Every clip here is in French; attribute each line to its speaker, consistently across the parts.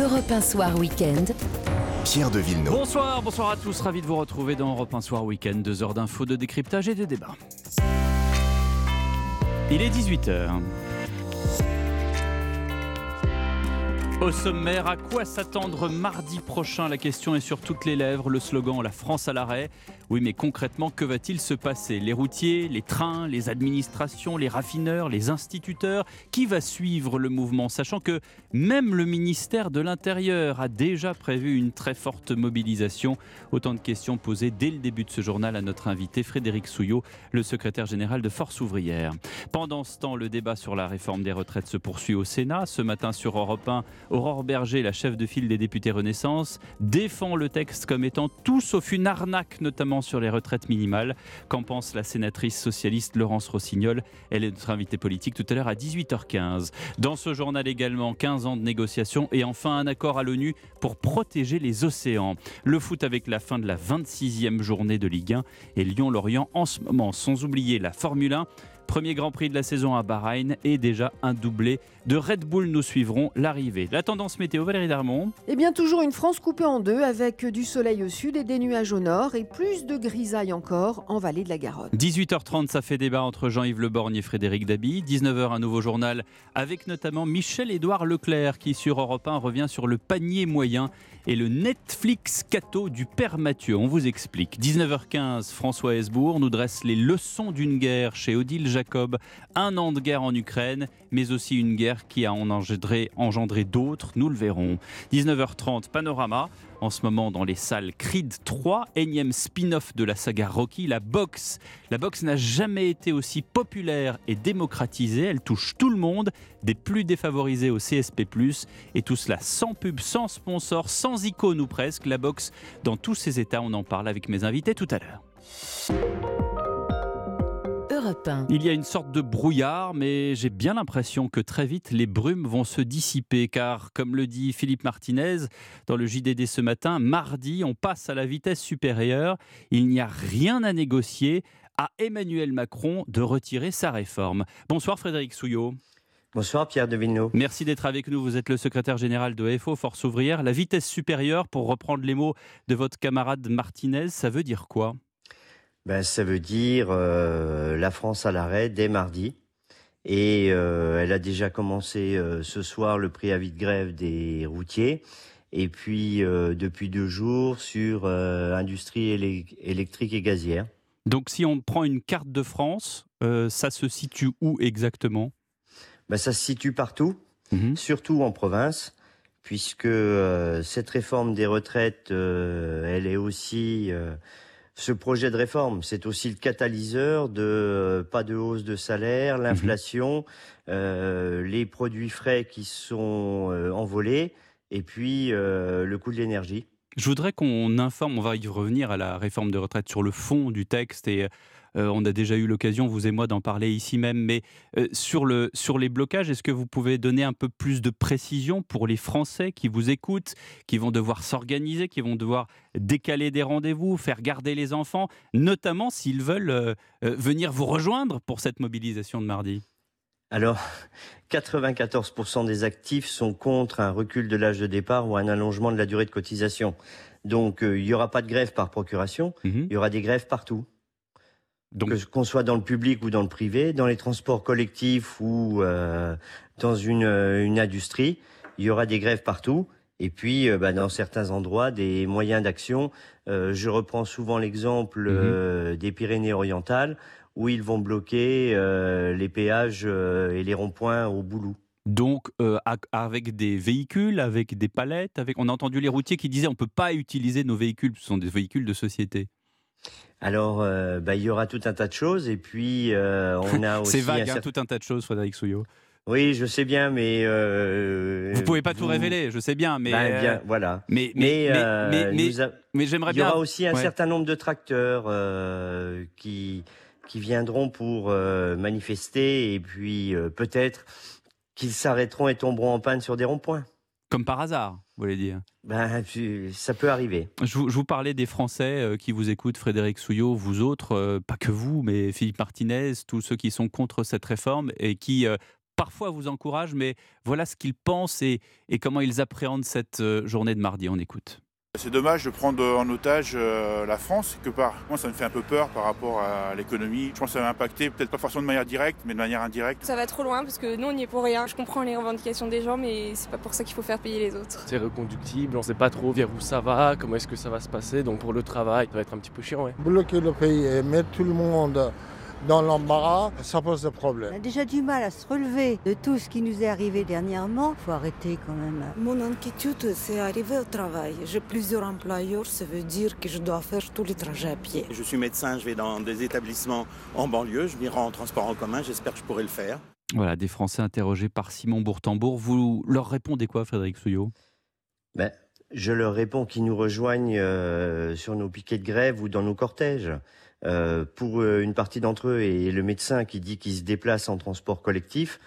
Speaker 1: Europe 1 Soir Week-end.
Speaker 2: Pierre de Villeneuve.
Speaker 3: Bonsoir, bonsoir à tous, ravi de vous retrouver dans Europe 1 Soir Week-end, deux heures d'infos, de décryptage et de débat. Il est 18h. Au sommaire, à quoi s'attendre mardi prochain? La question est sur toutes les lèvres. Le slogan La France à l'arrêt. Oui, mais concrètement, que va-t-il se passer? Les routiers, les trains, les administrations, les raffineurs, les instituteurs? Qui va suivre le mouvement? Sachant que même le ministère de l'Intérieur a déjà prévu une très forte mobilisation. Autant de questions posées dès le début de ce journal à notre invité Frédéric Souillot, le secrétaire général de Force ouvrière. Pendant ce temps, le débat sur la réforme des retraites se poursuit au Sénat. Ce matin sur Europe 1, Aurore Berger, la chef de file des députés Renaissance, défend le texte comme étant tout sauf une arnaque, notamment sur les retraites minimales. Qu'en pense la sénatrice socialiste Laurence Rossignol? Elle est notre invitée politique tout à l'heure à 18h15. Dans ce journal également, 15 ans de négociations et enfin un accord à l'ONU pour protéger les océans. Le foot avec la fin de la 26e journée de Ligue 1 et Lyon-Lorient en ce moment, sans oublier la Formule 1. Premier Grand Prix de la saison à Bahreïn et déjà un doublé de Red Bull. Nous suivrons l'arrivée. La tendance météo, Valérie Darmon.
Speaker 4: Eh bien, toujours une France coupée en deux avec du soleil au sud et des nuages au nord et plus de grisailles encore en vallée de la Garonne.
Speaker 3: 18h30, ça fait débat entre Jean-Yves Le Borgne et Frédéric Dabi. 19h, un nouveau journal avec notamment Michel-Édouard Leclerc qui, sur Europe 1, revient sur le panier moyen et le Netflix Cato du Père Mathieu. On vous explique. 19h15, François Hesbourg nous dresse les leçons d'une guerre chez Odile Jacob. Un an de guerre en Ukraine, mais aussi une guerre qui a engendré, engendré d'autres. Nous le verrons. 19h30, Panorama. En ce moment, dans les salles Creed 3, énième spin-off de la saga Rocky, la boxe. La boxe n'a jamais été aussi populaire et démocratisée. Elle touche tout le monde, des plus défavorisés au CSP+, et tout cela sans pub, sans sponsor, sans icône ou presque. La boxe dans tous ses états, on en parle avec mes invités tout à l'heure.
Speaker 1: Europe 1.
Speaker 3: Il y a une sorte de brouillard, mais j'ai bien l'impression que très vite les brumes vont se dissiper, car comme le dit Philippe Martinez dans le JDD ce matin, mardi, on passe à la vitesse supérieure. Il n'y a rien à négocier à Emmanuel Macron de retirer sa réforme. Bonsoir Frédéric Souillot.
Speaker 5: Bonsoir Pierre de Villeneuve.
Speaker 3: Merci d'être avec nous. Vous êtes le secrétaire général de FO, Force ouvrière. La vitesse supérieure, pour reprendre les mots de votre camarade Martinez, ça veut dire quoi?
Speaker 5: Ben, ça veut dire euh, la France à l'arrêt dès mardi. Et euh, elle a déjà commencé euh, ce soir le préavis de grève des routiers. Et puis depuis deux jours sur industrie électrique et gazière.
Speaker 3: Donc si on prend une carte de France, ça se situe où exactement?
Speaker 5: Ben, ça se situe partout, surtout en province, puisque euh, cette réforme des retraites, euh, elle est aussi euh, ce projet de réforme, c'est aussi le catalyseur de euh, pas de hausse de salaire, l'inflation, euh, les produits frais qui sont euh, envolés, et puis le coût de l'énergie.
Speaker 3: Je voudrais qu'on informe, on va y revenir à la réforme de retraite sur le fond du texte et on a déjà eu l'occasion, vous et moi, d'en parler ici même, mais euh, sur, le, sur les blocages, est-ce que vous pouvez donner un peu plus de précision pour les Français qui vous écoutent, qui vont devoir s'organiser, qui vont devoir décaler des rendez-vous, faire garder les enfants, notamment s'ils veulent euh, euh, venir vous rejoindre pour cette mobilisation de mardi?
Speaker 5: Alors, 94% des actifs sont contre un recul de l'âge de départ ou un allongement de la durée de cotisation. Donc, euh, il n'y aura pas de grève par procuration,
Speaker 3: Mhm.
Speaker 5: il y aura des grèves partout.
Speaker 3: Donc,
Speaker 5: Que- Qu'on soit dans le public ou dans le privé, dans les transports collectifs ou euh, dans une, euh, une industrie, il y aura des grèves partout. Et puis, euh, bah, dans certains endroits, des moyens d'action. Euh, je reprends souvent l'exemple
Speaker 3: Mhm.
Speaker 5: euh, des Pyrénées-Orientales, où ils vont bloquer les péages et les ronds-points au boulot.
Speaker 3: Donc, euh, avec des véhicules, avec des palettes, avec... on a entendu les routiers qui disaient on ne peut pas utiliser nos véhicules, ce sont des véhicules de société.
Speaker 5: Alors, euh, bah, il y aura tout un tas de choses. Et puis, euh, on a aussi.
Speaker 3: C'est
Speaker 5: un
Speaker 3: vague, hein,
Speaker 5: certain-
Speaker 3: tout un tas de choses, Frédéric Souillot.
Speaker 5: Oui, je sais bien, mais. euh,
Speaker 3: Vous pouvez pas tout
Speaker 5: vous-
Speaker 3: révéler, je sais bien, mais
Speaker 5: Ben, bien,
Speaker 3: euh,
Speaker 5: voilà.
Speaker 3: mais
Speaker 5: Mais,
Speaker 3: mais, mais,
Speaker 5: euh, a-
Speaker 3: j'aimerais
Speaker 5: il y
Speaker 3: bien.
Speaker 5: aura aussi un
Speaker 3: ouais.
Speaker 5: certain nombre de tracteurs euh, qui, qui viendront pour euh, manifester et puis euh, peut-être qu'ils s'arrêteront et tomberont en panne sur des ronds-points.
Speaker 3: Comme par hasard, vous voulez dire?
Speaker 5: Ben, ça peut arriver.
Speaker 3: Je vous, je vous parlais des Français euh, qui vous écoutent, Frédéric Souillot, vous autres, euh, pas que vous, mais Philippe Martinez, tous ceux qui sont contre cette réforme et qui, euh, parfois vous encouragent, mais voilà ce qu'ils pensent et, et comment ils appréhendent cette journée de mardi. On écoute.
Speaker 2: C'est dommage de prendre en otage euh, la France, quelque part. Moi, ça me fait un peu peur par rapport à l'économie. Je pense que ça va impacter, peut-être pas forcément de manière directe, mais de manière indirecte.
Speaker 6: Ça va trop loin parce que nous, on n'y est pour rien. Je comprends les revendications des gens, mais c'est pas pour ça qu'il faut faire payer les autres.
Speaker 7: C'est reconductible, on sait pas trop vers où ça va, comment est-ce que ça va se passer. Donc pour le travail, ça va être un petit peu chiant. Ouais.
Speaker 8: Bloquer le pays et mettre tout le monde dans l'embarras, ça pose des problèmes.
Speaker 9: On a déjà du mal à se relever de tout ce qui nous est arrivé dernièrement. faut arrêter quand même.
Speaker 10: Mon inquiétude, c'est arriver au travail. J'ai plusieurs employeurs, ça veut dire que je dois faire tous les trajets à pied.
Speaker 11: Je suis médecin, je vais dans des établissements en banlieue, je m'y rends en transport en commun, j'espère que je pourrai le faire.
Speaker 3: Voilà, des Français interrogés par Simon Bourtambourg. Vous leur répondez quoi, Frédéric Souillot?
Speaker 5: Ben, Je leur réponds qu'ils nous rejoignent euh, sur nos piquets de grève ou dans nos cortèges. Euh, pour euh, une partie d'entre eux et le médecin qui dit qu'il se déplace en transport collectif,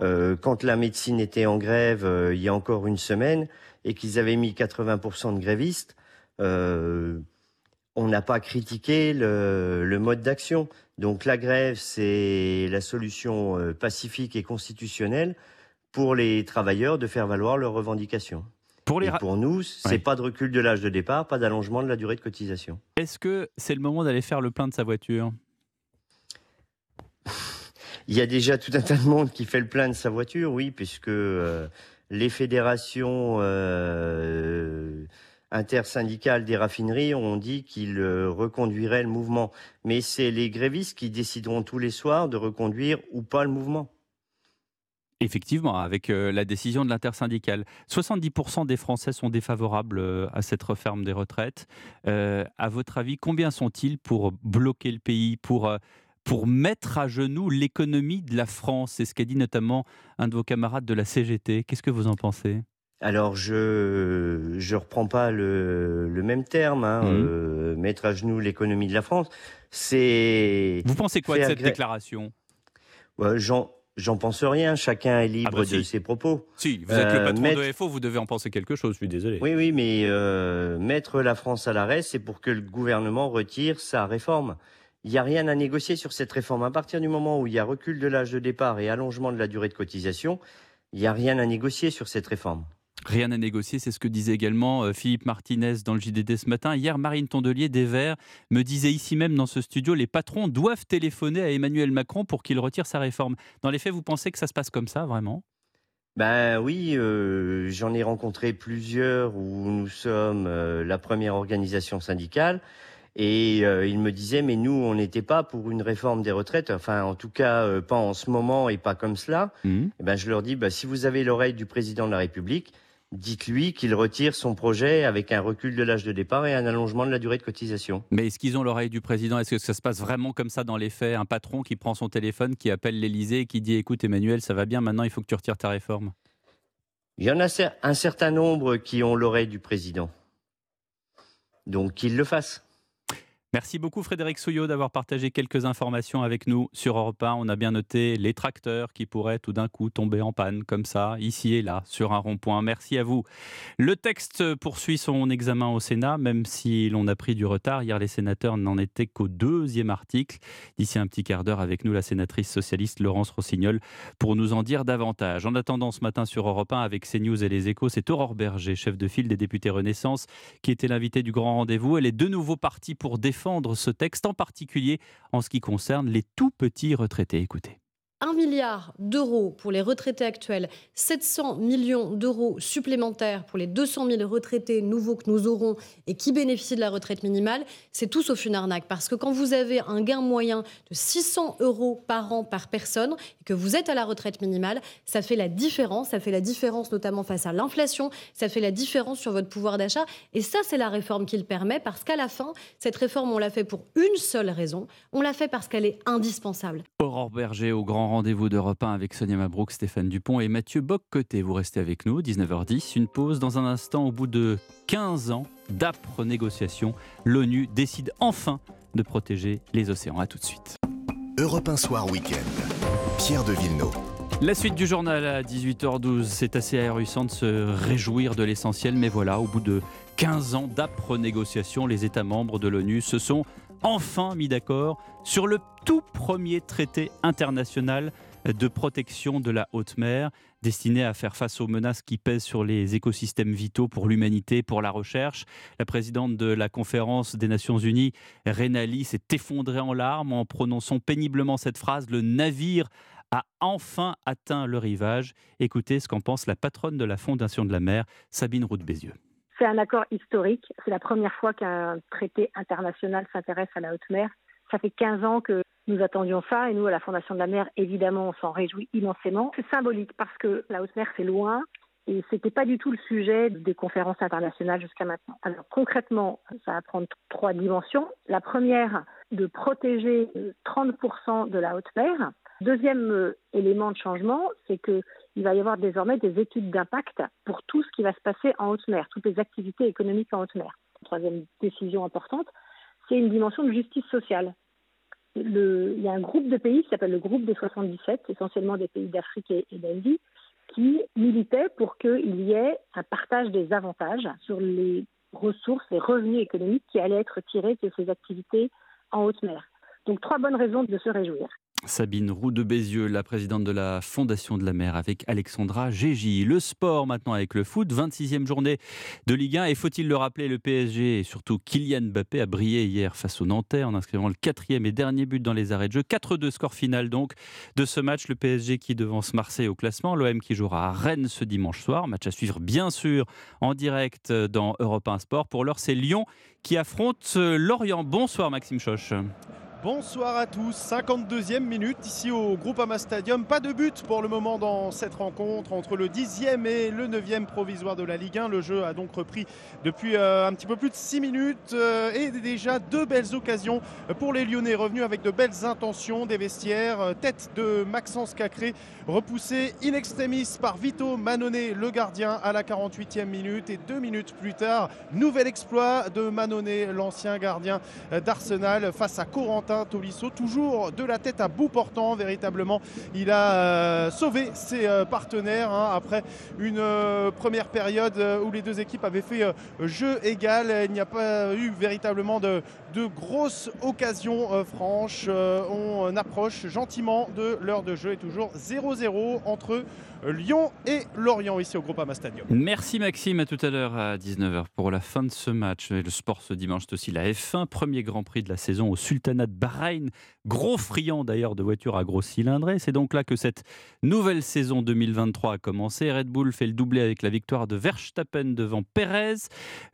Speaker 5: euh, quand la médecine était en grève il y a encore une semaine et qu'ils avaient mis 80% de grévistes, on n'a pas critiqué le, le mode d'action. Donc la grève, c'est la solution pacifique et constitutionnelle pour les travailleurs de faire valoir leurs revendications. Pour, les pour nous, c'est pas de recul de l'âge de départ, pas d'allongement de la durée de cotisation.
Speaker 3: Est-ce que c'est le moment d'aller faire le plein de sa voiture?
Speaker 5: Il y a déjà tout un tas de monde qui fait le plein de sa voiture, oui, puisque euh, les fédérations euh, intersyndicales des raffineries ont dit qu'ils euh, reconduiraient le mouvement. Mais c'est les grévistes qui décideront tous les soirs de reconduire ou pas le mouvement.
Speaker 3: Effectivement, avec euh, la décision de l'intersyndicale. 70% des Français sont défavorables euh, à cette referme des retraites. Euh, à votre avis, combien sont-ils pour bloquer le pays, pour, pour mettre à genoux l'économie de la France? C'est ce qu'a dit notamment un de vos camarades de la CGT. Qu'est-ce que vous en pensez?
Speaker 5: Alors je je reprends pas le, le même terme, hein, mmh. mettre à genoux l'économie de la France. C'est.
Speaker 3: Vous pensez quoi de cette déclaration?
Speaker 5: Jean, J'en pense rien, chacun est libre ah bah de ses propos.
Speaker 3: Si, vous êtes le euh, patron de FO, vous devez en penser quelque chose, je suis désolé.
Speaker 5: Oui, oui, mais euh, mettre la France à l'arrêt, c'est pour que le gouvernement retire sa réforme. Il n'y a rien à négocier sur cette réforme. À partir du moment où il y a recul de l'âge de départ et allongement de la durée de cotisation, il n'y a rien à négocier sur cette réforme.
Speaker 3: Rien à négocier, c'est ce que disait également euh, Philippe Martinez dans le JDD ce matin. Hier, Marine Tondelier des Verts me disait ici même dans ce studio les patrons doivent téléphoner à Emmanuel Macron pour qu'il retire sa réforme. Dans les faits, vous pensez que ça se passe comme ça, vraiment?
Speaker 5: Ben oui, euh, j'en ai rencontré plusieurs où nous sommes euh, la première organisation syndicale. Et il me disait, mais nous, on n'était pas pour une réforme des retraites, enfin en tout cas pas en ce moment et pas comme cela. Mmh. Et ben, je leur dis, ben, si vous avez l'oreille du président de la République, dites-lui qu'il retire son projet avec un recul de l'âge de départ et un allongement de la durée de cotisation.
Speaker 3: Mais est-ce qu'ils ont l'oreille du président? Est-ce que ça se passe vraiment comme ça dans les faits? Un patron qui prend son téléphone, qui appelle l'Elysée et qui dit Écoute, Emmanuel, ça va bien, maintenant il faut que tu retires ta réforme
Speaker 5: Il y en a un certain nombre qui ont l'oreille du président. Donc qu'ils le fassent.
Speaker 3: Merci beaucoup Frédéric Souillot d'avoir partagé quelques informations avec nous sur Europe 1. On a bien noté les tracteurs qui pourraient tout d'un coup tomber en panne comme ça, ici et là, sur un rond-point. Merci à vous. Le texte poursuit son examen au Sénat, même si l'on a pris du retard. Hier, les sénateurs n'en étaient qu'au deuxième article. D'ici un petit quart d'heure avec nous, la sénatrice socialiste Laurence Rossignol pour nous en dire davantage. En attendant, ce matin sur Europe 1 avec CNews et les échos, c'est Aurore Berger, chef de file des députés Renaissance, qui était l'invité du grand rendez-vous. Elle est de nouveau partie pour défendre défendre ce texte, en particulier en ce qui concerne les tout petits retraités. Écoutez.
Speaker 12: 1 milliard d'euros pour les retraités actuels, 700 millions d'euros supplémentaires pour les 200 000 retraités nouveaux que nous aurons et qui bénéficient de la retraite minimale, c'est tout sauf une arnaque. Parce que quand vous avez un gain moyen de 600 euros par an par personne et que vous êtes à la retraite minimale, ça fait la différence. Ça fait la différence notamment face à l'inflation. Ça fait la différence sur votre pouvoir d'achat. Et ça, c'est la réforme qui le permet parce qu'à la fin, cette réforme, on l'a fait pour une seule raison. On l'a fait parce qu'elle est indispensable.
Speaker 3: Aurore Berger au grand rendez-vous d'Europe 1 avec Sonia Mabrouk, Stéphane Dupont et Mathieu Boccoté. Vous restez avec nous, 19h10. Une pause dans un instant. Au bout de 15 ans d'âpres négociations, l'ONU décide enfin de protéger les océans. A tout de suite.
Speaker 13: Europe 1 Soir Week-end. Pierre de Villeneuve.
Speaker 3: La suite du journal à 18h12, c'est assez ahurissant de se réjouir de l'essentiel, mais voilà, au bout de 15 ans d'âpres négociations, les États membres de l'ONU se sont enfin mis d'accord sur le tout premier traité international de protection de la haute mer, destinée à faire face aux menaces qui pèsent sur les écosystèmes vitaux pour l'humanité, pour la recherche. La présidente de la conférence des Nations Unies, Renali, s'est effondrée en larmes en prononçant péniblement cette phrase Le navire a enfin atteint le rivage. Écoutez ce qu'en pense la patronne de la Fondation de la mer, Sabine Roux-Bézieux.
Speaker 14: C'est un accord historique. C'est la première fois qu'un traité international s'intéresse à la haute mer. Ça fait 15 ans que nous attendions ça et nous, à la Fondation de la mer, évidemment, on s'en réjouit immensément. C'est symbolique parce que la haute mer, c'est loin et ce n'était pas du tout le sujet des conférences internationales jusqu'à maintenant. Alors concrètement, ça va prendre trois dimensions. La première, de protéger 30% de la haute mer. Deuxième euh, élément de changement, c'est qu'il va y avoir désormais des études d'impact pour tout ce qui va se passer en haute mer, toutes les activités économiques en haute mer. Troisième décision importante, c'est une dimension de justice sociale. Le, il y a un groupe de pays qui s'appelle le groupe des 77, essentiellement des pays d'Afrique et, d'Asie, qui militait pour qu'il y ait un partage des avantages sur les ressources, les revenus économiques qui allaient être tirés de ces activités en haute mer. Donc trois bonnes raisons de se réjouir.
Speaker 3: Sabine Roux de Bézieux, la présidente de la Fondation de la mer, avec Alexandra Gégy. Le sport maintenant avec le foot, 26e journée de Ligue 1. Et faut-il le rappeler, le PSG et surtout Kylian Mbappé a brillé hier face au Nantais en inscrivant le quatrième et dernier but dans les arrêts de jeu. 4-2 score final donc de ce match. Le PSG qui devance Marseille au classement. L'OM qui jouera à Rennes ce dimanche soir. Match à suivre bien sûr en direct dans Europe 1 Sport. Pour l'heure, c'est Lyon qui affronte Lorient. Bonsoir Maxime Choche.
Speaker 15: Bonsoir à tous, 52e minute ici au Groupama Stadium. Pas de but pour le moment dans cette rencontre entre le 10e et le 9e provisoire de la Ligue 1. Le jeu a donc repris depuis euh, un petit peu plus de 6 minutes euh, et déjà deux belles occasions pour les Lyonnais revenus avec de belles intentions des vestiaires. Euh, tête de Maxence Cacré repoussé in extremis par Vito Manone, le gardien, à la 48e minute. Et deux minutes plus tard, nouvel exploit de Manone, l'ancien gardien d'Arsenal face à Corentin Tolisso, toujours de la tête à bout portant, véritablement. Il a euh, sauvé ses euh, partenaires hein, après une euh, première période où les deux équipes avaient fait jeu égal. Il n'y a pas eu véritablement de, de grosses occasions franches. on approche gentiment de l'heure de jeu et toujours 0-0 entre Lyon et Lorient ici au Groupama Stadium.
Speaker 3: Merci Maxime, à tout à l'heure à 19h pour la fin de ce match. Et le sport ce dimanche, c'est aussi la F1, premier Grand Prix de la saison au Sultanat de Bahreïn. Gros friand d'ailleurs de voitures à gros cylindrés. C'est donc là que cette nouvelle saison 2023 a commencé. Red Bull fait le doublé avec la victoire de Verstappen devant Perez.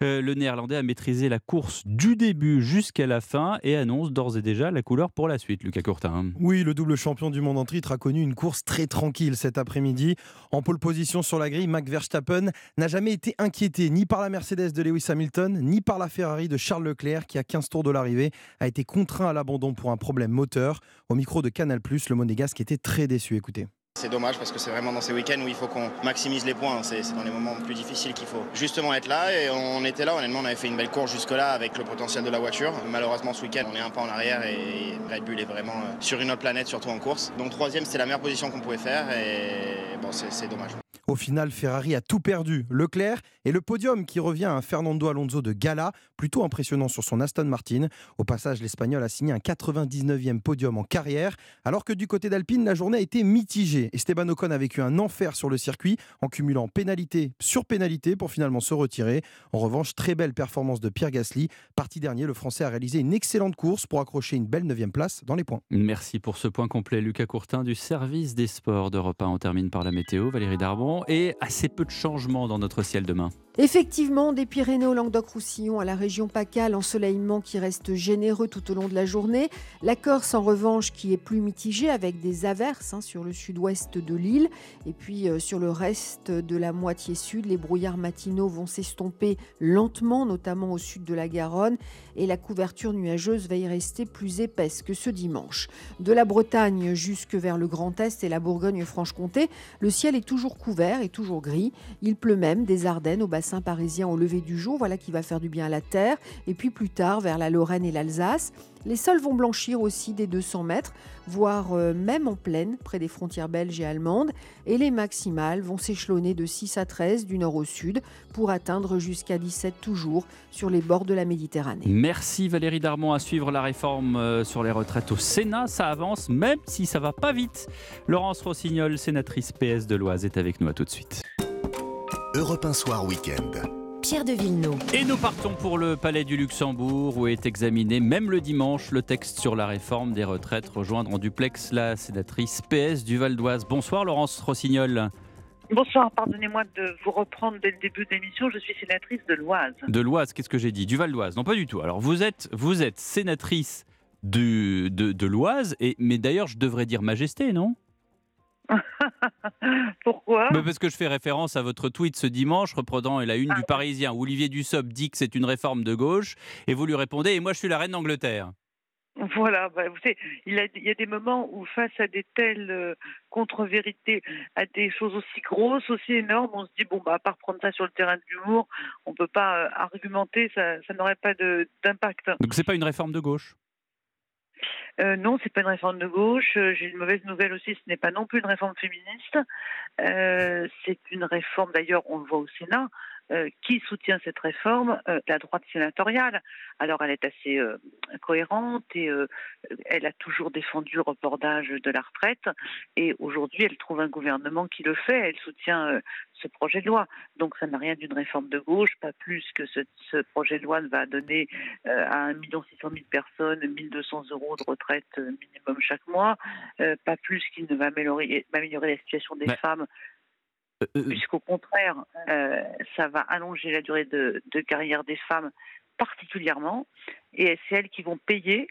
Speaker 3: Euh, le néerlandais a maîtrisé la course du début jusqu'à la fin et annonce d'ores et déjà la couleur pour la suite, Lucas Courtin.
Speaker 16: Oui, le double champion du monde en titre a connu une course très tranquille cet après-midi. En pole position sur la grille, Max Verstappen n'a jamais été inquiété ni par la Mercedes de Lewis Hamilton, ni par la Ferrari de Charles Leclerc, qui à 15 tours de l'arrivée a été contraint à l'abandon pour un problème moteur. Au micro de Canal+, le Monégasque était très déçu. Écoutez.
Speaker 17: C'est dommage parce que c'est vraiment dans ces week-ends où il faut qu'on maximise les points. C'est dans les moments plus difficiles qu'il faut justement être là. Et on était là, honnêtement, on avait fait une belle course jusque-là avec le potentiel de la voiture. Malheureusement, ce week-end, on est un pas en arrière et Red Bull est vraiment euh, sur une autre planète, surtout en course. Donc troisième, c'est la meilleure position qu'on pouvait faire et bon, c'est dommage.
Speaker 16: Au final, Ferrari a tout perdu. Leclerc et le podium qui revient à Fernando Alonso de Gala, plutôt impressionnant sur son Aston Martin. Au passage, l'Espagnol a signé un 99e podium en carrière, alors que du côté d'Alpine, la journée a été mitigée. Esteban Ocon a vécu un enfer sur le circuit en cumulant pénalité sur pénalité pour finalement se retirer. En revanche, très belle performance de Pierre Gasly. Parti dernier, le Français a réalisé une excellente course pour accrocher une belle 9 place dans les points.
Speaker 3: Merci pour ce point complet, Lucas Courtin du service des sports d'Europe 1. On termine par la météo. Valérie Darbon et assez peu de changements dans notre ciel demain.
Speaker 4: Effectivement, des Pyrénées au Languedoc-Roussillon à la région PACA, l'ensoleillement qui reste généreux tout au long de la journée. La Corse, en revanche, qui est plus mitigée avec des averses hein, sur le sud-ouest de l'île. Et puis euh, sur le reste de la moitié sud, les brouillards matinaux vont s'estomper lentement, notamment au sud de la Garonne. Et la couverture nuageuse va y rester plus épaisse que ce dimanche. De la Bretagne jusque vers le Grand Est et la Bourgogne-Franche-Comté, le ciel est toujours couvert et toujours gris. Il pleut même des Ardennes au bassin parisien au lever du jour, voilà qui va faire du bien à la terre. Et puis plus tard, vers la Lorraine et l'Alsace. Les sols vont blanchir aussi des 200 mètres, voire euh, même en plaine, près des frontières belges et allemandes. Et les maximales vont s'échelonner de 6 à 13 du nord au sud pour atteindre jusqu'à 17 toujours sur les bords de la Méditerranée.
Speaker 3: Merci Valérie Darmon à suivre la réforme euh, sur les retraites au Sénat. Ça avance, même si ça va pas vite. Laurence Rossignol, sénatrice PS de l'Oise, est avec nous. À tout de suite.
Speaker 13: Europe 1 Soir Week-end.
Speaker 1: Pierre de Villeneuve.
Speaker 3: Et nous partons pour le Palais du Luxembourg où est examiné, même le dimanche, le texte sur la réforme des retraites. Rejoindre en duplex la sénatrice PS du Val d'Oise. Bonsoir Laurence Rossignol.
Speaker 18: Bonsoir, pardonnez-moi de vous reprendre dès le début de l'émission. Je suis sénatrice de l'Oise.
Speaker 3: De l'Oise, qu'est-ce que j'ai dit? Du Val d'Oise? Non, pas du tout. Alors vous êtes, vous êtes sénatrice de, de l'Oise, mais d'ailleurs je devrais dire majesté, non?
Speaker 18: Pourquoi?
Speaker 3: Parce que je fais référence à votre tweet ce dimanche reprenant la une du ah. Parisien où Olivier Dussopt dit que c'est une réforme de gauche et vous lui répondez et moi je suis la reine d'Angleterre.
Speaker 18: Voilà, bah, vous savez, il, y a des moments où face à des telles euh, contre-vérités, à des choses aussi grosses, aussi énormes, on se dit bon bah à part prendre ça sur le terrain de l'humour, on peut pas euh, argumenter, ça, ça n'aurait pas d'impact.
Speaker 3: Donc c'est pas une réforme de gauche?
Speaker 18: Euh, non, c'est pas une réforme de gauche. Euh, j'ai une mauvaise nouvelle aussi, ce n'est pas non plus une réforme féministe. Euh, c'est une réforme, d'ailleurs, on le voit au Sénat, euh, qui soutient cette réforme euh, La droite sénatoriale. Alors elle est assez euh, cohérente et elle a toujours défendu le report d'âge de la retraite et aujourd'hui elle trouve un gouvernement qui le fait, elle soutient ce projet de loi. Donc ça n'a rien d'une réforme de gauche, pas plus que ce, ce projet de loi ne va donner à 1 600 000 personnes 1200 euros de retraite minimum chaque mois, pas plus qu'il ne va améliorer, améliorer la situation des femmes euh, euh, puisqu'au contraire, euh, ça va allonger la durée de, carrière des femmes particulièrement, et c'est elles qui vont payer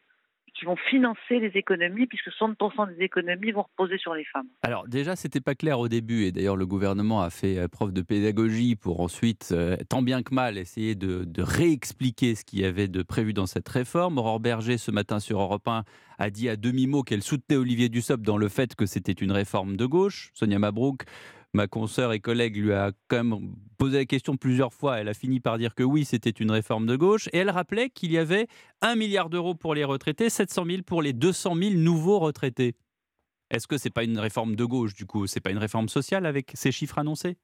Speaker 18: qui vont financer les économies, puisque 60% des économies vont reposer sur les femmes.
Speaker 3: Alors déjà, c'était pas clair au début, et d'ailleurs le gouvernement a fait preuve de pédagogie pour ensuite, tant bien que mal, essayer de, de réexpliquer ce qu'il y avait de prévu dans cette réforme. Aurore Berger, ce matin sur Europe 1, a dit à demi-mot qu'elle soutenait Olivier Dussopt dans le fait que c'était une réforme de gauche. Sonia Mabrouk ma consoeur et collègue lui a quand même posé la question plusieurs fois. Elle a fini par dire que oui, c'était une réforme de gauche. Et elle rappelait qu'il y avait 1 milliard d'euros pour les retraités, 700 000 pour les 200 000 nouveaux retraités. Est-ce que c'est pas une réforme de gauche du coup? C'est pas une réforme sociale avec ces chiffres annoncés?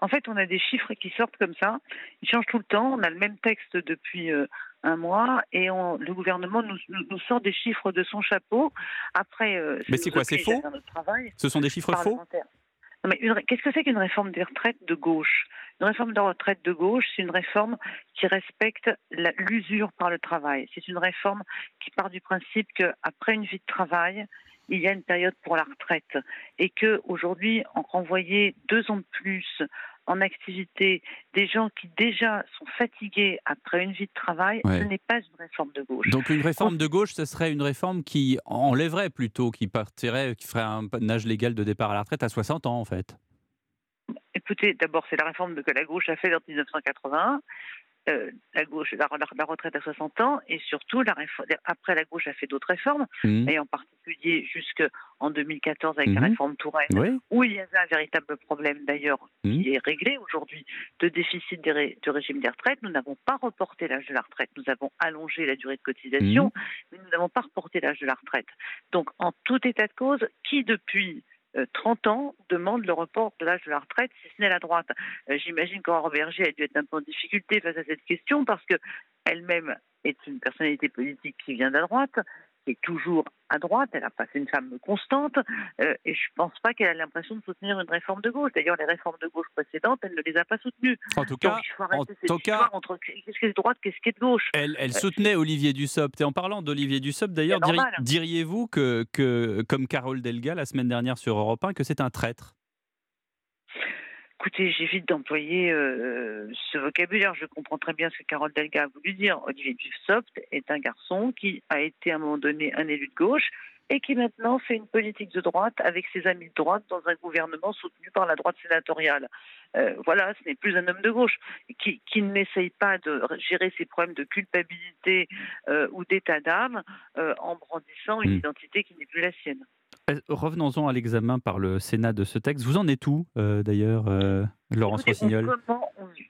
Speaker 18: En fait, on a des chiffres qui sortent comme ça. Ils changent tout le temps. On a le même texte depuis euh, un mois et le gouvernement nous, sort des chiffres de son chapeau. Après,
Speaker 3: euh, mais c'est quoi C'est faux Ce sont des chiffres faux
Speaker 18: mais qu'est-ce que c'est qu'une réforme des retraites de gauche? Une réforme de retraite de gauche, c'est une réforme qui respecte l'usure par le travail. C'est une réforme qui part du principe qu'après une vie de travail, il y a une période pour la retraite et que aujourd'hui, en renvoyer deux ans de plus en activité des gens qui déjà sont fatigués après une vie de travail, ce n'est pas une réforme de gauche.
Speaker 3: Donc une réforme de gauche, ce serait une réforme qui enlèverait plutôt, qui partirait, qui ferait un âge légal de départ à la retraite à 60 ans en fait.
Speaker 18: Écoutez, d'abord, c'est la réforme que la gauche a faite en 1981. Euh, la gauche, la, retraite à 60 ans, et surtout, la après, la gauche a fait d'autres réformes, mmh. et en particulier jusqu'en 2014 avec la mmh. réforme Touraine, où il y avait un véritable problème d'ailleurs mmh. qui est réglé aujourd'hui de déficit du régime des retraites. Nous n'avons pas reporté l'âge de la retraite, nous avons allongé la durée de cotisation, mais nous n'avons pas reporté l'âge de la retraite. Donc, en tout état de cause, qui depuis 30 euh, ans demande le report de l'âge de la retraite, si ce n'est la droite. Euh, j'imagine qu'Aurore Berger a dû être un peu en difficulté face à cette question parce qu'elle-même est une personnalité politique qui vient de la droite qui est toujours à droite, elle a passé une femme constante, euh, et je ne pense pas qu'elle a l'impression de soutenir une réforme de gauche. D'ailleurs, les réformes de gauche précédentes, elle ne les a pas soutenues.
Speaker 3: En tout cas, en tout cas
Speaker 18: entre qu'est-ce qui est de droite, qu'est-ce qui est de gauche.
Speaker 3: Elle, elle euh, soutenait Olivier Dussopt. Et en parlant d'Olivier Dussopt, d'ailleurs, diriez-vous que, que, comme Carole Delga la semaine dernière sur Europe 1, que c'est un traître?
Speaker 18: Écoutez, j'évite d'employer euh, ce vocabulaire. Je comprends très bien ce que Carole Delga a voulu dire. Olivier Dussopt est un garçon qui a été à un moment donné un élu de gauche et qui maintenant fait une politique de droite avec ses amis de droite dans un gouvernement soutenu par la droite sénatoriale. Euh, voilà, ce n'est plus un homme de gauche qui, n'essaye pas de gérer ses problèmes de culpabilité euh, ou d'état d'âme en brandissant une hmm. identité qui n'est plus la sienne.
Speaker 3: Euh, Revenons-en à l'examen par le Sénat de ce texte. Vous en êtes où, euh, d'ailleurs, euh, Laurence
Speaker 18: Écoutez,
Speaker 3: Rossignol?
Speaker 18: on,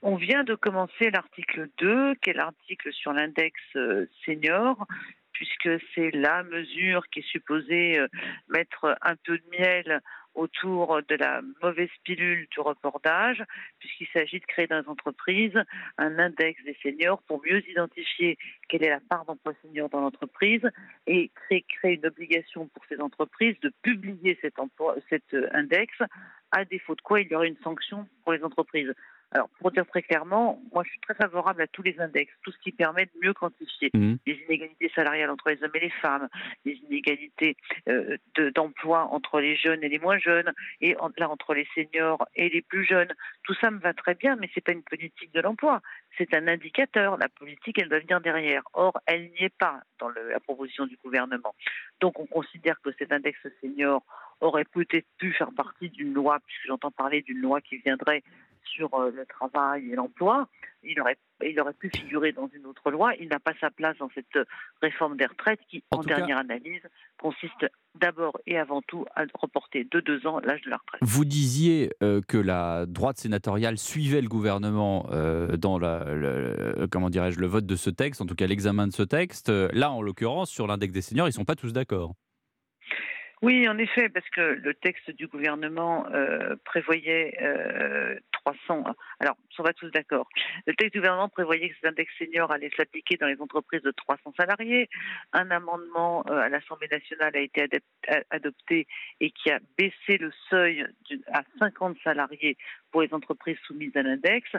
Speaker 18: on- vient de commencer l'article 2, qui est l'article sur l'index euh, senior, puisque c'est la mesure qui est supposée mettre un peu de miel autour de la mauvaise pilule du report d'âge, puisqu'il s'agit de créer dans les entreprises un index des seniors pour mieux identifier quelle est la part d'emploi senior dans l'entreprise et créer, une obligation pour ces entreprises de publier cet, cet euh, index, à défaut de quoi il y aurait une sanction pour les entreprises. Alors, pour dire très clairement, moi, je suis très favorable à tous les index, tout ce qui permet de mieux quantifier
Speaker 3: Mhm.
Speaker 18: les inégalités salariales entre les hommes et les femmes, les inégalités euh, de- d'emploi entre les jeunes et les moins jeunes, et en- là entre les seniors et les plus jeunes. Tout ça me va très bien, mais c'est pas une politique de l'emploi. C'est un indicateur. La politique, elle doit venir derrière. Or, elle n'y est pas dans le- la proposition du gouvernement. Donc, on considère que cet index senior aurait peut-être pu faire partie d'une loi, puisque j'entends parler d'une loi qui viendrait sur euh, le travail et l'emploi. Il aurait, il aurait pu figurer dans une autre loi. Il n'a pas sa place dans cette euh, réforme des retraites qui, en,
Speaker 3: cas-
Speaker 18: dernière analyse, consiste d'abord et avant tout à reporter de deux ans l'âge de la retraite.
Speaker 3: Vous disiez euh, que la droite sénatoriale suivait le gouvernement euh, dans la, le- comment dirais-je, le vote de ce texte, en tout cas l'examen de ce texte. Là, en l'occurrence, sur l'index des seniors, ils ne sont pas tous d'accord.
Speaker 18: Oui, en effet, parce que le texte du gouvernement euh, prévoyait euh, 300. Alors, on pas tous d'accord. Le texte du gouvernement prévoyait que cet index senior allait s'appliquer dans les entreprises de 300 salariés. Un amendement euh, à l'Assemblée nationale a été adopté et qui a baissé le seuil à 50 salariés pour les entreprises soumises à l'index.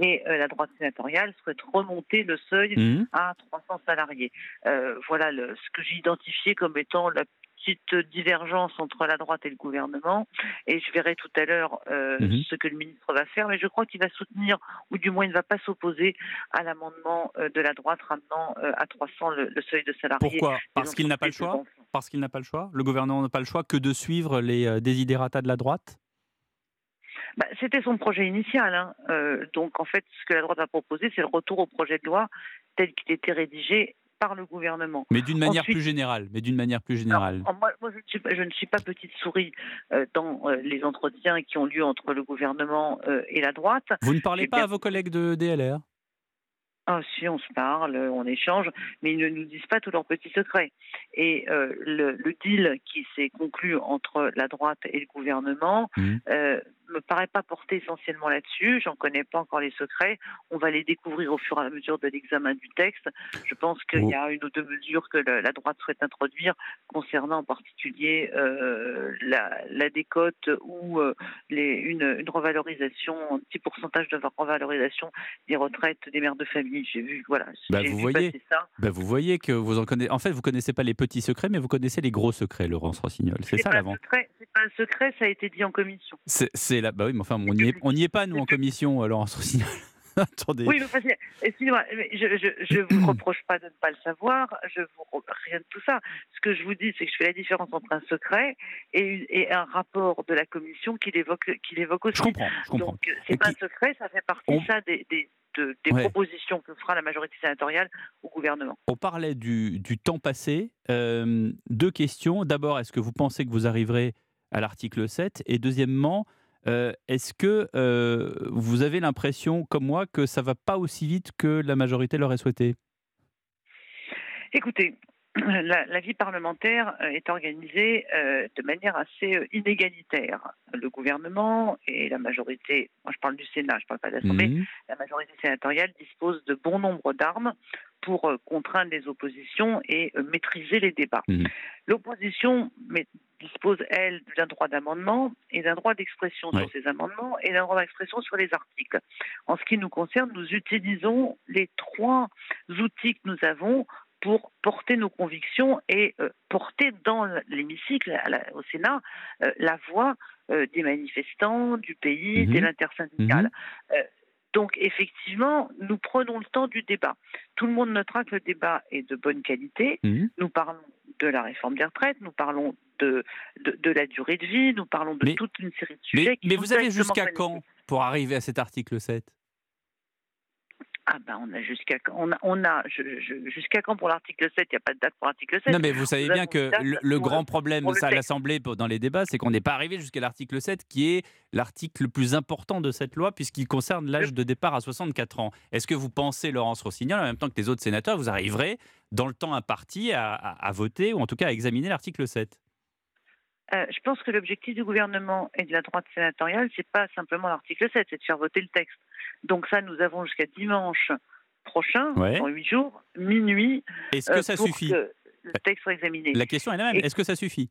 Speaker 18: Et euh, la droite sénatoriale souhaite remonter le seuil
Speaker 3: Mhm.
Speaker 18: à 300 salariés. Euh, voilà le- ce que j'ai identifié comme étant la petite divergence entre la droite et le gouvernement. Et je verrai tout à l'heure euh,
Speaker 3: Mhm.
Speaker 18: ce que le ministre va faire. Mais je crois qu'il va soutenir, ou du moins il ne va pas s'opposer à l'amendement euh, de la droite ramenant euh, à 300 le, le seuil de salariés.
Speaker 3: Pourquoi Parce qu'il n'a pas le choix. Parce qu'il n'a pas le choix Le gouvernement n'a pas le choix que de suivre les desiderata de la droite
Speaker 18: Bah, C'était son projet initial. hein. Euh, donc en fait, ce que la droite a proposé, c'est le retour au projet de loi tel qu'il était rédigé par le gouvernement.
Speaker 3: Mais d'une manière
Speaker 18: Ensuite-
Speaker 3: plus générale. Mais d'une manière plus générale.
Speaker 18: Alors, moi, moi, je, ne suis pas, je ne suis pas petite souris euh, dans euh, les entretiens qui ont lieu entre le gouvernement euh, et la droite.
Speaker 3: Vous ne parlez pas
Speaker 18: bien-
Speaker 3: à vos collègues de DLR
Speaker 18: Ah, si, on se parle, on échange, mais ils ne nous disent pas tous leurs petits secrets. Et euh, le, le deal qui s'est conclu entre la droite et le gouvernement euh, me paraît pas porter essentiellement là-dessus. J'en connais pas encore les secrets. On va les découvrir au fur et à mesure de l'examen du texte. Je pense qu'il y a une ou deux mesures que le- la droite souhaite introduire concernant en particulier euh, la, la décote ou euh, les, une, une revalorisation, un petit pourcentage de revalorisation des retraites des mères de famille. J'ai vu, voilà,
Speaker 3: Bah, vous
Speaker 18: vu
Speaker 3: voyez,
Speaker 18: ça.
Speaker 3: bah, vous voyez que vous en connaissez. En fait, vous connaissez pas les petits secrets, mais vous connaissez les gros secrets, Laurence Rossignol. C'est ça l'avant.
Speaker 18: C'est pas un secret, ça a été dit en commission.
Speaker 3: C'est c'est là. Bah oui, mais enfin, on n'y est, on n'y est pas nous en commission, euh, Laurence Rossignol. Attendez.
Speaker 18: Oui, excusez-moi, je, je vous reproche pas de ne pas le savoir, je vous rien de tout ça. Ce que je vous dis, c'est que je fais la différence entre un secret et, un rapport de la commission qui l'évoque, qui l'évoque aussi.
Speaker 3: Je comprends, je comprends.
Speaker 18: Donc euh, c'est pas un secret, ça fait partie
Speaker 3: On-
Speaker 18: ça des, des, de- des
Speaker 3: Ouais.
Speaker 18: propositions que fera la majorité sénatoriale au gouvernement.
Speaker 3: On parlait du, du temps passé. Euh, deux questions. D'abord, est-ce que vous pensez que vous arriverez à l'article 7 Et deuxièmement, euh, est-ce que euh, vous avez l'impression, comme moi, que ça va pas aussi vite que la majorité l'aurait souhaité?
Speaker 18: Écoutez, la, la vie parlementaire euh, est organisée euh, de manière assez inégalitaire. Le gouvernement et la majorité, moi je parle du Sénat, je ne parle pas de l'Assemblée,
Speaker 3: Mhm.
Speaker 18: la majorité sénatoriale dispose de bon nombre d'armes pour euh, contraindre les oppositions et euh, maîtriser les débats.
Speaker 3: Mhm.
Speaker 18: L'opposition dispose, elle, d'un droit d'amendement et d'un droit d'expression
Speaker 3: Ouais.
Speaker 18: sur ces amendements et d'un droit d'expression sur les articles. En ce qui nous concerne, nous utilisons les trois outils que nous avons pour porter nos convictions et euh, porter dans l'hémicycle, au Sénat, euh, la voix euh, des manifestants, du pays,
Speaker 3: Mhm.
Speaker 18: de l'intersyndicale.
Speaker 3: Mhm.
Speaker 18: Donc effectivement, nous prenons le temps du débat. Tout le monde notera que le débat est de bonne qualité.
Speaker 3: Mhm.
Speaker 18: Nous parlons de la réforme des retraites, nous parlons de, de, de la durée de vie, nous parlons de
Speaker 3: Mais-
Speaker 18: toute une série de sujets.
Speaker 3: Mais,
Speaker 18: qui
Speaker 3: mais vous avez jusqu'à quand pour arriver à cet article 7
Speaker 18: Ah ben on a jusqu'à quand on a, on a jusqu'à quand pour l'article 7 Il n'y a pas de date pour l'article 7.
Speaker 3: Non mais vous savez bien que le, grand problème de ça à l'Assemblée dans les débats, c'est qu'on n'est pas arrivé jusqu'à l'article 7 qui est l'article le plus important de cette loi puisqu'il concerne l'âge de départ à 64 ans. Est-ce que vous pensez, Laurence Rossignol, en même temps que les autres sénateurs, vous arriverez dans le temps imparti à, à voter ou en tout cas à examiner l'article 7
Speaker 18: euh, je pense que l'objectif du gouvernement et de la droite sénatoriale, c'est pas simplement l'article 7, c'est de faire voter le texte. Donc ça, nous avons jusqu'à dimanche prochain, dans huit jours, minuit.
Speaker 3: Est-ce que euh, ça suffit
Speaker 18: que le texte soit examiné.
Speaker 3: La question est la même. Est-ce que ça suffit?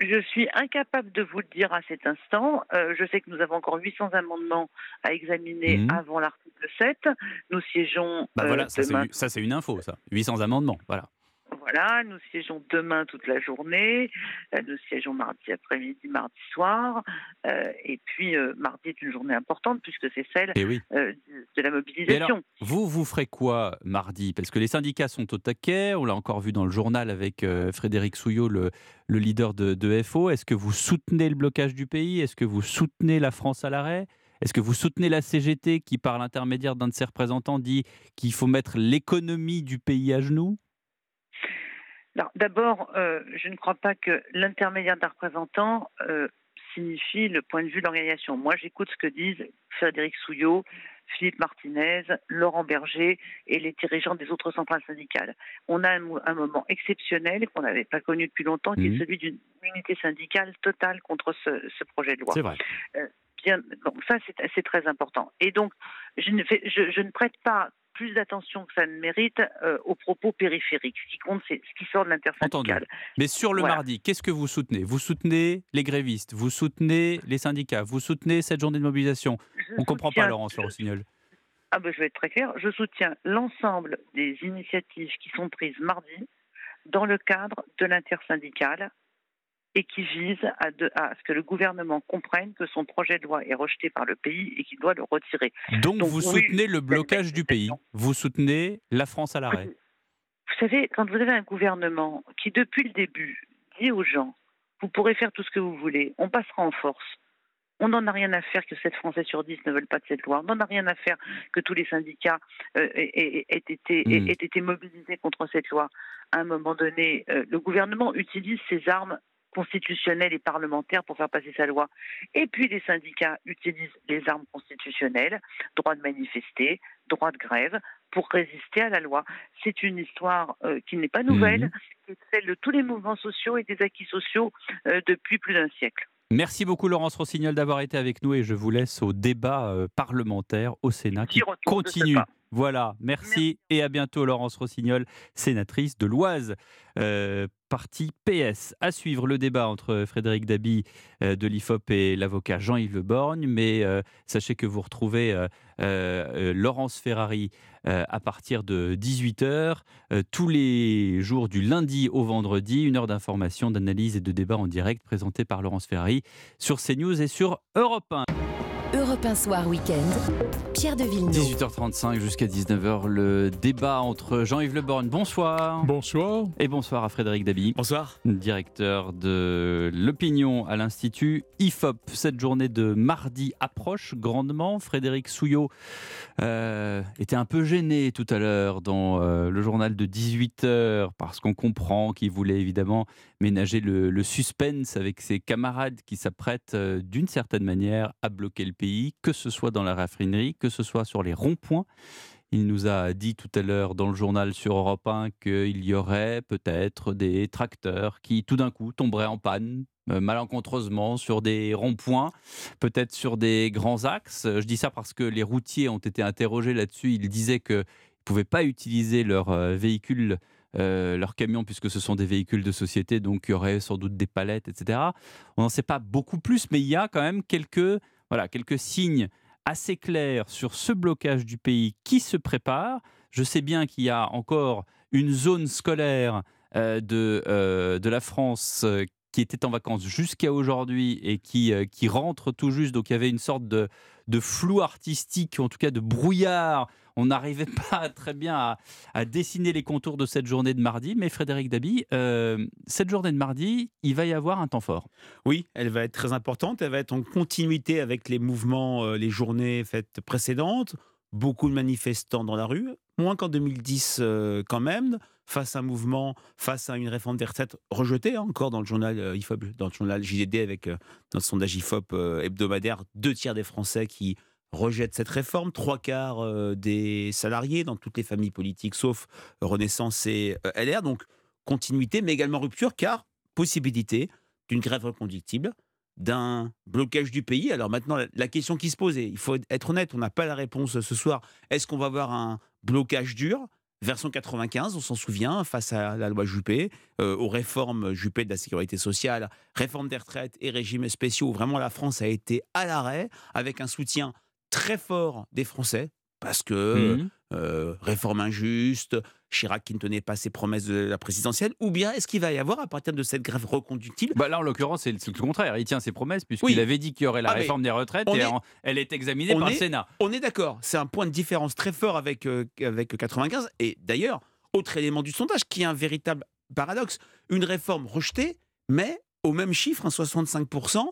Speaker 18: Je suis incapable de vous le dire à cet instant. Euh, je sais que nous avons encore 800 amendements à examiner mmh. avant l'article 7. Nous siégeons.
Speaker 3: Bah voilà, ça c'est une info, ça. 800 amendements, voilà.
Speaker 18: Voilà, nous siégeons demain toute la journée, euh, nous siégeons mardi après-midi, mardi soir, euh, et puis euh, mardi est une journée importante puisque c'est celle
Speaker 3: eh
Speaker 18: de, la mobilisation.
Speaker 3: vous, vous ferez quoi mardi? Parce que les syndicats sont au taquet, on l'a encore vu dans le journal avec Frédéric Souillot, le, leader de, de FO. Est-ce que vous soutenez le blocage du pays? Est-ce que vous soutenez la France à l'arrêt? Est-ce que vous soutenez la CGT qui, par l'intermédiaire d'un de ses représentants, dit qu'il faut mettre l'économie du pays à genoux?
Speaker 18: D'abord, euh, je ne crois pas que l'intermédiaire d'un représentant euh, signifie le point de vue de l'organisation. Moi, j'écoute ce que disent Frédéric Souillot, Philippe Martinez, Laurent Berger et les dirigeants des autres centrales syndicales. On a un, moment exceptionnel qu'on n'avait pas connu depuis longtemps, qui est mmh. celui d'une unité syndicale totale contre ce, projet de loi.
Speaker 3: C'est vrai.
Speaker 18: Euh, bien, ça, c'est très important. Et donc, je ne, je ne prête pas plus d'attention que ça ne mérite euh, aux propos périphériques. Ce qui compte, c'est ce qui sort de l'intersyndicale.
Speaker 3: Mais sur le mardi, qu'est-ce que vous soutenez? Vous soutenez les grévistes, vous soutenez les syndicats, vous soutenez cette journée de mobilisation? On ne comprend pas, Laurence Rossignol.
Speaker 18: Ah ben, je vais être très clair. Je soutiens l'ensemble des initiatives qui sont prises mardi dans le cadre de l'intersyndicale et qui vise à, ce que le gouvernement comprenne que son projet de loi est rejeté par le pays et qu'il doit le retirer.
Speaker 3: Donc, vous soutenez le blocage du pays Vous soutenez la France à l'arrêt
Speaker 18: Vous savez, quand vous avez un gouvernement qui, depuis le début, dit aux gens, vous pourrez faire tout ce que vous voulez, on passera en force. On n'en a rien à faire que 7 Français sur 10 ne veulent pas de cette loi. On n'en a rien à faire que tous les syndicats euh, aient, été, hmm. été, mobilisés contre cette loi. À un moment donné, euh, le gouvernement utilise ses armes constitutionnelle et parlementaire pour faire passer sa loi. Et puis les syndicats utilisent les armes constitutionnelles, droit de manifester, droit de grève, pour résister à la loi. C'est une histoire euh, qui n'est pas nouvelle, mmh. c'est celle de tous les mouvements sociaux et des acquis sociaux euh, depuis plus d'un siècle.
Speaker 3: Merci beaucoup Laurence Rossignol d'avoir été avec nous et je vous laisse au débat euh, parlementaire au Sénat qui continue. Voilà, merci, et à bientôt Laurence Rossignol, sénatrice de l'Oise, euh, parti PS. À suivre le débat entre Frédéric Dabi euh, de l'IFOP et l'avocat Jean-Yves Borgne, mais euh, sachez que vous retrouvez Laurence Ferrari à partir de 18h, tous les jours du lundi au vendredi, une heure d'information, d'analyse et de débat en direct présentée par Laurence Ferrari sur CNews et sur Europe 1.
Speaker 1: Europe 1 Soir Week-end, Pierre de Villeneuve.
Speaker 3: 18h35 jusqu'à 19h, le débat entre Jean-Yves Le Borgne. Bonsoir.
Speaker 19: Bonsoir.
Speaker 3: Et bonsoir à Frédéric Dabi.
Speaker 19: Bonsoir.
Speaker 3: Directeur de l'opinion à l'Institut IFOP. Cette journée de mardi approche grandement. Frédéric Souillot euh, était un peu gêné tout à l'heure dans euh, le journal de 18h parce qu'on comprend qu'il voulait évidemment ménager le, suspense avec ses camarades qui s'apprêtent euh, d'une certaine manière à bloquer le pays, que ce soit dans la raffinerie, que ce soit sur les ronds-points. Il nous a dit tout à l'heure dans le journal sur Europe 1 qu'il y aurait peut-être des tracteurs qui tout d'un coup tomberaient en panne euh, malencontreusement sur des ronds-points, peut-être sur des grands axes. Je dis ça parce que les routiers ont été interrogés là-dessus. Ils disaient qu'ils ne pouvaient pas utiliser leur euh, véhicule euh, leurs camions, puisque ce sont des véhicules de société, donc il y aurait sans doute des palettes, etc. On n'en sait pas beaucoup plus, mais il y a quand même quelques, voilà, quelques signes assez clairs sur ce blocage du pays qui se prépare. Je sais bien qu'il y a encore une zone scolaire euh, de, euh, de la France qui était en vacances jusqu'à aujourd'hui et qui, qui rentre tout juste. Donc il y avait une sorte de, de flou artistique, en tout cas de brouillard on n'arrivait pas très bien à, dessiner les contours de cette journée de mardi. Mais Frédéric Dabi, euh, cette journée de mardi, il va y avoir un temps fort.
Speaker 19: Oui, elle va être très importante. Elle va être en continuité avec les mouvements, euh, les journées faites précédentes beaucoup de manifestants dans la rue, moins qu'en 2010 euh, quand même, face à un mouvement, face à une réforme des retraites rejetée hein, encore dans le journal euh, IFOP, dans le journal JDD avec euh, notre sondage IFOP hebdomadaire, deux tiers des Français qui rejettent cette réforme, trois quarts des salariés dans toutes les familles politiques, sauf Renaissance et LR. Donc continuité, mais également rupture, car possibilité d'une grève reconductible d'un blocage du pays. Alors maintenant, la question qui se pose, et il faut être honnête, on n'a pas la réponse ce soir, est-ce qu'on va avoir un blocage dur? Version 95, on s'en souvient, face à la loi Juppé, euh, aux réformes Juppé de la sécurité sociale, réforme des retraites et régimes spéciaux, vraiment la France a été à l'arrêt, avec un soutien très fort des Français, parce que mmh. euh, réforme injuste, Chirac qui ne tenait pas ses promesses de la présidentielle, ou bien est-ce qu'il va y avoir à partir de cette grève reconductible
Speaker 3: bah Là, en l'occurrence, c'est le contraire. Il tient ses promesses puisqu'il avait dit qu'il y aurait la ah, réforme des retraites et elle est examinée par le Sénat.
Speaker 19: On est d'accord. C'est un point de différence très fort avec, euh, avec 95. Et d'ailleurs, autre élément du sondage qui est un véritable paradoxe. Une réforme rejetée, mais au même chiffre, un 65%,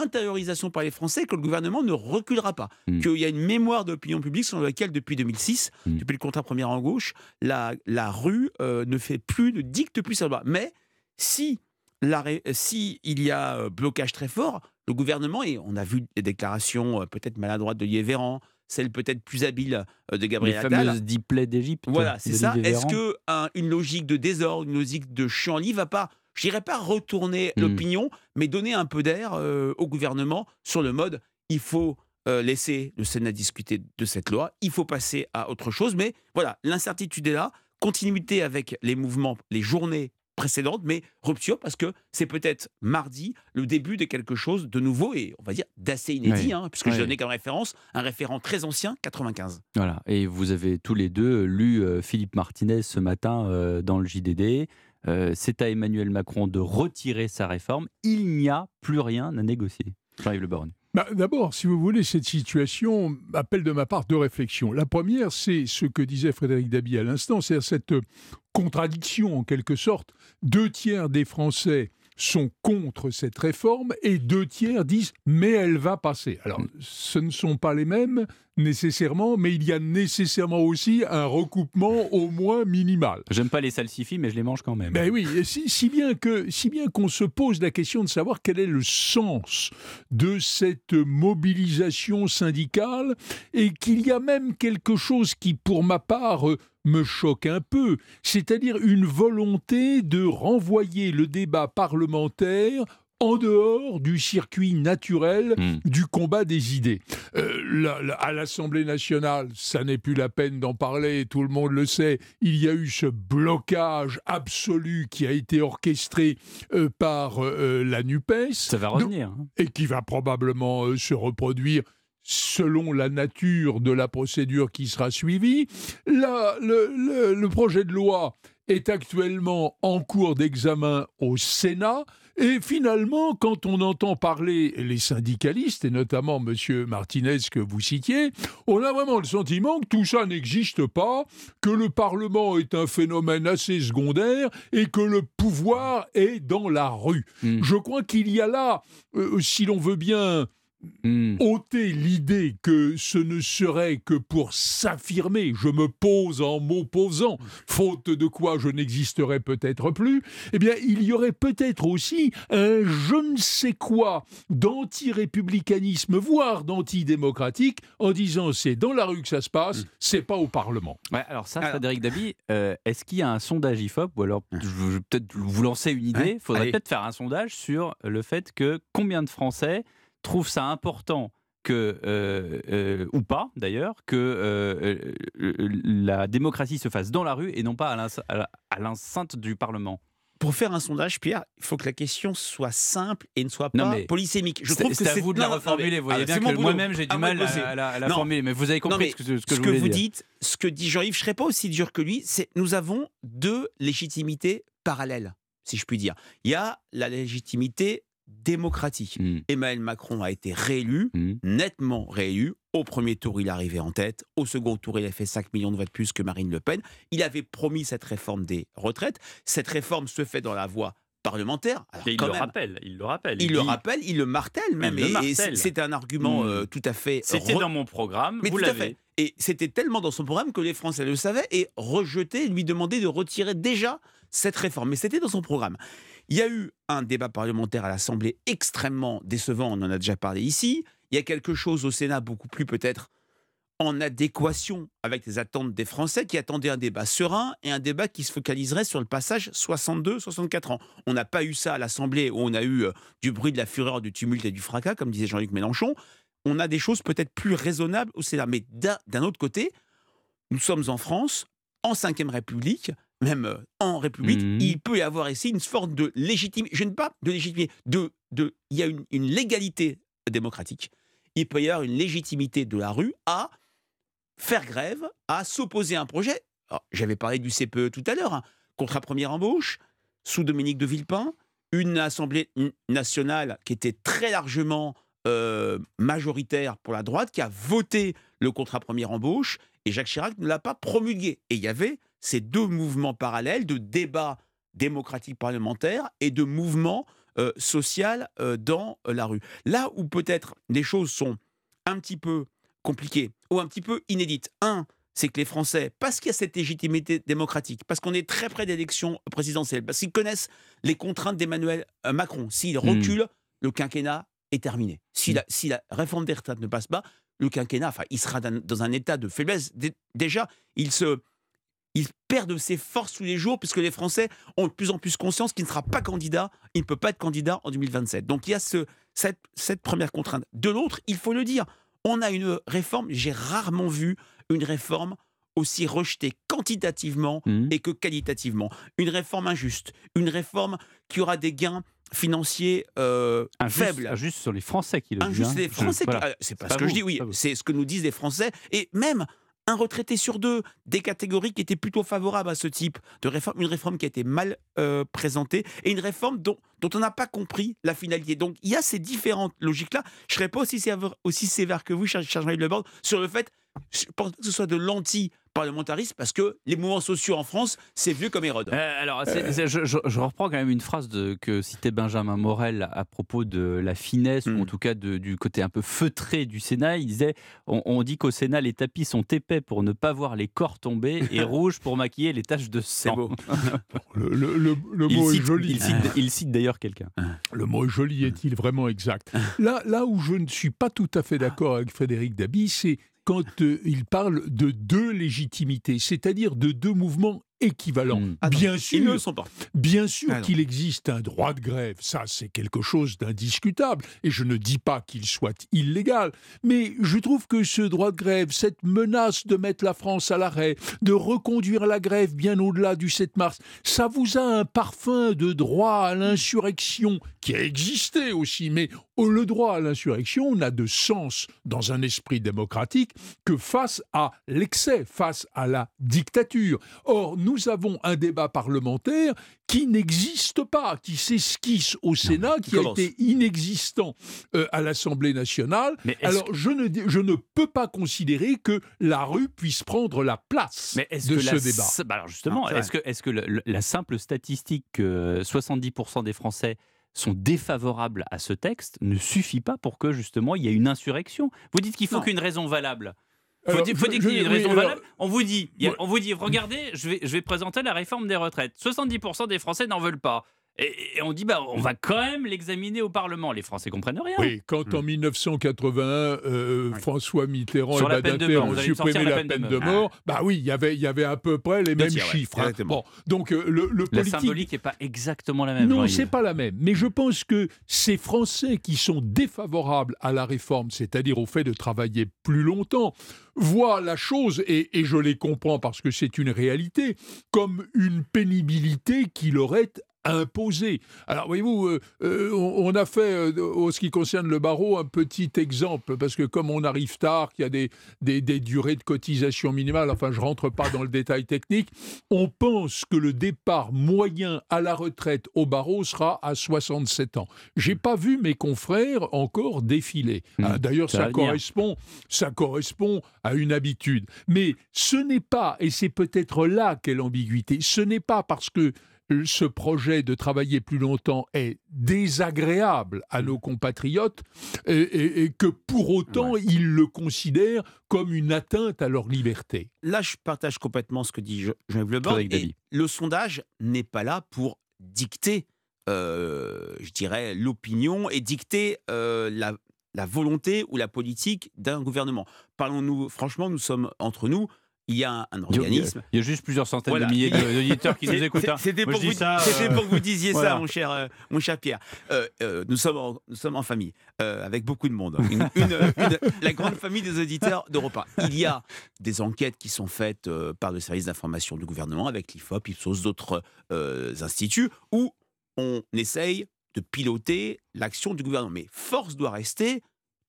Speaker 19: intériorisation par les Français que le gouvernement ne reculera pas. Hmm. Qu'il y a une mémoire d'opinion publique sur laquelle, depuis 2006, hmm. depuis le contrat première en gauche, la, la rue euh, ne fait plus, ne dicte plus sa loi. Mais si, la, si il y a euh, blocage très fort, le gouvernement, et on a vu des déclarations euh, peut-être maladroites de Lié Véran, celle peut-être plus habile de Gabriel
Speaker 3: Attal. Les fameuses d'Égypte.
Speaker 19: Voilà, c'est ça. Est-ce que une logique de désordre, une logique de ne va pas je dirais pas retourner mmh. l'opinion, mais donner un peu d'air euh, au gouvernement sur le mode il faut euh, laisser le Sénat discuter de cette loi, il faut passer à autre chose. Mais voilà, l'incertitude est là, continuité avec les mouvements, les journées précédentes, mais rupture parce que c'est peut-être mardi le début de quelque chose de nouveau et on va dire d'assez inédit, hein, puisque j'ai donné comme référence un référent très ancien, 95.
Speaker 3: Voilà, et vous avez tous les deux lu euh, Philippe Martinez ce matin dans le JDD. Euh, c'est à Emmanuel Macron de retirer sa réforme. Il n'y a plus rien à négocier.
Speaker 20: Bah, D'abord, si vous voulez, cette situation appelle de ma part deux réflexions. La première, c'est ce que disait Frédéric Dabi à l'instant, c'est cette contradiction en quelque sorte. Deux tiers des Français sont contre cette réforme et deux tiers disent mais elle va passer. Alors mm. ce ne sont pas les mêmes nécessairement, mais il y a nécessairement aussi un recoupement au moins minimal.
Speaker 3: J'aime pas les salsifis, mais je les mange quand même.
Speaker 20: Ben oui, si, si bien que si bien qu'on se pose la question de savoir quel est le sens de cette mobilisation syndicale et qu'il y a même quelque chose qui, pour ma part, me choque un peu, c'est-à-dire une volonté de renvoyer le débat parlementaire en dehors du circuit naturel hmm. du combat des idées. Euh, à l'Assemblée nationale, ça n'est plus la peine d'en parler, tout le monde le sait, il y a eu ce blocage absolu qui a été orchestré euh, par euh, la NUPES.
Speaker 3: Ça va revenir.
Speaker 20: Hein. Et qui va probablement se reproduire selon la nature de la procédure qui sera suivie. Le, projet de loi est actuellement en cours d'examen au Sénat. Et finalement, quand on entend parler les syndicalistes, et notamment M. Martinez que vous citiez, on a vraiment le sentiment que tout ça n'existe pas, que le Parlement est un phénomène assez secondaire et que le pouvoir est dans la rue. Hmm. Je crois qu'il y a là, euh, si l'on veut bien Hmm. ôter l'idée que ce ne serait que pour s'affirmer, je me pose en m'opposant, faute de quoi je n'existerais peut-être plus, eh bien, il y aurait peut-être aussi un je ne sais quoi d'anti-républicanisme, voire d'antidémocratique, en disant c'est dans la rue que ça se passe, hmm. c'est pas au Parlement.
Speaker 3: Ouais, alors ça, Frédéric Dabi, euh, est-ce qu'il y a un sondage IFOP, ou alors je vais peut-être vous lancer une idée, il faudrait peut-être faire un sondage sur le fait que combien de Français trouve ça important que, euh, euh, ou pas d'ailleurs, que euh, la démocratie se fasse dans la rue et non pas à l'enceinte du Parlement
Speaker 19: pour faire un sondage, Pierre, il faut que la question soit simple et ne soit pas polysémique.
Speaker 3: Je trouve que c'est à vous de la reformuler. Vous voyez ah, bien que moi-même j'ai du mal à, la, formuler, mais vous avez compris ce que, ce que,
Speaker 19: vous dites. Ce que dit Jean-Yves, je ne serais pas aussi dur que lui. C'est nous avons deux légitimités parallèles, si je puis dire. Il y a la légitimité démocratique. Hmm. Emmanuel Macron a été réélu, hmm. nettement réélu. Au premier tour, il est arrivé en tête. Au second tour, il a fait 5 millions de voix de plus que Marine Le Pen. Il avait promis cette réforme des retraites. Cette réforme se fait dans la voie parlementaire. Alors,
Speaker 3: il
Speaker 19: quand
Speaker 3: le
Speaker 19: même,
Speaker 3: rappelle, il le rappelle.
Speaker 19: Il, le
Speaker 3: dit-
Speaker 19: rappelle, il le martèle même.
Speaker 3: Il le
Speaker 19: et- c'est un argument
Speaker 3: Hmm.
Speaker 19: euh, tout à fait.
Speaker 3: C'était
Speaker 19: re-
Speaker 3: dans mon programme,
Speaker 19: Mais
Speaker 3: vous l'avez.
Speaker 19: Et c'était tellement dans son programme que les Français le savaient et rejetaient, lui demandaient de retirer déjà cette réforme. Mais c'était dans son programme. Il y a eu un débat parlementaire à l'Assemblée extrêmement décevant, on en a déjà parlé ici. Il y a quelque chose au Sénat beaucoup plus peut-être en adéquation avec les attentes des Français qui attendaient un débat serein et un débat qui se focaliserait sur le passage 62-64 ans. On n'a pas eu ça à l'Assemblée où on a eu euh, du bruit, de la fureur, du tumulte et du fracas, comme disait Jean-Luc Mélenchon. On a des choses peut-être plus raisonnables au Sénat. Mais d'un autre côté, nous sommes en France, en Ve République, même euh, en République,
Speaker 3: Mhm.
Speaker 19: il peut y avoir ici une forme de légitimité, je ne pas de légitimité, de, de, il y a une, une légalité démocratique. Il peut y avoir une légitimité de la rue à faire grève, à s'opposer à un projet. J'avais parlé du CPE tout à l'heure, hein, contrat première embauche, sous Dominique de Villepin, une Assemblée nationale qui était très largement euh, majoritaire pour la droite, qui a voté le contrat première embauche, et Jacques Chirac ne l'a pas promulgué. Et il y avait ces deux mouvements parallèles de débat démocratique parlementaire et de mouvement euh, social euh, dans euh, la rue. Là où peut-être les choses sont un petit peu compliquées ou un petit peu inédites. Un, c'est que les Français, parce qu'il y a cette légitimité démocratique, parce qu'on est très près d'élections présidentielles, parce qu'ils connaissent les contraintes d'Emmanuel euh, Macron, s'il recule, le quinquennat est terminé. Si, la, si la réforme des retraites ne passe pas, le quinquennat, enfin, il sera dans, dans un état de faiblesse. Dé- Déjà, il se, il perd de ses forces tous les jours, puisque les Français ont de plus en plus conscience qu'il ne sera pas candidat, il ne peut pas être candidat en 2027. Donc il y a ce, cette, cette première contrainte. De l'autre, il faut le dire, on a une réforme, j'ai rarement vu une réforme aussi rejetée quantitativement et que qualitativement. Une réforme injuste, une réforme qui aura des gains financiers euh,
Speaker 3: Injuste-
Speaker 19: faibles.
Speaker 3: Injuste sur les Français qui le disent.
Speaker 19: Injuste
Speaker 3: hein.
Speaker 19: les Français.
Speaker 3: Voilà.
Speaker 19: ah, C'est pas ce que je dis, oui. C'est ce que nous disent les Français. Et même un retraité sur deux, des catégories qui étaient plutôt favorables à ce type de réforme. Une réforme qui a été mal euh, présentée et une réforme dont, on n'a pas compris la finalité. Donc il y a ces différentes logiques-là. Je ne serais pas aussi sévère, aussi sévère que vous, cher cher Jean-Yves Le Borgne, sur le fait que ce soit de l'anti-parlementarisme parce que les mouvements sociaux en France, c'est vieux comme Hérode.
Speaker 3: Euh, alors, c'est- c'est- je, je- je reprends quand même une phrase de, que citait Benjamin Morel à propos de la finesse,
Speaker 19: Hmm.
Speaker 3: ou en tout cas de- du côté un peu feutré du Sénat. Il disait on, on dit qu'au Sénat, les tapis sont épais pour ne pas voir les corps tomber et rouges pour maquiller les taches de sang.
Speaker 19: beau.
Speaker 20: Le, le- le- le
Speaker 3: Il
Speaker 20: mot
Speaker 3: cite-
Speaker 20: est joli.
Speaker 3: il cite- il cite d'ailleurs quelqu'un.
Speaker 20: Le mot joli est-il vraiment exact? Là, là où je ne suis pas tout à fait d'accord avec Frédéric Dabi, c'est quand euh, il parle de deux légitimités, c'est-à-dire de deux mouvements équivalents. Bien sûr,
Speaker 19: Ils ne le sont pas.
Speaker 20: Bien sûr
Speaker 19: Ah
Speaker 20: qu'il existe un droit de grève, ça c'est quelque chose d'indiscutable, et je ne dis pas qu'il soit illégal, mais je trouve que ce droit de grève, cette menace de mettre la France à l'arrêt, de reconduire la grève bien au-delà du 7 mars, ça vous a un parfum de droit à l'insurrection qui a existé aussi, mais oh, le droit à l'insurrection n'a de sens dans un esprit démocratique que face à l'excès, face à la dictature. Or, nous avons un débat parlementaire qui n'existe pas, qui s'esquisse au Sénat, qui a été inexistant euh, à l'Assemblée nationale. Alors, je ne, je ne peux pas considérer que la rue puisse prendre la place
Speaker 3: Mais
Speaker 20: de
Speaker 3: que
Speaker 20: ce
Speaker 3: la,
Speaker 20: débat.
Speaker 3: bah alors justement,
Speaker 20: Ah,
Speaker 3: est-ce que, est-ce que le- le- la simple statistique que 70% des Français sont défavorables à ce texte ne suffit pas pour que justement il y ait une insurrection Vous dites qu'il faut qu'une raison valable. Faut
Speaker 20: Alors,
Speaker 3: dire, faut
Speaker 20: je-
Speaker 3: dire qu'il y ait une
Speaker 20: oui,
Speaker 3: raison
Speaker 20: alors-
Speaker 3: valable. On vous dit, a- on vous dit, regardez, je vais, je vais présenter la réforme des retraites. 70% des Français n'en veulent pas. Et, et on dit, bah, on va quand même l'examiner au Parlement. Les Français comprennent rien.
Speaker 20: Oui, quand en 1981, euh, François Mitterrand
Speaker 3: Sur
Speaker 20: et
Speaker 3: la peine de
Speaker 20: Badinter
Speaker 3: mort,
Speaker 20: ont
Speaker 3: vous allez me
Speaker 20: supprimé
Speaker 3: sortir
Speaker 20: la
Speaker 3: la peine
Speaker 20: peine
Speaker 3: de
Speaker 20: de
Speaker 3: mort.
Speaker 20: mort, bah oui, il y avait- il y avait à peu près les mêmes
Speaker 19: tiers, ouais,
Speaker 20: chiffres. hein.
Speaker 19: exactement.
Speaker 20: Bon, donc euh, le, le
Speaker 3: La
Speaker 20: politique
Speaker 3: symbolique n'est pas exactement la même.
Speaker 20: non, c'est pas la même. Mais je pense que ces Français qui sont défavorables à la réforme, c'est-à-dire au fait de travailler plus longtemps, voient la chose, et, et je les comprends parce que c'est une réalité, comme une pénibilité qui leur est imposée. Alors, voyez-vous, euh, euh, on, on a fait, euh, au ce qui concerne le barreau, un petit exemple, parce que comme on arrive tard, qu'il y a des, des, des durées de cotisation minimale, enfin, je rentre pas dans le détail technique, on pense que le départ moyen à la retraite au barreau sera à 67 ans. J'ai pas vu mes confrères encore défiler. Ah, D'ailleurs,
Speaker 3: ça
Speaker 20: correspond, ça correspond à une habitude. Mais ce n'est pas, et c'est peut-être là qu'est l'ambiguïté, ce n'est pas parce que ce projet de travailler plus longtemps est désagréable à nos compatriotes et, que pour autant ils le considèrent comme une atteinte à leur liberté.
Speaker 19: Là, je partage complètement ce que dit Jean-Yves Le. Le sondage n'est pas là pour dicter, euh, je dirais, l'opinion et dicter euh, la, la volonté ou la politique d'un gouvernement. Parlons-nous, franchement, nous sommes entre nous il y a un organisme.
Speaker 3: Il y a juste plusieurs centaines de milliers d'auditeurs qui nous écoutent. Hein.
Speaker 19: C'était pour, pour, que vous disiez ça, mon cher, euh, mon cher Pierre. Euh, euh, nous, sommes en, nous sommes en famille, avec beaucoup de monde. Une, la grande famille des auditeurs d'Europa. Il y a des enquêtes qui sont faites par le service d'information du gouvernement, avec l'IFOP, Ipsos, d'autres instituts, où on essaye de piloter l'action du gouvernement. Mais force doit rester,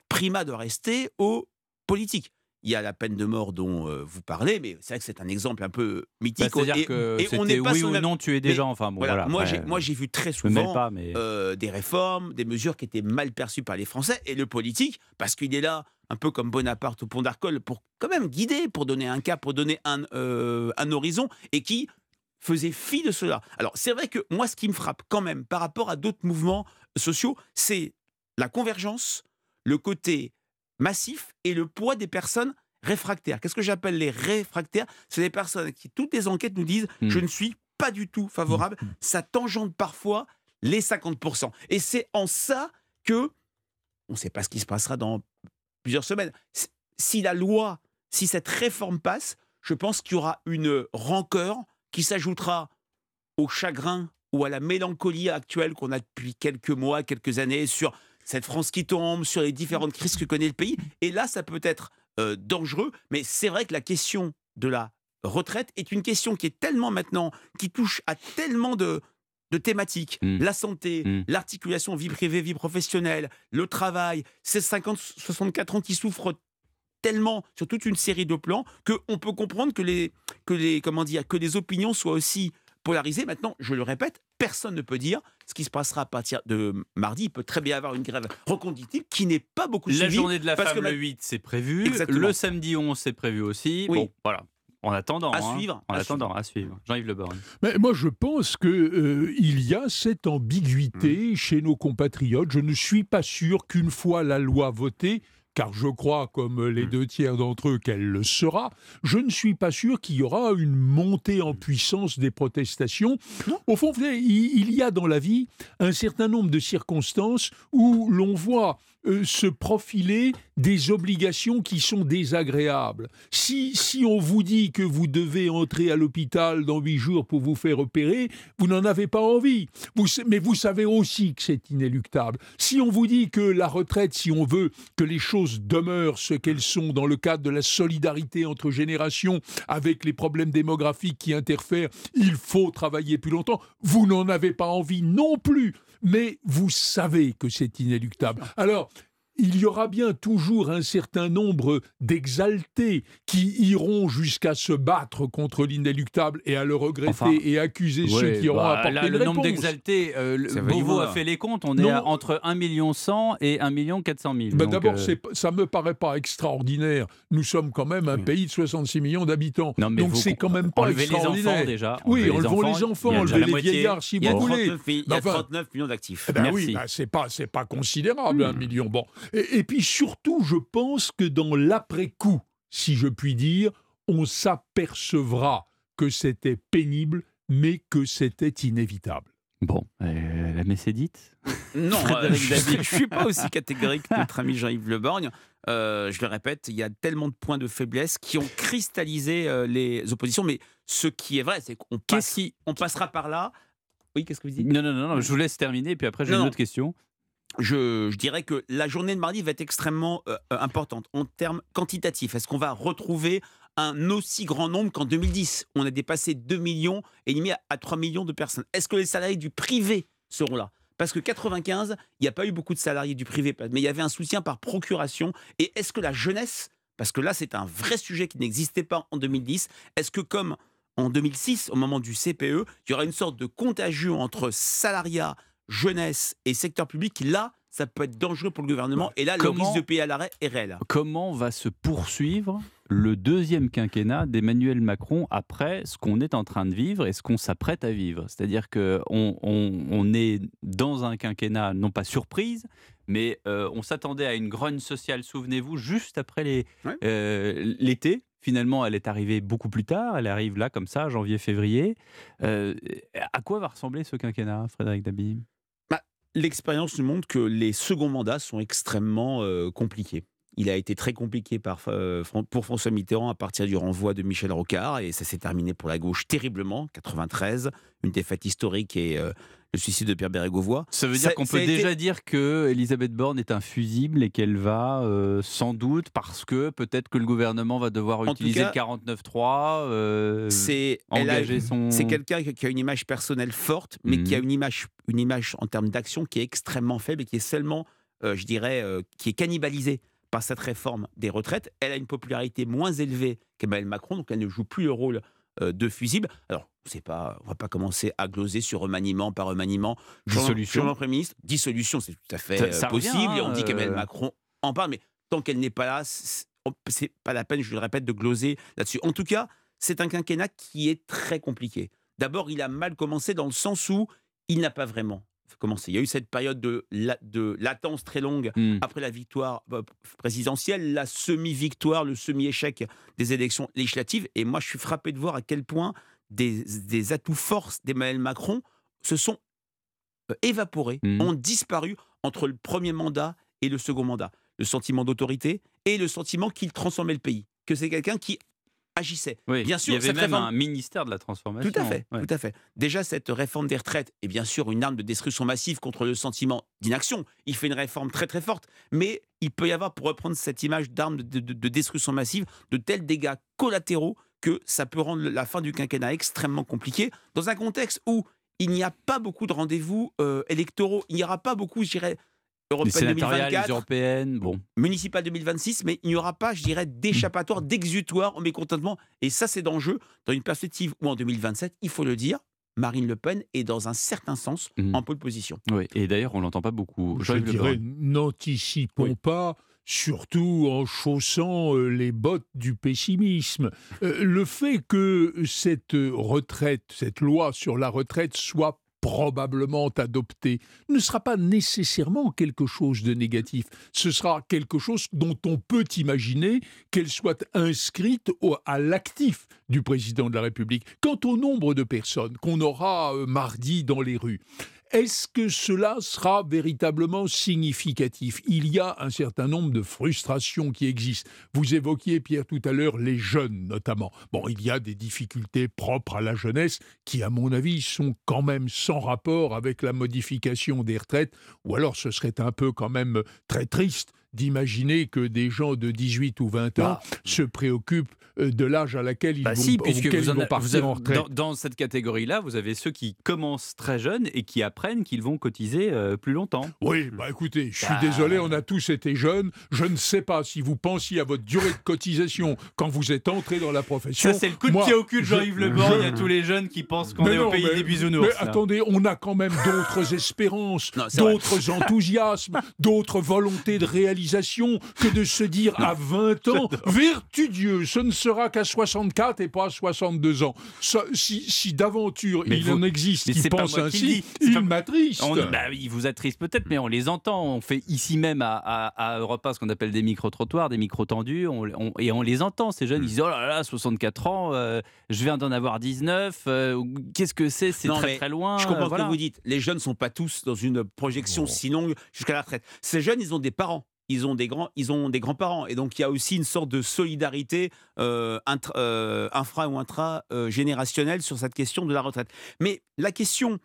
Speaker 19: prima doit rester aux politiques il y a la peine de mort dont euh, vous parlez, mais c'est vrai que c'est un exemple un peu mythique.
Speaker 3: Bah, c'est-à-dire que et on n'est pas oui ou non tuer des gens. Enfin, bon, voilà,
Speaker 19: Moi, j'ai, moi, j'ai vu très souvent euh, des réformes, des mesures qui étaient mal perçues par les Français et le politique, parce qu'il est là, un peu comme Bonaparte au pont d'Arcole, pour quand même guider, pour donner un cap, pour donner un, euh, un horizon, et qui faisait fi de cela. Alors, c'est vrai que moi, ce qui me frappe quand même par rapport à d'autres mouvements sociaux, c'est la convergence, le côté massif et le poids des personnes réfractaires. Qu'est-ce que j'appelle les réfractaires? C'est des personnes qui, toutes les enquêtes nous disent, hmm. je ne suis pas du tout favorable. Hmm. Ça tangente parfois les 50%. Et c'est en ça que on ne sait pas ce qui se passera dans plusieurs semaines. Si la loi, si cette réforme passe, je pense qu'il y aura une rancœur qui s'ajoutera au chagrin ou à la mélancolie actuelle qu'on a depuis quelques mois, quelques années sur cette France qui tombe, sur les différentes crises que connaît le pays. Et là, ça peut être euh, dangereux, mais c'est vrai que la question de la retraite est une question qui est tellement maintenant, qui touche à tellement de, de thématiques, mmh. la santé, mmh. l'articulation vie privée, vie professionnelle, le travail, ces 50-64 ans qui souffrent tellement sur toute une série de plans qu'on peut comprendre que les, que les, comment dire, que les opinions soient aussi polarisées. Maintenant, je le répète, personne ne peut dire ce qui se passera à partir de mardi. Il peut très bien avoir une grève reconductible qui n'est pas beaucoup
Speaker 3: La journée de la femme, le 8, c'est prévu. Le samedi 11, c'est prévu aussi. Bon, voilà. En attendant,
Speaker 19: à
Speaker 3: hein.
Speaker 19: suivre,
Speaker 3: en attendant, à suivre. Jean-Yves Le Borgne.
Speaker 20: Mais moi, je pense que euh, il y a cette ambiguïté mmh. chez nos compatriotes. Je ne suis pas sûr qu'une fois la loi votée, car je crois, comme les hmm. deux tiers d'entre eux, qu'elle le sera, je ne suis pas sûr qu'il y aura une montée en puissance des protestations. Au fond, il y a dans la vie un certain nombre de circonstances où l'on voit euh, se profiler des obligations qui sont désagréables. Si, si on vous dit que vous devez entrer à l'hôpital dans huit jours pour vous faire opérer, vous n'en avez pas envie. Mais vous savez aussi que c'est inéluctable. Si on vous dit que la retraite, si on veut que les choses demeurent ce qu'elles sont dans le cadre de la solidarité entre générations, avec les problèmes démographiques qui interfèrent, il faut travailler plus longtemps, vous n'en avez pas envie non plus mais vous savez que c'est inéluctable. Alors, il y aura bien toujours un certain nombre d'exaltés qui iront jusqu'à se battre contre l'inéluctable et à le regretter et accuser ceux qui auront bah, apporté là,
Speaker 3: le nombre d'exaltés, euh, Beauvau a fait les comptes, on est entre 1 million 100 et 1 million 400 000.
Speaker 20: Ben D'abord, euh... ça me paraît pas extraordinaire. Nous sommes quand même un pays de 66 millions d'habitants. Donc c'est quand même pas extraordinaire.
Speaker 3: les enfants déjà.
Speaker 20: Oui, enlevons les enfants, enlevez les vieillards si vous voulez.
Speaker 19: Il y a 39 millions d'actifs.
Speaker 20: Ben oui, ben c'est pas, pas considérable, un million. Bon. Et, puis surtout, je pense que dans l'après-coup, si je puis dire, on s'apercevra que c'était pénible, mais que c'était inévitable.
Speaker 3: Bon, euh, la messe est dite?
Speaker 19: Non, euh, je ne suis pas aussi catégorique que notre ami Jean-Yves Le Borgne. Euh, je le répète, il y a tellement de points de faiblesse qui ont cristallisé les oppositions. Mais ce qui est vrai, c'est qu'on passe, on passera par là. Oui, qu'est-ce que vous dites?
Speaker 3: Non, non, non, non, je vous laisse terminer, puis après j'ai une autre question
Speaker 19: je, dirais que la journée de mardi va être extrêmement euh, importante en termes quantitatifs. Est-ce qu'on va retrouver un aussi grand nombre qu'en 2010 On a dépassé 2 millions et demi à 3 millions de personnes. Est-ce que les salariés du privé seront là? Parce que 95, il n'y a pas eu beaucoup de salariés du privé, mais il y avait un soutien par procuration. Et est-ce que la jeunesse, parce que là c'est un vrai sujet qui n'existait pas en 2010, est-ce que comme en 2006, au moment du CPE, il y aura une sorte de contagion entre salariat, jeunesse et secteur public, là, ça peut être dangereux pour le gouvernement. Et là, le risque de payer à l'arrêt est réel.
Speaker 3: Comment va se poursuivre le deuxième quinquennat d'Emmanuel Macron après ce qu'on est en train de vivre et ce qu'on s'apprête à vivre? C'est-à-dire qu'on on, est dans un quinquennat, non pas surprise, mais euh, on s'attendait à une grogne sociale, souvenez-vous, juste après euh, l'été. Finalement, elle est arrivée beaucoup plus tard. Elle arrive là, comme ça, janvier-février. Euh, à quoi va ressembler ce quinquennat, Frédéric Dabi?
Speaker 19: bah, L'expérience nous montre que les seconds mandats sont extrêmement compliqués. Il a été très compliqué pour François Mitterrand à partir du renvoi de Michel Rocard et ça s'est terminé pour la gauche terriblement, 93, une défaite historique et le suicide de Pierre Bérégovoy.
Speaker 3: Ça veut dire qu'on peut déjà dire que Elisabeth Borne est un fusible et qu'elle va euh, sans doute parce que peut-être que le gouvernement va devoir utiliser le 49.3, euh, engager son.
Speaker 19: C'est quelqu'un qui a une image personnelle forte, mais qui a mhm. une image, une image en termes d'action qui est extrêmement faible et qui est seulement, euh, je dirais, qui est cannibalisée par cette réforme des retraites. Elle a une popularité moins élevée qu'Emmanuel Macron, donc elle ne joue plus le rôle de fusible. Alors, c'est pas, on va pas commencer à gloser sur remaniement par remaniement.
Speaker 3: Dissolution.
Speaker 19: Premier ministre, dissolution, c'est tout à fait euh, possible. et on dit qu'Emmanuel euh. Macron en parle, mais tant qu'elle n'est pas là, c'est pas la peine, je le répète, de gloser là-dessus. En tout cas, c'est un quinquennat qui est très compliqué. D'abord, il a mal commencé dans le sens où il n'a pas vraiment Il y a eu cette période de, de latence très longue hmm. après la victoire euh, présidentielle, la semi-victoire, le semi-échec des élections législatives. Et moi, je suis frappé de voir à quel point des, atouts forces d'Emmanuel Macron se sont euh, évaporés, mmh. ont disparu entre le premier mandat et le second mandat. Le sentiment d'autorité et le sentiment qu'il transformait le pays, que c'est quelqu'un qui agissait.
Speaker 3: bien sûr, il y avait même un ministère de la transformation.
Speaker 19: Tout à fait, tout à fait. Déjà, cette réforme des retraites est bien sûr une arme de destruction massive contre le sentiment d'inaction. Il fait une réforme très très forte, mais il peut y avoir, pour reprendre cette image d'arme de, de, destruction massive, de tels dégâts collatéraux que ça peut rendre la fin du quinquennat extrêmement compliquée, dans un contexte où il n'y a pas beaucoup de rendez-vous euh, électoraux, il n'y aura pas beaucoup, je dirais,
Speaker 3: européennes 2024, européennes, bon.
Speaker 19: municipales 2026, mais il n'y aura pas, je dirais, d'échappatoire, d'exutoire au mécontentement. Et ça, c'est d'enjeu dans une perspective où en 2027, il faut le dire, Marine Le Pen est dans un certain sens mmh. en pole position.
Speaker 3: Oui, et d'ailleurs, on l'entend pas beaucoup.
Speaker 20: Je dirais, n'anticipons pas surtout en chaussant euh, les bottes du pessimisme. Euh, le fait que cette retraite, cette loi sur la retraite soit probablement adoptée ne sera pas nécessairement quelque chose de négatif. Ce sera quelque chose dont on peut imaginer qu'elle soit inscrite à l'actif du président de la République. Quant au nombre de personnes qu'on aura euh, mardi dans les rues, est-ce que cela sera véritablement significatif? Il y a un certain nombre de frustrations qui existent. Vous évoquiez, Pierre, tout à l'heure, les jeunes notamment. Bon, il y a des difficultés propres à la jeunesse qui, à mon avis, sont quand même sans rapport avec la modification des retraites, ou alors ce serait un peu quand même très triste d'imaginer que des gens de 18 ou 20 ans bah, se préoccupent euh, de l'âge à laquelle ils
Speaker 3: bah
Speaker 20: vont,
Speaker 3: si, puisque vous, en, en retraite. Dans, cette catégorie-là, vous avez ceux qui commencent très jeunes et qui apprennent qu'ils vont cotiser euh, plus longtemps.
Speaker 20: Oui, bah écoutez, je suis bah, désolé, on a tous été jeunes. Je ne sais pas si vous pensiez à votre durée de cotisation quand vous êtes entré dans la profession.
Speaker 3: Ça, c'est le coup de pied au cul de Jean-Yves Le Il y a tous les jeunes qui pensent qu'on est au pays des bisounours.
Speaker 20: Mais attendez, on a quand même d'autres espérances, d'autres enthousiasmes, d'autres volontés de réalisation que de se dire à 20 ans, vertu Dieu, ce ne sera qu'à 64 et pas à 62 ans. si, d'aventure il en existe qui pensent ainsi, il m'attriste.
Speaker 3: Bah, il vous attriste peut-être, mais on les entend. On fait ici même à, à, Europe 1 ce qu'on appelle des micro-trottoirs, des micro-tendus, et on les entend, ces jeunes. Ils disent Oh là là, 64 ans, euh, je viens d'en avoir 19, euh, qu'est-ce que c'est? C'est très très loin.
Speaker 19: Je comprends ce que vous dites. Les jeunes ne sont pas tous dans une projection si longue jusqu'à la retraite. Ces jeunes, ils ont des parents ils ont des grands, ils ont des grands-parents, et donc il y a aussi une sorte de solidarité euh, euh, infra ou intra générationnelle sur cette question de la retraite. Mais la question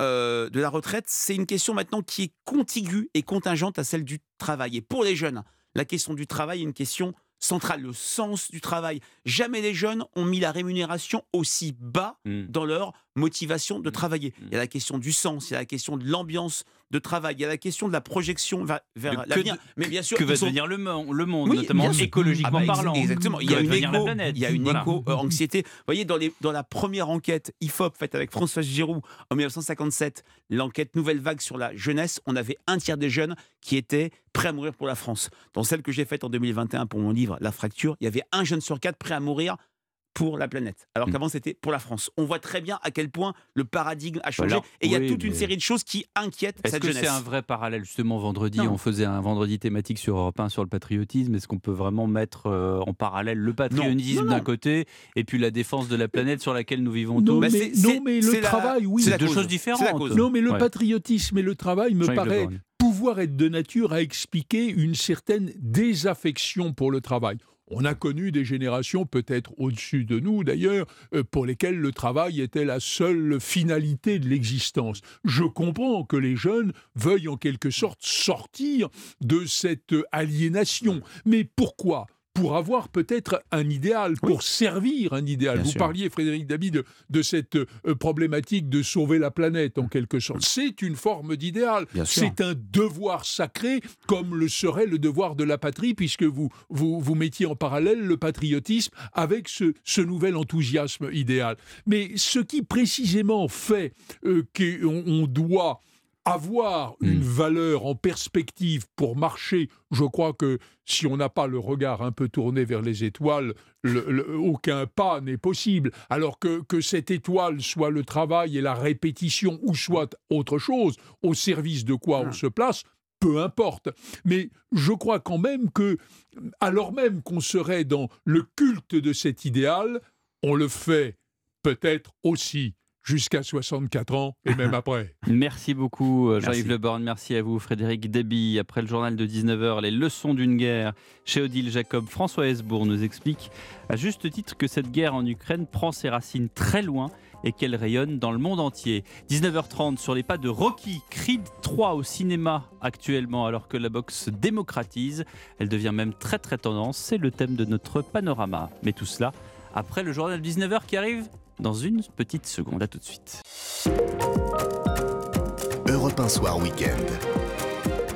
Speaker 19: euh, de la retraite, c'est une question maintenant qui est contiguë et contingente à celle du travail. Et pour les jeunes, la question du travail est une question centrale, le sens du travail. Jamais les jeunes ont mis la rémunération aussi bas mmh. dans leur motivation de mmh. travailler. Mmh. Il y a la question du sens, il y a la question de l'ambiance de travail, il y a la question de la projection vers, l'avenir.
Speaker 3: Mais bien sûr, que va devenir le, le monde, notamment écologiquement ah bah, parlant.
Speaker 19: Exactement. Il y a une éco, il y a une éco-anxiété. Vous voyez, dans, les, dans la première enquête IFOP faite avec François Giroud en 1957, l'enquête Nouvelle Vague sur la jeunesse, on avait un tiers des jeunes qui étaient prêts à mourir pour la France. Dans celle que j'ai faite en 2021 pour mon livre la fracture. Il y avait un jeune sur quatre prêt à mourir pour la planète. Alors
Speaker 3: Mm.
Speaker 19: qu'avant, c'était pour la France. On voit très bien à quel point le paradigme a changé.
Speaker 3: Alors,
Speaker 19: et il y a toute une série de choses qui inquiètent
Speaker 3: Est-ce
Speaker 19: cette
Speaker 3: que
Speaker 19: jeunesse.
Speaker 3: c'est un vrai parallèle? Justement, vendredi,
Speaker 19: Non.
Speaker 3: on faisait un vendredi thématique sur Europe 1 sur le patriotisme. Est-ce qu'on peut vraiment mettre euh, en parallèle le patriotisme
Speaker 19: Non, non,
Speaker 3: d'un côté et puis la défense de la planète sur laquelle nous vivons tous?
Speaker 20: Mais,
Speaker 19: Bah, c'est-
Speaker 20: non,
Speaker 19: c'est-
Speaker 20: mais
Speaker 19: c'est
Speaker 20: le
Speaker 19: la-
Speaker 20: travail, oui.
Speaker 19: c'est
Speaker 3: deux
Speaker 19: cause.
Speaker 3: choses différentes.
Speaker 20: Non, mais le
Speaker 3: Ouais.
Speaker 20: patriotisme et le travail me
Speaker 3: Jean-Yves
Speaker 20: paraît. Pouvoir être de nature à expliquer une certaine désaffection pour le travail. On a connu des générations, peut-être au-dessus de nous d'ailleurs, euh, pour lesquelles le travail était la seule finalité de l'existence. Je comprends que les jeunes veuillent en quelque sorte sortir de cette aliénation. Mais pourquoi? Pour avoir peut-être un idéal, pour servir un idéal.
Speaker 19: Bien
Speaker 20: Vous
Speaker 19: sûr.
Speaker 20: parliez, Frédéric David, de, de cette euh, problématique de sauver la planète, en quelque sorte. C'est une forme d'idéal. C'est un devoir sacré, comme le serait le devoir de la patrie, puisque vous, vous, vous mettiez en parallèle le patriotisme avec ce, ce nouvel enthousiasme idéal. Mais ce qui précisément fait euh, qu'on on doit avoir une valeur en perspective pour marcher, je crois que si on n'a pas le regard un peu tourné vers les étoiles, le- le- aucun pas n'est possible. Alors que, que cette étoile soit le travail et la répétition, ou soit autre chose, au service de quoi on se place, peu importe. Mais je crois quand même que, alors même qu'on serait dans le culte de cet idéal, on le fait peut-être aussi jusqu'à 64 ans et même après.
Speaker 3: Merci beaucoup euh, Jean-Yves
Speaker 19: Merci.
Speaker 3: Le Borgne, merci à vous Frédéric Deby. Après le journal de 19h, les leçons d'une guerre chez Odile Jacob, François Hesbourg nous explique à juste titre que cette guerre en Ukraine prend ses racines très loin et qu'elle rayonne dans le monde entier. 19h30 sur les pas de Rocky, Creed 3 au cinéma actuellement alors que la boxe se démocratise. Elle devient même très très tendance, c'est le thème de notre panorama. Mais tout cela après le journal de 19h qui arrive dans une petite seconde. À tout de suite.
Speaker 13: Europe 1 Soir Week-end.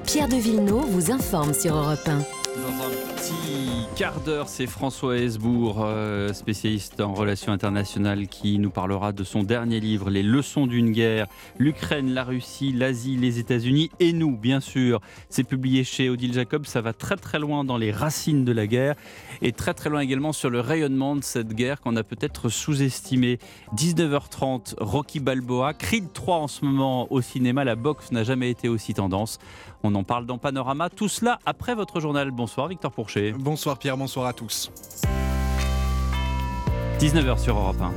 Speaker 1: Pierre de Villeneuve vous informe sur Europe 1.
Speaker 3: Dans un petit quart d'heure, c'est François Hesbourg, euh, spécialiste en relations internationales, qui nous parlera de son dernier livre, Les leçons d'une guerre, l'Ukraine, la Russie, l'Asie, les États-Unis et nous, bien sûr. C'est publié chez Odile Jacob, ça va très très loin dans les racines de la guerre et très très loin également sur le rayonnement de cette guerre qu'on a peut-être sous-estimé. 19h30, Rocky Balboa, Creed 3 en ce moment au cinéma, la boxe n'a jamais été aussi tendance. On en parle dans Panorama, tout cela après votre journal. Bonsoir Victor Pourchet.
Speaker 21: Bonsoir Pierre, bonsoir à tous.
Speaker 3: 19h sur Europe 1.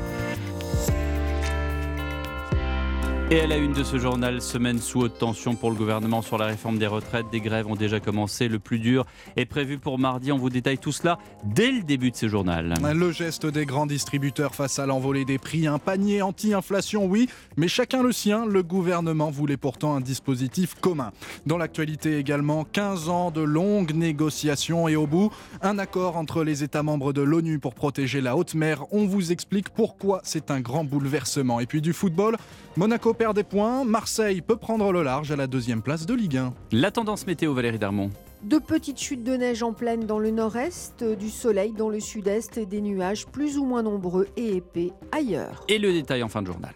Speaker 3: Et à la une de ce journal, semaine sous haute tension pour le gouvernement sur la réforme des retraites. Des grèves ont déjà commencé. Le plus dur est prévu pour mardi. On vous détaille tout cela dès le début de ce journal.
Speaker 21: Le geste des grands distributeurs face à l'envolée des prix, un panier anti-inflation, oui, mais chacun le sien. Le gouvernement voulait pourtant un dispositif commun. Dans l'actualité également, 15 ans de longues négociations et au bout, un accord entre les États membres de l'ONU pour protéger la haute mer. On vous explique pourquoi c'est un grand bouleversement. Et puis du football, Monaco perd des points, Marseille peut prendre le large à la deuxième place de Ligue 1.
Speaker 3: La tendance météo, Valérie Darmon.
Speaker 4: De petites chutes de neige en pleine dans le nord-est, du soleil dans le sud-est et des nuages plus ou moins nombreux et épais ailleurs.
Speaker 3: Et le détail en fin de journal.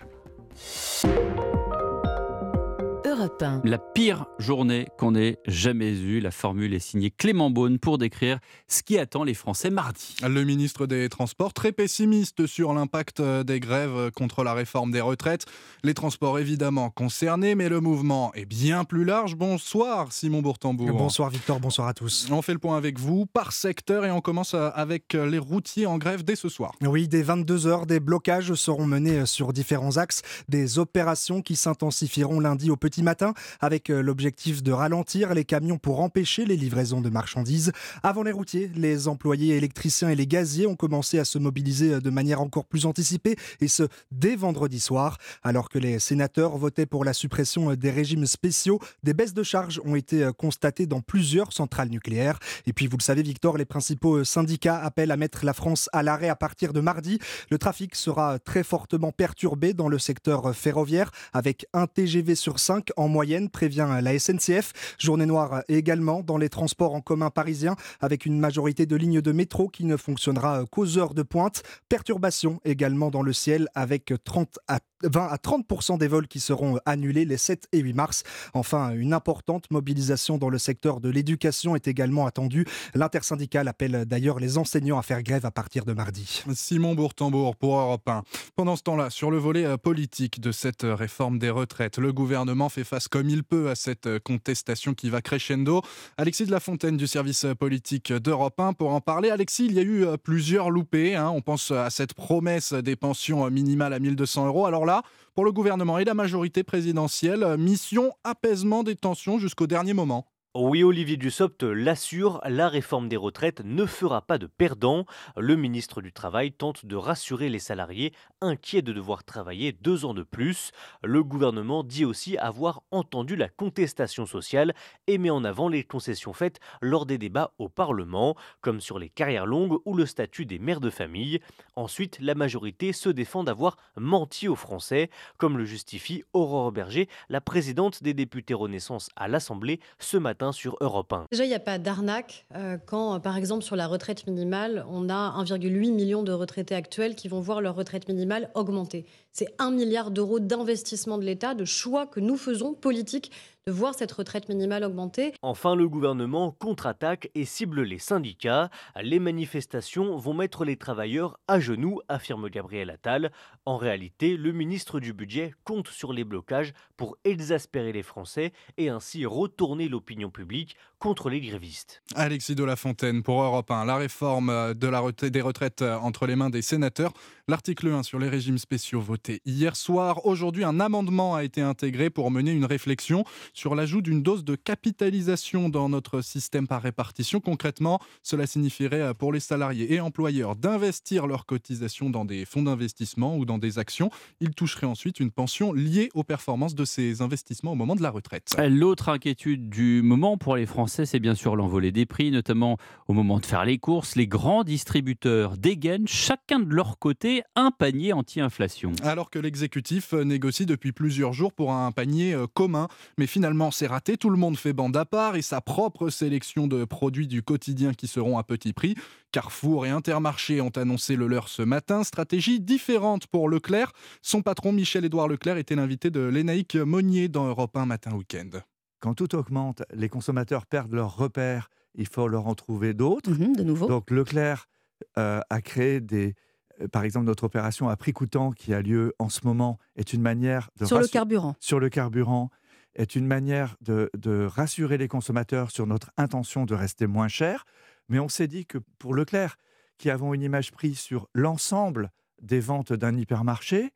Speaker 1: Europe 1.
Speaker 3: La pire journée qu'on ait jamais eue. La formule est signée Clément Beaune pour décrire ce qui attend les Français mardi.
Speaker 21: Le ministre des Transports, très pessimiste sur l'impact euh, des grèves contre la réforme des retraites. Les transports évidemment concernés, mais le mouvement est bien plus large. Bonsoir Simon Bourtambourg.
Speaker 22: Bonsoir Victor, bonsoir à tous.
Speaker 21: On fait le point avec vous par secteur et on commence euh, avec les routiers en grève dès ce soir.
Speaker 22: Oui, dès 22h, des blocages seront menés sur différents axes, des opérations qui s'intensifieront lundi au petit matin avec euh, l'objectif de ralentir les camions pour empêcher les livraisons de marchandises. Avant les routiers, les employés électriciens et les gaziers ont commencé à se mobiliser euh, de manière encore plus anticipée et ce dès vendredi soir. Alors que les sénateurs votaient pour la suppression euh, des régimes spéciaux, des baisses de charges ont été constatées dans plusieurs centrales nucléaires. Et puis vous le savez Victor, les principaux syndicats appellent à mettre la France à l'arrêt à partir de mardi. Le trafic sera très fortement perturbé dans le secteur ferroviaire avec un TGV sur 5 en moyenne, prévient la SNCF. Journée noire également dans les transports en commun parisiens, avec une majorité de lignes de métro qui ne fonctionnera qu'aux heures de pointe. Perturbation également dans le ciel, avec 30 à 20 à 30% des vols qui seront annulés les 7 et 8 mars. Enfin, une importante mobilisation dans le secteur de l'éducation est également attendue. L'intersyndicale appelle d'ailleurs les enseignants à faire grève à partir de mardi.
Speaker 21: Simon Bourtambourg pour Europe 1. Pendant ce temps-là, sur le volet politique de cette réforme des retraites, le gouvernement fait comme il peut à cette euh, contestation qui va crescendo. Alexis de la Fontaine du service politique d'Europe 1 pour en parler. Alexis, il y a eu plusieurs loupés. Hein. On pense à cette promesse des pensions minimales à 1200 euros. Alors là, pour le gouvernement et la majorité présidentielle, mission apaisement des tensions jusqu'au dernier moment.
Speaker 23: Oui, Olivier Dussopt l'assure, la réforme des retraites ne fera pas de perdants. Le ministre du Travail tente de rassurer les salariés inquiets de devoir travailler deux ans de plus. Le gouvernement dit aussi avoir entendu la contestation sociale et met en avant les concessions faites lors des débats au Parlement, comme sur les carrières longues ou le statut des mères de famille. Ensuite, la majorité se défend d'avoir menti aux Français, comme le justifie Aurore Berger, la présidente des députés Renaissance à l'Assemblée ce matin sur Europe 1.
Speaker 12: Déjà, il n'y a pas d'arnaque euh, quand, par exemple, sur la retraite minimale, on a 1,8 million de retraités actuels qui vont voir leur retraite minimale augmenter. C'est un milliard d'euros d'investissement de l'État, de choix que nous faisons politiques de voir cette retraite minimale augmenter.
Speaker 23: Enfin, le gouvernement contre-attaque et cible les syndicats. Les manifestations vont mettre les travailleurs à genoux, affirme Gabriel Attal. En réalité, le ministre du Budget compte sur les blocages pour exaspérer les Français et ainsi retourner l'opinion publique contre les grévistes.
Speaker 21: Alexis de la Fontaine pour Europe 1. La réforme de la des retraites entre les mains des sénateurs. L'article 1 sur les régimes spéciaux voté hier soir. Aujourd'hui, un amendement a été intégré pour mener une réflexion sur l'ajout d'une dose de capitalisation dans notre système par répartition. Concrètement, cela signifierait euh, pour les salariés et employeurs d'investir leurs cotisations dans des fonds d'investissement ou dans des actions. Ils toucheraient ensuite une pension liée aux performances de ces investissements au moment de la retraite.
Speaker 3: L'autre inquiétude du moment pour les Français, c'est bien sûr l'envolée des prix, notamment au moment de faire les courses. Les grands distributeurs dégainent chacun de leur côté un panier anti-inflation.
Speaker 21: Alors que l'exécutif euh, négocie depuis plusieurs jours pour un panier euh, commun. Mais finalement, Finalement, c'est raté. Tout le monde fait bande à part et sa propre sélection de produits du quotidien qui seront à petit prix. Carrefour et Intermarché ont annoncé le leur ce matin. Stratégie différente pour Leclerc. Son patron Michel-Édouard Leclerc était l'invité de Lénaïque Monnier dans Europe 1 Matin Week-end.
Speaker 24: Quand tout augmente, les consommateurs perdent leurs repères. Il faut leur en trouver d'autres.
Speaker 12: Mhm, de nouveau.
Speaker 24: Donc Leclerc euh, a créé des, euh, par exemple, notre opération à prix coûtant qui a lieu en ce moment est une manière de
Speaker 12: sur le carburant.
Speaker 24: Sur le carburant est une manière de, rassurer les consommateurs sur notre intention de rester moins cher. Mais on s'est dit que pour Leclerc, qui avons une image prise sur l'ensemble des ventes d'un hypermarché,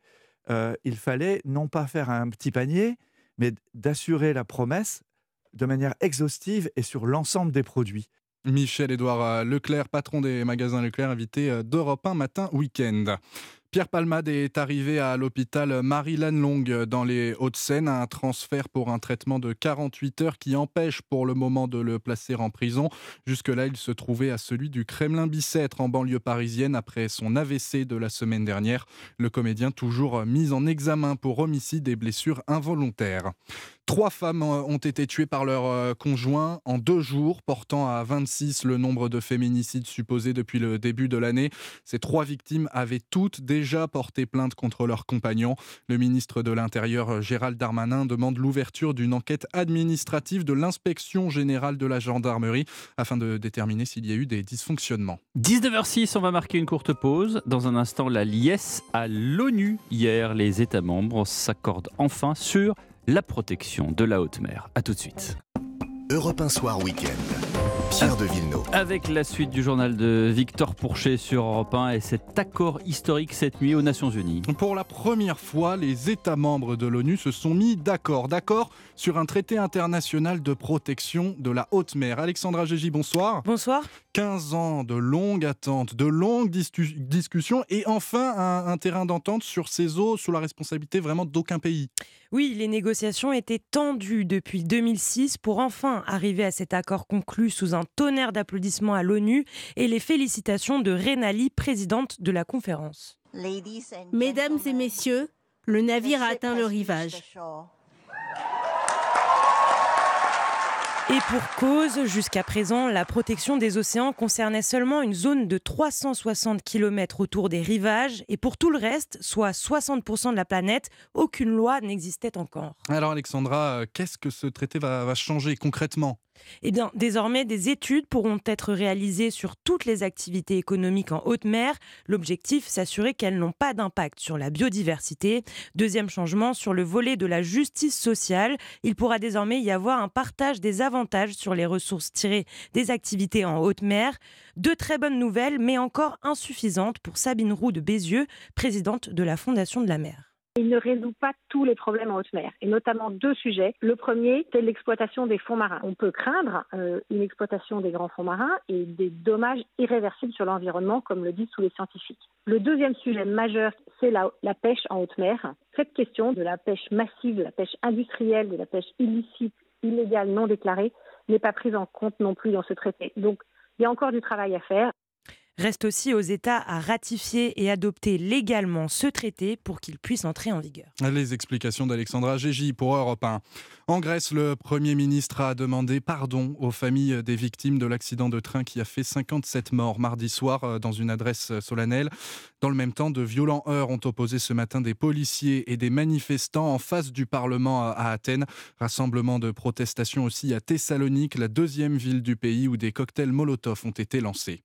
Speaker 24: euh, il fallait non pas faire un petit panier, mais d'assurer la promesse de manière exhaustive et sur l'ensemble des produits.
Speaker 21: Michel-Édouard Leclerc, patron des magasins Leclerc, invité euh, d'Europe 1 matin week-end. Pierre Palmade est arrivé à l'hôpital Marie-Lannelongue dans les Hauts-de-Seine. Un transfert pour un traitement de 48 heures qui empêche pour le moment de le placer en prison. Jusque-là, il se trouvait à celui du Kremlin-Bicêtre en banlieue parisienne après son AVC de la semaine dernière. Le comédien toujours mis en examen pour homicide et blessures involontaires. Trois femmes ont été tuées par leur euh, conjoint en deux jours, portant à 26 le nombre de féminicides supposés depuis le début de l'année. Ces trois victimes avaient toutes déjà porté plainte contre leurs compagnons. Le ministre de l'Intérieur, Gérald Darmanin, demande l'ouverture d'une enquête administrative de l'inspection générale de la gendarmerie afin de déterminer s'il y a eu des dysfonctionnements.
Speaker 3: 19h06, on va marquer une courte pause. Dans un instant, la liesse à l'ONU. Hier, les États membres s'accordent enfin sur la protection de la haute mer. A tout de suite.
Speaker 13: Europe 1 Soir Week-end. Pierre de Villeneuve.
Speaker 3: Avec la suite du journal de Victor Pourchet sur Europe 1 et cet accord historique cette nuit aux Nations Unies.
Speaker 21: Pour la première fois, les États membres de l'ONU se sont mis d'accord. D'accord sur un traité international de protection de la haute mer. Alexandra Gégy, bonsoir.
Speaker 25: Bonsoir.
Speaker 21: 15 ans de longues attentes, de longues discussions et enfin un, un terrain d'entente sur ces eaux sous la responsabilité vraiment d'aucun pays.
Speaker 25: Oui, les négociations étaient tendues depuis 2006 pour enfin arriver à cet accord conclu sous un tonnerre d'applaudissements à l'ONU et les félicitations de Renali, présidente de la conférence.
Speaker 26: Mesdames et messieurs, le navire a atteint le rivage.
Speaker 25: Et pour cause, jusqu'à présent, la protection des océans concernait seulement une zone de 360 km autour des rivages. Et pour tout le reste, soit 60% de la planète, aucune loi n'existait encore.
Speaker 21: Alors Alexandra, euh, qu'est-ce que ce traité va, va changer concrètement?
Speaker 25: Eh bien, désormais, des études pourront être réalisées sur toutes les activités économiques en haute mer. L'objectif, s'assurer qu'elles n'ont pas d'impact sur la biodiversité. Deuxième changement, sur le volet de la justice sociale, il pourra désormais y avoir un partage des avantages sur les ressources tirées des activités en haute mer. Deux très bonnes nouvelles, mais encore insuffisantes pour Sabine Roux de Bézieux, présidente de la Fondation de la mer.
Speaker 14: Il ne résout pas tous les problèmes en haute mer, et notamment deux sujets. Le premier, c'est l'exploitation des fonds marins. On peut craindre euh, une exploitation des grands fonds marins et des dommages irréversibles sur l'environnement, comme le disent tous les scientifiques. Le deuxième sujet majeur, c'est la, la, pêche en haute mer. Cette question de la pêche massive, de la pêche industrielle, de la pêche illicite, illégale, non déclarée, n'est pas prise en compte non plus dans ce traité. Donc, il y a encore du travail à faire.
Speaker 25: Reste aussi aux États à ratifier et adopter légalement ce traité pour qu'il puisse entrer en vigueur.
Speaker 21: Les explications d'Alexandra Gégy pour Europe 1. En Grèce, le Premier ministre a demandé pardon aux familles des victimes de l'accident de train qui a fait 57 morts mardi soir euh, dans une adresse solennelle. Dans le même temps, de violents heurts ont opposé ce matin des policiers et des manifestants en face du Parlement à Athènes. Rassemblement de protestation aussi à Thessalonique, la deuxième ville du pays où des cocktails Molotov ont été lancés.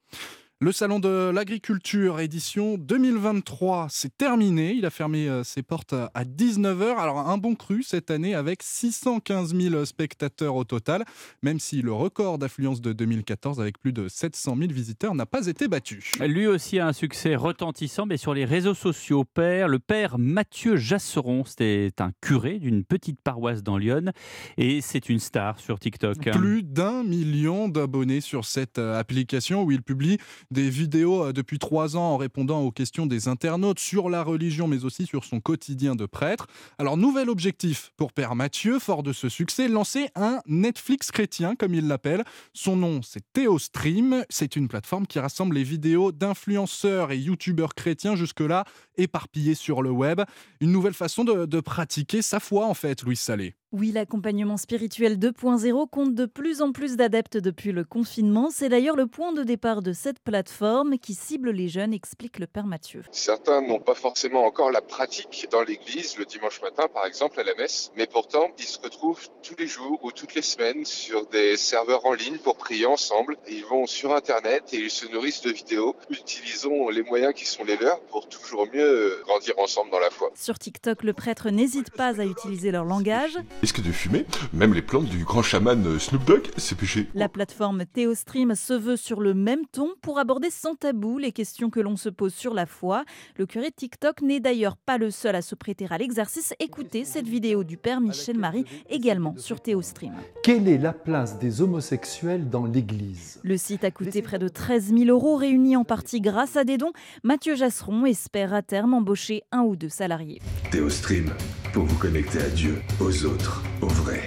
Speaker 21: Le Salon de l'Agriculture édition 2023, c'est terminé. Il a fermé euh, ses portes à 19h. Alors un bon cru cette année avec 615 000 spectateurs au total, même si le record d'affluence de 2014 avec plus de 700 000 visiteurs n'a pas été battu.
Speaker 3: Lui aussi a un succès retentissant, mais sur les réseaux sociaux. Père, le père Mathieu Jasseron, c'était un curé d'une petite paroisse dans Lyon et c'est une star sur TikTok.
Speaker 21: Plus d'un million d'abonnés sur cette euh, application où il publie des vidéos euh, depuis trois ans en répondant aux questions des internautes sur la religion, mais aussi sur son quotidien de prêtre. Alors, nouvel objectif pour Père Mathieu, fort de ce succès, lancer un Netflix chrétien, comme il l'appelle. Son nom, c'est Théostream. C'est une plateforme qui rassemble les vidéos d'influenceurs et youtubeurs chrétiens jusque-là éparpillés sur le web. Une nouvelle façon de, de pratiquer sa foi, en fait, Louis Salé.
Speaker 27: Oui, l'accompagnement spirituel 2.0 compte de plus en plus d'adeptes depuis le confinement. C'est d'ailleurs le point de départ de cette plateforme qui cible les jeunes, explique le Père Mathieu.
Speaker 28: Certains n'ont pas forcément encore la pratique dans l'église le dimanche matin, par exemple, à la messe, mais pourtant, ils se retrouvent tous les jours ou toutes les semaines sur des serveurs en ligne pour prier ensemble. Ils vont sur Internet et ils se nourrissent de vidéos. Utilisons les moyens qui sont les leurs pour toujours mieux grandir ensemble dans la foi.
Speaker 27: Sur TikTok, le prêtre n'hésite pas à utiliser leur langage
Speaker 29: risque de fumer. Même les plantes du grand chaman Snoop Dogg, c'est péché.
Speaker 27: La plateforme Théostream se veut sur le même ton pour aborder sans tabou les questions que l'on se pose sur la foi. Le curé de TikTok n'est d'ailleurs pas le seul à se prêter à l'exercice. Écoutez cette vidéo du père Michel Marie également sur Théostream.
Speaker 26: Quelle est la place des homosexuels dans l'Église?
Speaker 27: Le site a coûté près de 13 000 euros, réunis en partie grâce à des dons. Mathieu Jasseron espère à terme embaucher un ou deux salariés.
Speaker 29: Théostream, pour vous connecter à Dieu, aux autres, au vrai.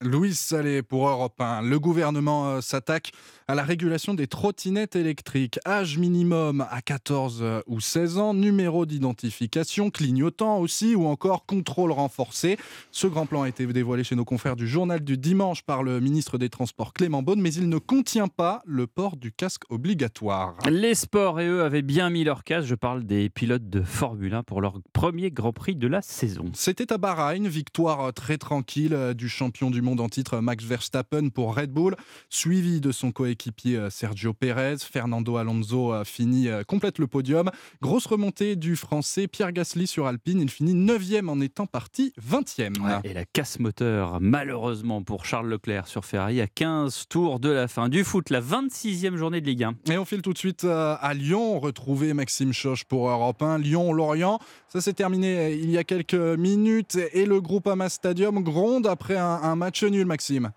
Speaker 21: Louis Salé pour Europe 1. Le gouvernement euh, s'attaque à la régulation des trottinettes électriques. Âge minimum à 14 euh, ou 16 ans, numéro d'identification, clignotant aussi, ou encore contrôle renforcé. Ce grand plan a été dévoilé chez nos confrères du journal du dimanche par le ministre des Transports Clément Beaune, mais il ne contient pas le port du casque obligatoire.
Speaker 3: Les sports et eux avaient bien mis leur casque. Je parle des pilotes de Formule 1 pour leur premier Grand Prix de la saison.
Speaker 21: C'était à Bahreïn, victoire très tranquille euh, du champion du monde en titre Max Verstappen pour Red Bull, suivi de son coéquipier équipier Sergio Pérez. Fernando Alonso a fini, complète le podium. Grosse remontée du français Pierre Gasly sur Alpine. Il finit 9e en étant parti 20e.
Speaker 3: et la casse moteur, malheureusement pour Charles Leclerc sur Ferrari, à 15 tours de la fin du foot, la 26e journée de Ligue 1.
Speaker 21: Et on file tout de suite à Lyon, retrouver Maxime Choche pour Europe 1. Lyon-Lorient, ça s'est terminé il y a quelques minutes et le groupe Ama Stadium gronde après un match nul, Maxime.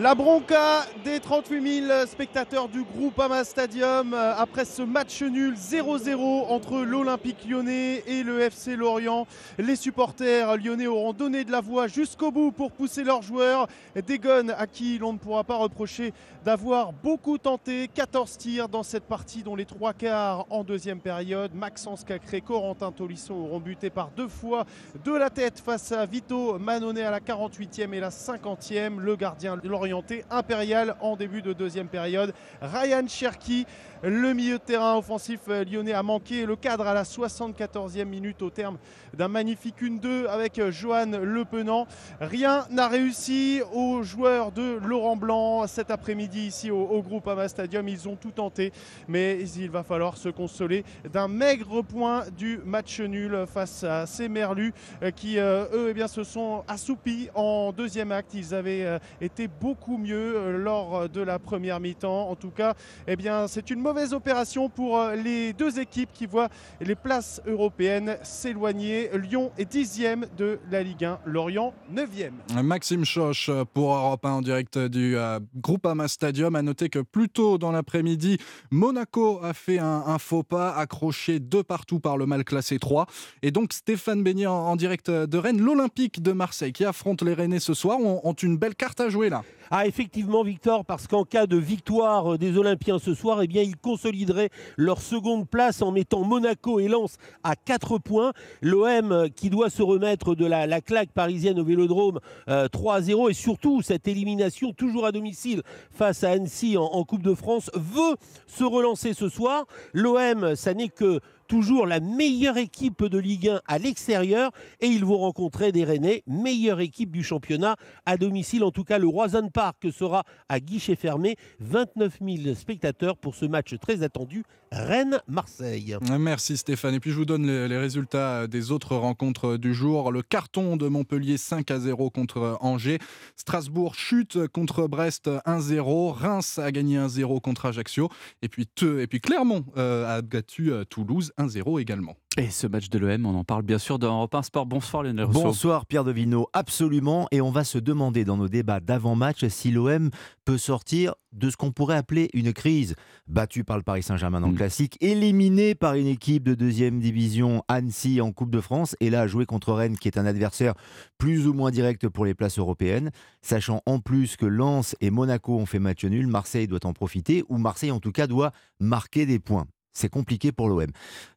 Speaker 15: La bronca des 38 000 spectateurs du groupe Ama Stadium euh, après ce match nul 0-0 entre l'Olympique lyonnais et le FC Lorient. Les supporters lyonnais auront donné de la voix jusqu'au bout pour pousser leurs joueurs. Degon, à qui l'on ne pourra pas reprocher d'avoir beaucoup tenté, 14 tirs dans cette partie, dont les trois quarts en deuxième période. Maxence Cacré, Corentin Tolisso auront buté par deux fois de la tête face à Vito Manonnet à la 48e et la 50e. Le gardien Lorient orienté impérial en début de deuxième période. Ryan Cherky, le milieu de terrain offensif euh, lyonnais, a manqué le cadre à la 74e minute au terme d'un magnifique 1-2 avec euh, Johan Le Penant. Rien n'a réussi aux joueurs de Laurent Blanc cet après-midi ici au, groupe Ama Stadium. Ils ont tout tenté, mais il va falloir se consoler d'un maigre point du match nul face à ces Merlus euh, qui, eux, eh bien, se sont assoupis en deuxième acte. Ils avaient été beaucoup mieux lors de la première mi-temps. En tout cas, eh c'est une mauvaise opération pour euh, les deux équipes qui voient les places européennes s'éloigner. Lyon est dixième de la Ligue 1, Lorient neuvième.
Speaker 21: Maxime Choche pour Europe 1 en direct du euh, Groupama Stadium. À noter que plus tôt dans l'après-midi, Monaco a fait un, faux pas, accroché de partout par le mal classé 3. Et donc Stéphane Beignet en, direct de Rennes, l'Olympique de Marseille qui affronte les Rennais ce soir, ont une belle carte à jouer là.
Speaker 30: Ah, effectivement, Victor, parce qu'en cas de victoire des Olympiens ce soir, eh bien, ils consolideraient leur seconde place en mettant Monaco et Lens à 4 points. L'OM euh, qui doit se remettre de la, la claque parisienne au Vélodrome euh, 3 à 0 et surtout cette élimination toujours à domicile face à Annecy en Coupe de France veut se relancer ce soir. L'OM, ça n'est que toujours la meilleure équipe de Ligue 1 à l'extérieur et ils vont rencontrer des Rennais, meilleure équipe du championnat à domicile. En tout cas, le Roison Park sera à guichet fermé. 29 000 spectateurs pour ce match très attendu Rennes-Marseille.
Speaker 21: Merci Stéphane. Et puis je vous donne les, résultats des autres rencontres du jour. Le carton de Montpellier 5 à 0 contre Angers. Strasbourg chute contre Brest 1-0. Reims a gagné 1-0 contre Ajaccio. Et puis, et puis Clermont euh, a battu euh, Toulouse 1-0 également.
Speaker 3: Et ce match de l'OM, on en parle bien sûr dans Europe 1 Sport. Bonsoir Lionel Rousseau.
Speaker 31: Bonsoir Pierre Devineau, absolument. Et on va se demander dans nos débats d'avant-match si l'OM peut sortir de ce qu'on pourrait appeler une crise. Battu par le Paris Saint-Germain en classique, éliminé par une équipe de deuxième division Annecy en Coupe de France, et là jouer contre Rennes qui est un adversaire plus ou moins direct pour les places européennes, sachant en plus que Lens et Monaco ont fait match nul, Marseille doit en profiter, ou Marseille en tout cas doit marquer des points. C'est compliqué pour l'OM.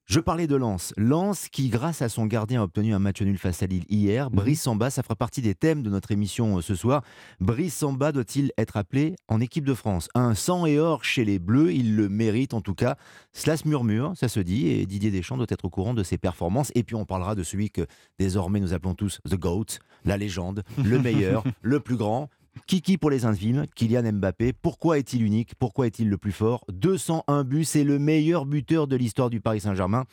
Speaker 31: Je parlais de Lens. Lens qui, grâce à son gardien, a obtenu un match nul face à Lille hier. Brice Samba, ça fera partie des thèmes de notre émission euh, ce soir. Brice Samba doit-il être appelé en équipe de France? Un sang et or chez les Bleus, il le mérite en tout cas. Cela se murmure, ça se dit, et Didier Deschamps doit être au courant de ses performances. Et puis on parlera de celui que désormais nous appelons tous The GOAT, la légende, le meilleur, le plus grand. Kiki pour les intimes, Kylian Mbappé. Pourquoi est-il unique Pourquoi est-il le plus fort? 201 buts, c'est le meilleur buteur de l'histoire du Paris Saint-Germain.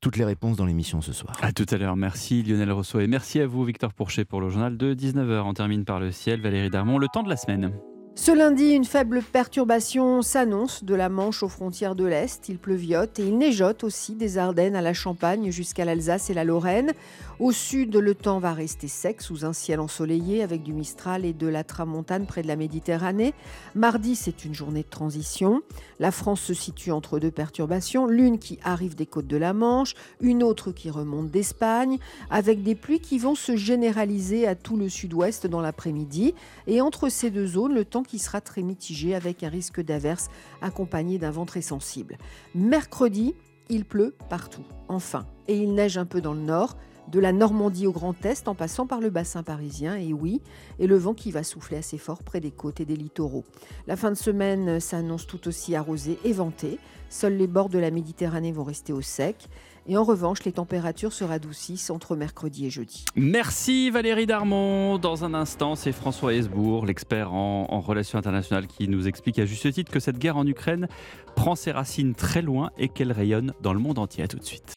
Speaker 31: Toutes les réponses dans l'émission ce soir.
Speaker 3: À tout à l'heure. Merci Lionel Rousseau et merci à vous Victor Pourchet pour le journal de 19h. On termine par le ciel. Valérie Darmon, le temps de la semaine.
Speaker 4: Ce lundi, une faible perturbation s'annonce de la Manche aux frontières de l'Est. Il pleuviote et il neigeote aussi des Ardennes à la Champagne jusqu'à l'Alsace et la Lorraine. Au sud, le temps va rester sec sous un ciel ensoleillé avec du Mistral et de la tramontane près de la Méditerranée. Mardi, c'est une journée de transition. La France se situe entre deux perturbations, l'une qui arrive des côtes de la Manche, une autre qui remonte d'Espagne, avec des pluies qui vont se généraliser à tout le sud-ouest dans l'après-midi. Et entre ces deux zones, le temps qui sera très mitigé avec un risque d'averse accompagné d'un vent très sensible. Mercredi, il pleut partout, enfin, et il neige un peu dans le nord de la Normandie au Grand Est en passant par le bassin parisien, et oui, et le vent qui va souffler assez fort près des côtes et des littoraux. La fin de semaine s'annonce tout aussi arrosée et ventée. Seuls les bords de la Méditerranée vont rester au sec. Et en revanche, les températures se radoucissent entre mercredi et jeudi.
Speaker 3: Merci Valérie Darmon. Dans un instant, c'est François Hesbourg, l'expert en, relations internationales, qui nous explique à juste titre que cette guerre en Ukraine prend ses racines très loin et qu'elle rayonne dans le monde entier. Tout de suite.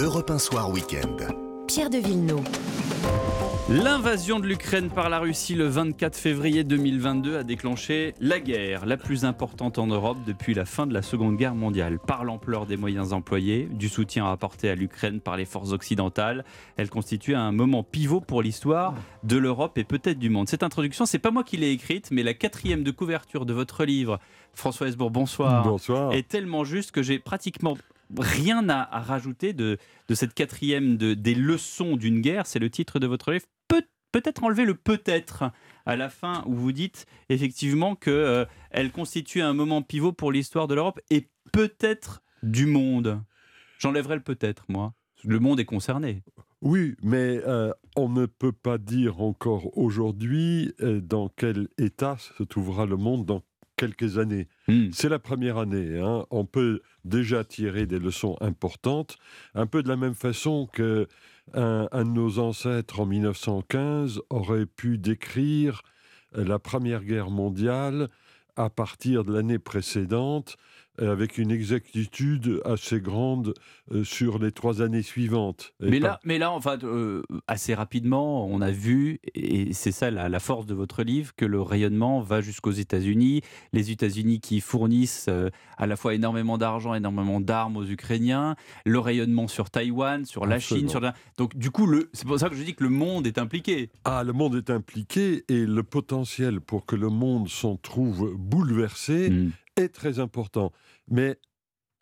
Speaker 13: Europe 1 Soir Week-end.
Speaker 1: Pierre de Villeneuve.
Speaker 3: L'invasion de l'Ukraine par la Russie le 24 février 2022 a déclenché la guerre la plus importante en Europe depuis la fin de la Seconde Guerre mondiale. Par l'ampleur des moyens employés, du soutien apporté à l'Ukraine par les forces occidentales, elle constitue un moment pivot pour l'histoire de l'Europe et peut-être du monde. Cette introduction, c'est pas moi qui l'ai écrite, mais la quatrième de couverture de votre livre, François Hesbourg, bonsoir,
Speaker 32: Bonsoir.
Speaker 3: est tellement juste que j'ai pratiquement rien à, à rajouter de, cette quatrième de, des leçons d'une guerre. C'est le titre de votre livre. Peut- Peut-être enlever le peut-être à la fin où vous dites effectivement que euh, elle constitue un moment pivot pour l'histoire de l'Europe et peut-être du monde. J'enlèverai le peut-être, moi. Le monde est concerné.
Speaker 32: Oui, mais euh, on ne peut pas dire encore aujourd'hui euh, dans quel état se trouvera le monde quelques années.
Speaker 3: Hmm.
Speaker 32: C'est la première année. hein. On peut déjà tirer des leçons importantes, un peu de la même façon que un, un de nos ancêtres en 1915 aurait pu décrire la Première Guerre mondiale à partir de l'année précédente avec une exactitude assez grande euh, sur les trois années suivantes.
Speaker 3: Mais
Speaker 32: pas-
Speaker 3: là, mais là, enfin, euh, assez rapidement, on a vu, et c'est ça la, la force de votre livre, que le rayonnement va jusqu'aux États-Unis. Les États-Unis qui fournissent euh, à la fois énormément d'argent, énormément d'armes aux Ukrainiens, le rayonnement sur Taïwan, sur la Chine, sur la... donc du coup, le... c'est pour ça que je dis que le monde est impliqué.
Speaker 32: Ah, le monde est impliqué et le potentiel pour que le monde s'en trouve bouleversé
Speaker 3: Hmm.
Speaker 32: Est très important. Mais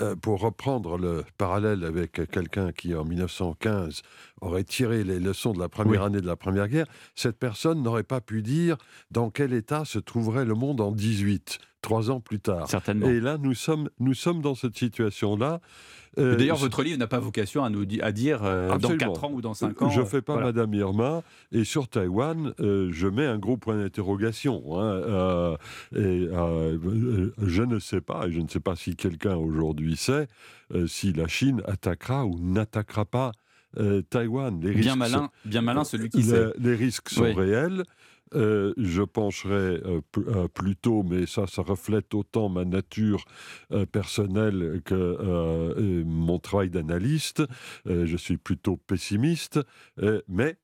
Speaker 32: euh, pour reprendre le parallèle avec quelqu'un qui, en 1915, aurait tiré les leçons de la première
Speaker 3: Oui.
Speaker 32: année de la Première Guerre, cette personne n'aurait pas pu dire dans quel état se trouverait le monde en 18, trois ans plus tard.
Speaker 3: Certainement.
Speaker 32: Et là, nous sommes, nous sommes dans cette situation-là. Euh,
Speaker 3: D'ailleurs, votre livre n'a pas vocation à nous di- à dire euh, dans. 4 ans ou dans 5 ans.
Speaker 32: Je
Speaker 3: euh,
Speaker 32: fais pas
Speaker 3: voilà.
Speaker 32: Madame Irma. Et sur Taïwan, euh, je mets un gros point d'interrogation. hein, euh, et je ne sais pas, et je ne sais pas si quelqu'un aujourd'hui sait, euh, si la Chine attaquera ou n'attaquera pas euh, Taïwan. Les
Speaker 3: Bien
Speaker 32: risques
Speaker 3: malin,
Speaker 32: sont-
Speaker 3: bien malin celui qui sait.
Speaker 32: les risques sont
Speaker 3: Oui.
Speaker 32: réels. Euh, je pencherai euh, euh, plutôt, mais ça, ça reflète autant ma nature euh, personnelle que mon travail d'analyste. Je suis plutôt pessimiste, mais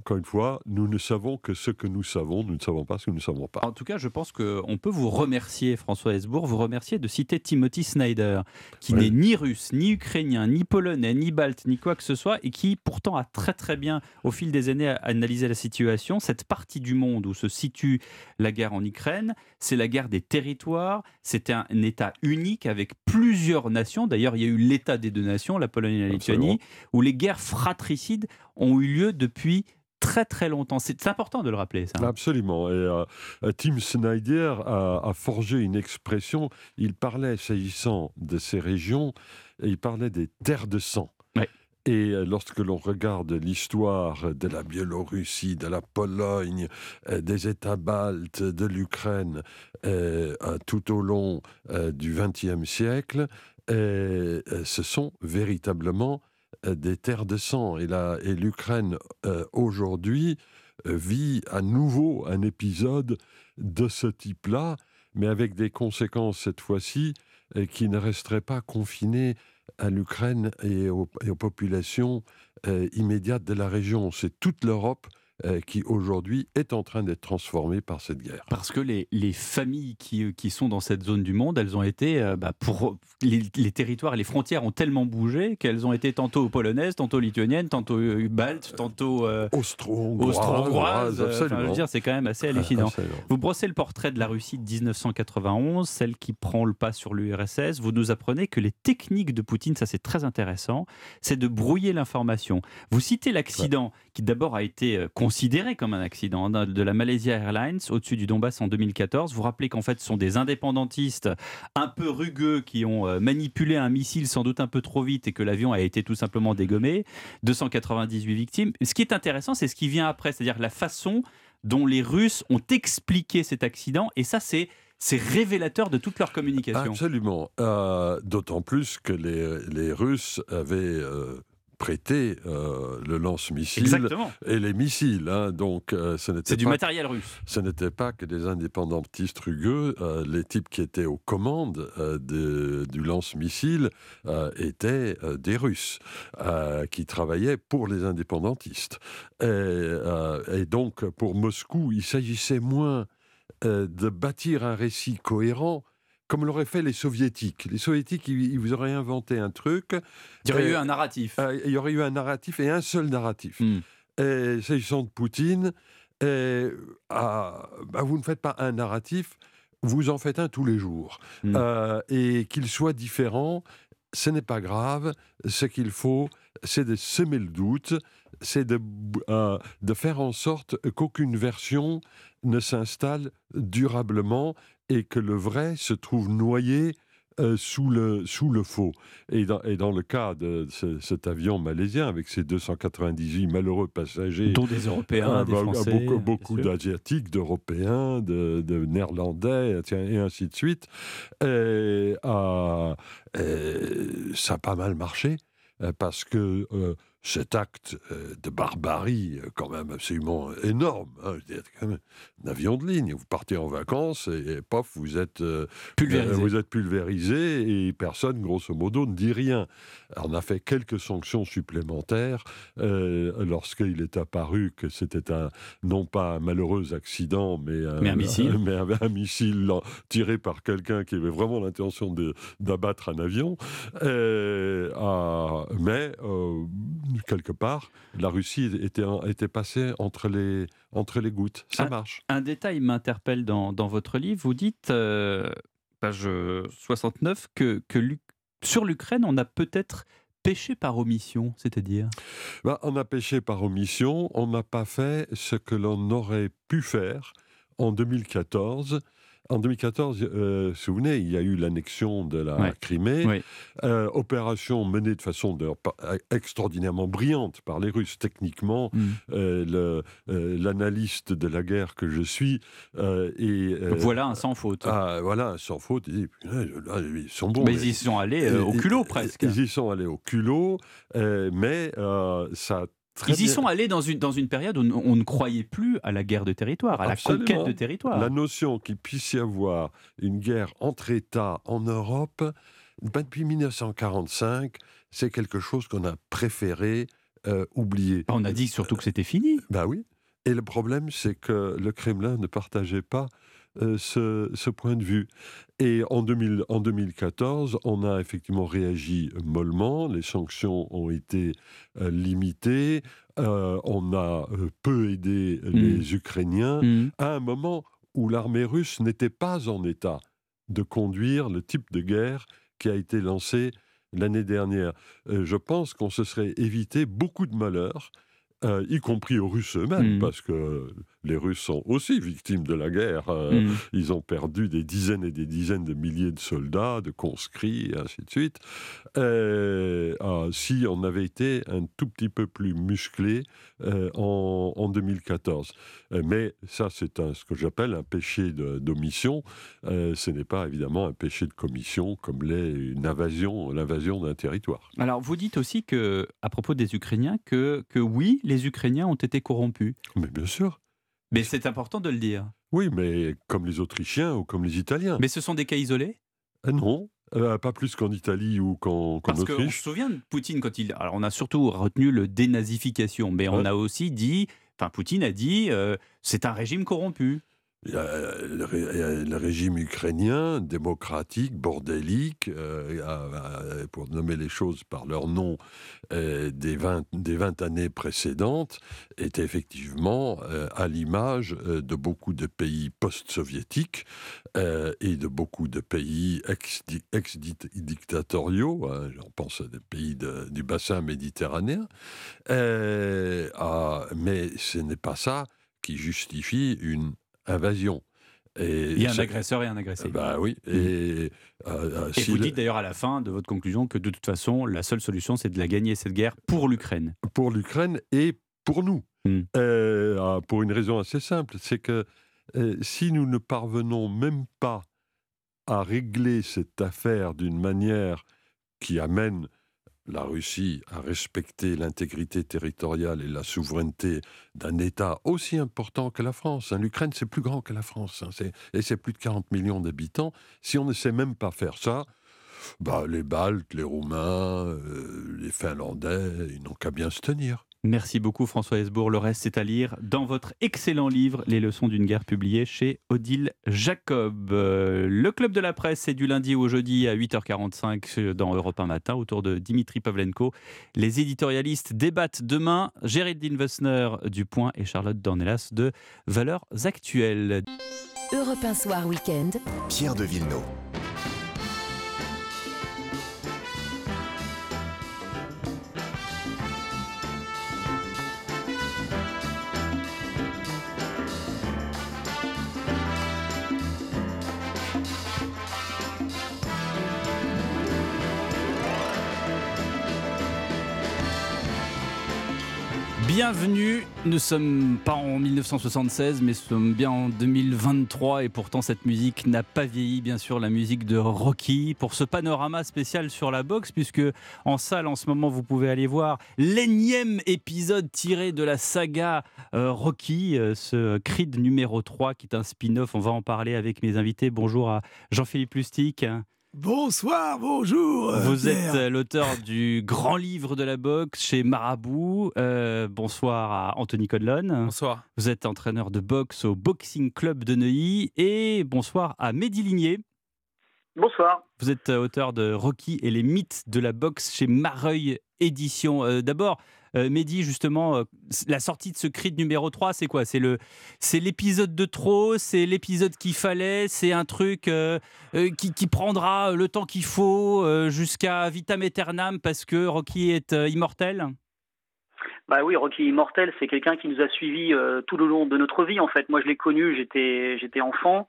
Speaker 32: encore une fois, nous ne savons que ce que nous savons, nous ne savons pas ce que nous ne savons pas.
Speaker 3: En tout cas, je pense qu'on peut vous remercier, François Hesbourg, vous remercier de citer Timothy Snyder, qui
Speaker 32: Oui.
Speaker 3: n'est ni russe, ni ukrainien, ni polonais, ni balte, ni quoi que ce soit, et qui pourtant a très très bien, au fil des années, analysé la situation. Cette partie du monde où se situe la guerre en Ukraine, c'est la guerre des territoires, c'était un, un État unique avec plusieurs nations. D'ailleurs, il y a eu l'État des deux nations, la Pologne et la Lituanie, où les guerres fratricides ont eu lieu depuis très très longtemps. C'est important de le rappeler, ça.
Speaker 32: Absolument. Et euh, Tim Snyder a, a forgé une expression. Il parlait, s'agissant de ces régions, il parlait des terres de sang. Et euh, lorsque l'on regarde l'histoire de la Biélorussie, de la Pologne, euh, des États baltes, de l'Ukraine, tout au long du XXe siècle, ce sont véritablement des terres de sang. Et la- et l'Ukraine, euh, aujourd'hui, euh, vit à nouveau un épisode de ce type-là, mais avec des conséquences cette fois-ci euh, qui ne resteraient pas confinées à l'Ukraine et, aux- populations euh, immédiates de la région. C'est toute l'Europe euh, qui aujourd'hui est en train d'être transformée par cette guerre.
Speaker 3: Parce que les, les familles qui, qui sont dans cette zone du monde, elles ont été, euh, bah, pour les, les territoires, les frontières ont tellement bougé qu'elles ont été tantôt polonaises, tantôt lituaniennes, tantôt euh, baltes, tantôt euh,
Speaker 32: austro-hongroises.
Speaker 3: euh, enfin, je veux dire, c'est quand même assez hallucinant.
Speaker 32: Absolument.
Speaker 3: Vous brossez le portrait de la Russie de 1991, celle qui prend le pas sur l'URSS. Vous nous apprenez que les techniques de Poutine, ça c'est très intéressant, c'est de brouiller l'information. Vous citez l'accident qui d'abord a été euh, considéré comme un accident de la Malaysia Airlines au-dessus du Donbass en 2014. Vous rappelez qu'en fait ce sont des indépendantistes un peu rugueux qui ont euh, manipulé un missile sans doute un peu trop vite et que l'avion a été tout simplement dégommé. 298 victimes. Ce qui est intéressant, c'est ce qui vient après, c'est-à-dire la façon dont les Russes ont expliqué cet accident. Et ça, c'est révélateur de toute leur communication.
Speaker 32: Absolument. Euh, D'autant plus que les, les Russes avaient euh, euh, le lance-missile et les missiles. hein. donc, euh, ce n'était
Speaker 3: C'est du matériel russe.
Speaker 32: Ce n'était pas que des indépendantistes rugueux. euh, les types qui étaient aux commandes de- du lance-missile étaient des Russes qui travaillaient pour les indépendantistes. Et, et donc, pour Moscou, il s'agissait moins de bâtir un récit cohérent comme l'auraient fait les soviétiques. Les soviétiques, ils, vous auraient inventé un truc.
Speaker 3: Il y aurait
Speaker 32: euh,
Speaker 3: eu un narratif.
Speaker 32: euh, il y aurait eu un narratif et un seul narratif. Et s'agissant de Poutine, ah, bah, vous ne faites pas un narratif, vous en faites un tous les jours.
Speaker 3: Hmm.
Speaker 32: Euh, et qu'il soit différent, ce n'est pas grave. Ce qu'il faut, c'est de semer le doute, c'est de, euh, de faire en sorte qu'aucune version ne s'installe durablement et que le vrai se trouve noyé euh, sous, le, sous le faux. Et dans, et dans le cas de ce- cet avion malaisien, avec ses 298 malheureux passagers,
Speaker 3: Dont des Européens,
Speaker 32: euh,
Speaker 3: des
Speaker 32: bah,
Speaker 3: Français,
Speaker 32: beaucoup, d'Asiatiques, d'Européens, de, de Néerlandais, tiens, et ainsi de suite, et, euh, euh, ça a pas mal marché, euh, parce que euh, cet acte euh, de barbarie, euh, quand même absolument énorme, hein, je veux dire, quand même, un avion de ligne, vous partez en vacances et, et pof, vous êtes, euh,
Speaker 3: Pulvérisé.
Speaker 32: vous êtes pulvérisé et personne, grosso modo, ne dit rien. Alors, on a fait quelques sanctions supplémentaires euh, lorsqu'il est apparu que c'était un, non pas un malheureux accident, mais un,
Speaker 3: Mais un missile.
Speaker 32: mais un, un missile lan- tiré par quelqu'un qui avait vraiment l'intention d'abattre un avion. Euh, ah, mais quelque part, la Russie était, était passée entre les, entre les gouttes. Ça
Speaker 3: Un-
Speaker 32: marche.
Speaker 3: Un détail m'interpelle dans, dans votre livre. Vous dites, euh, page 69, que, que sur l'Ukraine, on a peut-être péché par omission, c'est-à-dire?
Speaker 32: Bah, on a péché par omission, on n'a pas fait ce que l'on aurait pu faire en 2014. En 2014, euh, vous vous souvenez, il y a eu l'annexion de la
Speaker 3: Ouais.
Speaker 32: Crimée. Euh, opération menée de façon extraordinairement brillante par les Russes. Techniquement,
Speaker 3: Mm.
Speaker 32: euh, euh, l'analyste de la guerre que je suis et
Speaker 3: Voilà un sans faute.
Speaker 32: ah, voilà, un sans faute. Ils sont bons.
Speaker 3: Mais ils y sont allés, au culot, presque.
Speaker 32: Ils y sont allés au culot, mais ça a très
Speaker 3: Ils y
Speaker 32: bien-
Speaker 3: sont allés dans une, dans une période où on, ne croyait plus à la guerre de territoire, à la conquête de territoire.
Speaker 32: La notion qu'il puisse y avoir une guerre entre États en Europe, ben, depuis 1945, c'est quelque chose qu'on a préféré euh, oublier.
Speaker 3: On a dit surtout que c'était fini.
Speaker 32: Bah oui. Et le problème, c'est que le Kremlin ne partageait pas euh, ce, ce point de vue. Et en, 2000 en 2014, on a effectivement réagi mollement, les sanctions ont été euh, limitées, euh, on a peu aidé les Ukrainiens
Speaker 3: Mm.
Speaker 32: à un moment où l'armée russe n'était pas en état de conduire le type de guerre qui a été lancé l'année dernière. Je pense qu'on se serait évité beaucoup de malheurs, y compris aux Russes eux-mêmes,
Speaker 3: Mm.
Speaker 32: parce que les Russes sont aussi victimes de la guerre. Euh,
Speaker 3: Mm.
Speaker 32: Ils ont perdu des dizaines et des dizaines de milliers de soldats, de conscrits, et ainsi de suite. Euh, ah, si on avait été un tout petit peu plus musclé euh, en, en 2014. Euh, mais ça, c'est ce que j'appelle un péché d'omission. Euh, ce n'est pas évidemment un péché de commission comme l'est une invasion, l'invasion d'un territoire.
Speaker 3: Alors, vous dites aussi que, à propos des Ukrainiens, que, que oui, les Ukrainiens ont été corrompus.
Speaker 32: Mais bien sûr.
Speaker 3: Mais c'est important de le dire.
Speaker 32: Oui, mais comme les Autrichiens ou comme les Italiens.
Speaker 3: Mais ce sont des cas isolés?
Speaker 32: Euh, non, euh, pas plus qu'en Italie ou qu'en qu'en
Speaker 3: Parce qu'on se
Speaker 32: Autriche.
Speaker 3: souvient de Poutine quand il. Alors, on a surtout retenu le dénazification, mais on a aussi dit. Enfin, Poutine a dit euh, c'est un régime corrompu.
Speaker 32: A le, régime ukrainien, démocratique, bordélique, euh, pour nommer les choses par leur nom, euh, des, 20, des 20 années précédentes, est effectivement euh, à l'image euh, de beaucoup de pays post-soviétiques euh, et de beaucoup de pays ex- ex-dictatoriaux, hein, j'en pense à des pays du bassin méditerranéen. Euh, mais ce n'est pas ça qui justifie une invasion. Et
Speaker 3: Il y a un agresseur et un agressé.
Speaker 32: Bah oui. Et, euh, euh,
Speaker 3: Et
Speaker 32: si
Speaker 3: vous
Speaker 32: le-
Speaker 3: dites d'ailleurs à la fin de votre conclusion que de toute façon, la seule solution, c'est de la gagner cette guerre pour l'Ukraine.
Speaker 32: pour l'Ukraine et pour nous.
Speaker 3: Hmm.
Speaker 32: Euh, ah, pour une raison assez simple, c'est que euh, si nous ne parvenons même pas à régler cette affaire d'une manière qui amène la Russie à respecter l'intégrité territoriale et la souveraineté d'un État aussi important que la France. hein. L'Ukraine, c'est plus grand que la France, hein, et c'est plus de 40 millions d'habitants. Si on ne sait même pas faire ça, bah, les Baltes, les Roumains, euh, les Finlandais, ils n'ont qu'à bien se tenir.
Speaker 3: Merci beaucoup François Hesbourg. Le reste, c'est à lire dans votre excellent livre Les leçons d'une guerre publié chez Odile Jacob. Euh, le club de la presse, c'est du lundi au jeudi à 8h45 dans Europe 1 matin autour de Dimitri Pavlenko. Les éditorialistes débattent demain. Géraldine Wessner du Point et Charlotte Dornelas de Valeurs Actuelles.
Speaker 1: Europe 1 Soir Week-end.
Speaker 13: Pierre de Villeneuve.
Speaker 3: Bienvenue, nous sommes pas en 1976 mais nous sommes bien en 2023 et pourtant cette musique n'a pas vieilli bien sûr la musique de Rocky pour ce panorama spécial sur la boxe puisque en salle en ce moment vous pouvez aller voir l'énième épisode tiré de la saga euh, Rocky, euh, ce Creed numéro 3 qui est un spin-off, on va en parler avec mes invités. Bonjour à Jean-Philippe Lustig.
Speaker 33: Bonsoir, bonjour. euh,
Speaker 3: Vous
Speaker 33: Pierre.
Speaker 3: êtes euh, l'auteur du grand livre de la boxe chez Marabout. Euh, bonsoir à Anthony Conlon.
Speaker 34: Bonsoir.
Speaker 3: Vous êtes entraîneur de boxe au Boxing Club de Neuilly. Et bonsoir à Mehdi Ligné.
Speaker 35: Bonsoir.
Speaker 3: Vous êtes auteur de Rocky et les mythes de la boxe chez Mareuil Édition. Euh, D'abord, euh, Mehdi, justement, euh, la sortie de ce Creed numéro 3, c'est quoi? C'est le, c'est l'épisode de trop, c'est l'épisode qu'il fallait, c'est un truc euh, qui, qui prendra le temps qu'il faut jusqu'à vitam aeternam parce que Rocky est immortel?
Speaker 35: Bah oui, Rocky Immortel, c'est quelqu'un qui nous a suivis euh, tout le long de notre vie. En fait, moi, je l'ai connu, j'étais j'étais enfant,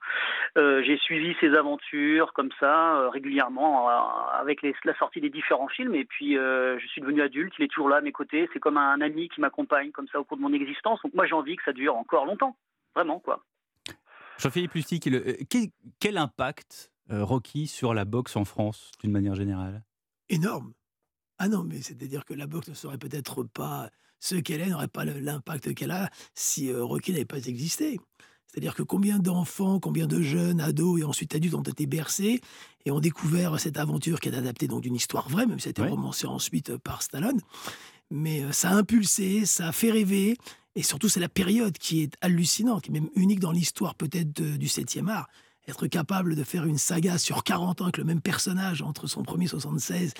Speaker 35: Euh, j'ai suivi ses aventures comme ça euh, régulièrement euh, avec les- la sortie des différents films. Et puis, euh, je suis devenu adulte, il est toujours là à mes côtés. C'est comme un ami qui m'accompagne comme ça au cours de mon existence. Donc moi, j'ai envie que ça dure encore longtemps, vraiment quoi.
Speaker 3: Jean-Philippe Lustig, quel, quel impact euh, Rocky sur la boxe en France, d'une manière générale?
Speaker 33: Énorme. Ah non, mais c'est-à-dire que la boxe ne serait peut-être pas ce qu'elle est, n'aurait pas l'impact qu'elle a si euh, Rocky n'avait pas existé. C'est-à-dire que combien d'enfants, combien de jeunes, ados et ensuite adultes ont été bercés et ont découvert cette aventure qui est adaptée donc d'une histoire vraie, même si ça a été romancé ensuite euh, par Stallone. Mais euh, ça a impulsé, ça a fait rêver, et surtout c'est la période qui est hallucinante, qui est même unique dans l'histoire peut-être du 7e art. Être capable de faire une saga sur 40 ans avec le même personnage entre son premier 76,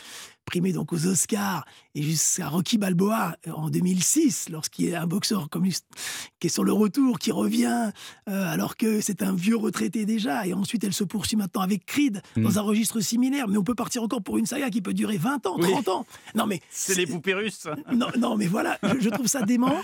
Speaker 33: primé donc aux Oscars, et jusqu'à Rocky Balboa euh, en 2006, lorsqu'il est un boxeur comme lui, qui est sur le retour, qui revient, euh, alors que c'est un vieux retraité déjà, et ensuite elle se poursuit maintenant avec Creed dans un registre similaire, mais on peut partir encore pour une saga qui peut durer 20 ans,
Speaker 3: Oui.
Speaker 33: 30 ans. Non mais
Speaker 3: C'est les poupées russes
Speaker 33: non, non, mais voilà, je, je trouve ça dément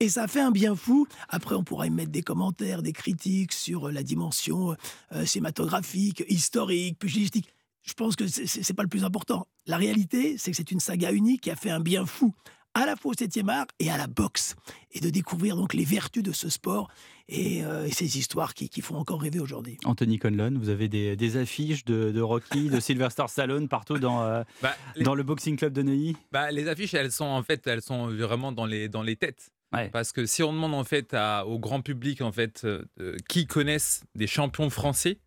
Speaker 33: et ça fait un bien fou. Après, on pourra y mettre des commentaires, des critiques sur euh, la dimension euh, cinématographique, historique, pugilistique. Je pense que c'est- pas le plus important. La réalité, c'est que c'est une saga unique qui a fait un bien fou à la fois au 7e art et à la boxe. Et de découvrir donc les vertus de ce sport et, euh, et ces histoires qui, qui font encore rêver aujourd'hui.
Speaker 3: Anthony Conlon, vous avez des, des affiches de, de Rocky, de Sylvester Stallone partout dans, euh,
Speaker 34: Bah, les-
Speaker 3: dans le Boxing Club de Neuilly?
Speaker 34: Bah, les affiches, elles sont en fait, elles sont vraiment dans les, dans les têtes. Parce que si on demande en fait à- au grand public en fait euh, euh, qui connaissent des champions français,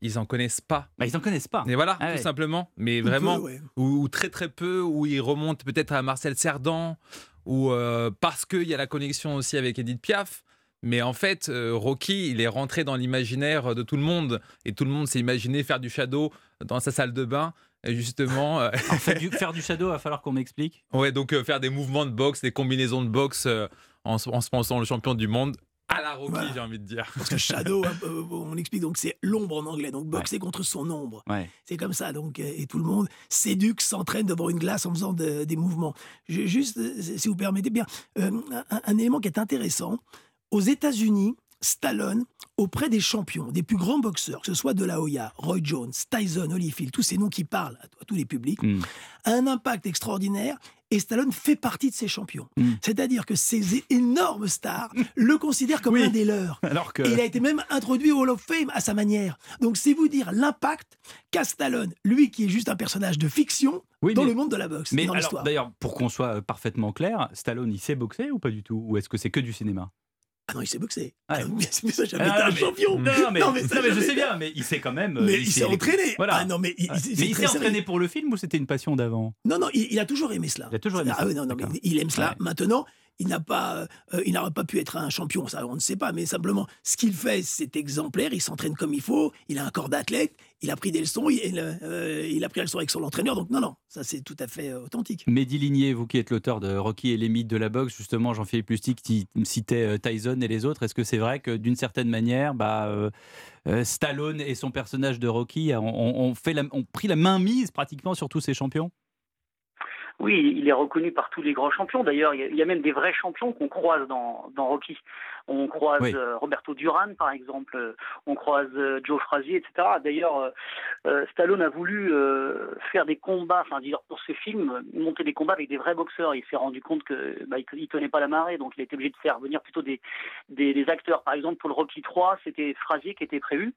Speaker 34: ils en connaissent pas.
Speaker 3: Bah, ils en connaissent pas.
Speaker 34: Et voilà,
Speaker 3: Ah
Speaker 34: tout
Speaker 3: ouais.
Speaker 34: simplement. Mais
Speaker 3: Ou peu,
Speaker 34: vraiment,
Speaker 3: ouais.
Speaker 34: ou, ou très très peu, ou ils remontent peut-être à Marcel Cerdan, ou euh, parce qu'il y a la connexion aussi avec Edith Piaf. Mais en fait, euh, Rocky, il est rentré dans l'imaginaire de tout le monde. Et tout le monde s'est imaginé faire du shadow dans sa salle de bain. Et justement. euh,
Speaker 3: Alors, faire, du, faire du shadow, il va falloir qu'on m'explique.
Speaker 34: Ouais, donc euh, faire des mouvements de boxe, des combinaisons de boxe euh, en, se- en se pensant le champion du monde à la Rocky,
Speaker 33: Voilà.
Speaker 34: j'ai envie de dire.
Speaker 33: Parce que Shadow, euh, on explique donc c'est l'ombre en anglais, donc boxer contre son ombre.
Speaker 3: Ouais.
Speaker 33: C'est comme ça, donc, et tout le monde s'éduque, s'entraîne devant une glace en faisant de- des mouvements. Je- juste, si vous permettez bien, euh, un, un élément qui est intéressant, aux États-Unis, Stallone, auprès des champions, des plus grands boxeurs, que ce soit De La Hoya, Roy Jones, Tyson, Holyfield, tous ces noms qui parlent à, tous les publics, a un impact extraordinaire et Stallone fait partie de ces champions. C'est-à-dire que ces énormes stars le considèrent comme un des leurs.
Speaker 3: Alors que-
Speaker 33: Et il a été même introduit au Hall of Fame à sa manière. Donc c'est vous dire l'impact qu'a Stallone, lui qui est juste un personnage de fiction,
Speaker 3: Oui,
Speaker 33: dans
Speaker 3: mais-
Speaker 33: le monde de la boxe,
Speaker 3: Mais
Speaker 33: dans
Speaker 3: alors,
Speaker 33: l'histoire.
Speaker 3: d'ailleurs, pour qu'on soit parfaitement clair, Stallone, il sait boxer ou pas du tout? Ou est-ce que c'est que du cinéma?
Speaker 33: Ah non, il sait boxer.
Speaker 3: Ouais.
Speaker 33: Ah non, mais ça, jamais
Speaker 3: Ah,
Speaker 33: été un
Speaker 3: mais-
Speaker 33: champion.
Speaker 3: Non, mais,
Speaker 33: Non, mais ça,
Speaker 3: non, mais je sais bien, mais il sait quand même.
Speaker 33: Mais il s'est entraîné.
Speaker 3: Voilà.
Speaker 33: Ah non, mais il- il- c'est
Speaker 3: mais il
Speaker 33: très
Speaker 3: s'est entraîné pour le film ou c'était une passion d'avant?
Speaker 33: Non, non, il, il a toujours aimé cela.
Speaker 3: Il a toujours aimé
Speaker 33: Ah
Speaker 3: ça.
Speaker 33: oui, non, non, mais il aime cela. Maintenant, il n'a pas, euh, il n'aurait pas pu être un champion, ça on ne sait pas, mais simplement, ce qu'il fait, c'est exemplaire. Il s'entraîne comme il faut. Il a un corps d'athlète. Il a pris des leçons. Il, euh, a pris la leçon avec son entraîneur. Donc non, non, ça c'est tout à fait euh, authentique.
Speaker 3: Mehdi Ligné, vous qui êtes l'auteur de Rocky et les mythes de la boxe, justement, Jean-Philippe Lustig citait euh, Tyson et les autres. Est-ce que c'est vrai que d'une certaine manière, bah, euh, euh, Stallone et son personnage de Rocky ont pris la main mise pratiquement sur tous ces champions?
Speaker 35: Oui, il est reconnu par tous les grands champions. D'ailleurs, il y a- même des vrais champions qu'on croise dans, dans Rocky. On croise
Speaker 3: Oui.
Speaker 35: euh, Roberto Duran, par exemple. euh, On croise euh, Joe Frazier, etc. D'ailleurs, Stallone a voulu faire des combats, enfin, dire pour ce film, monter des combats avec des vrais boxeurs. Il s'est rendu compte que bah, il, tenait pas la marée, donc il été obligé de faire venir plutôt des, des, des acteurs. Par exemple, pour le Rocky 3, c'était Frazier qui était prévu.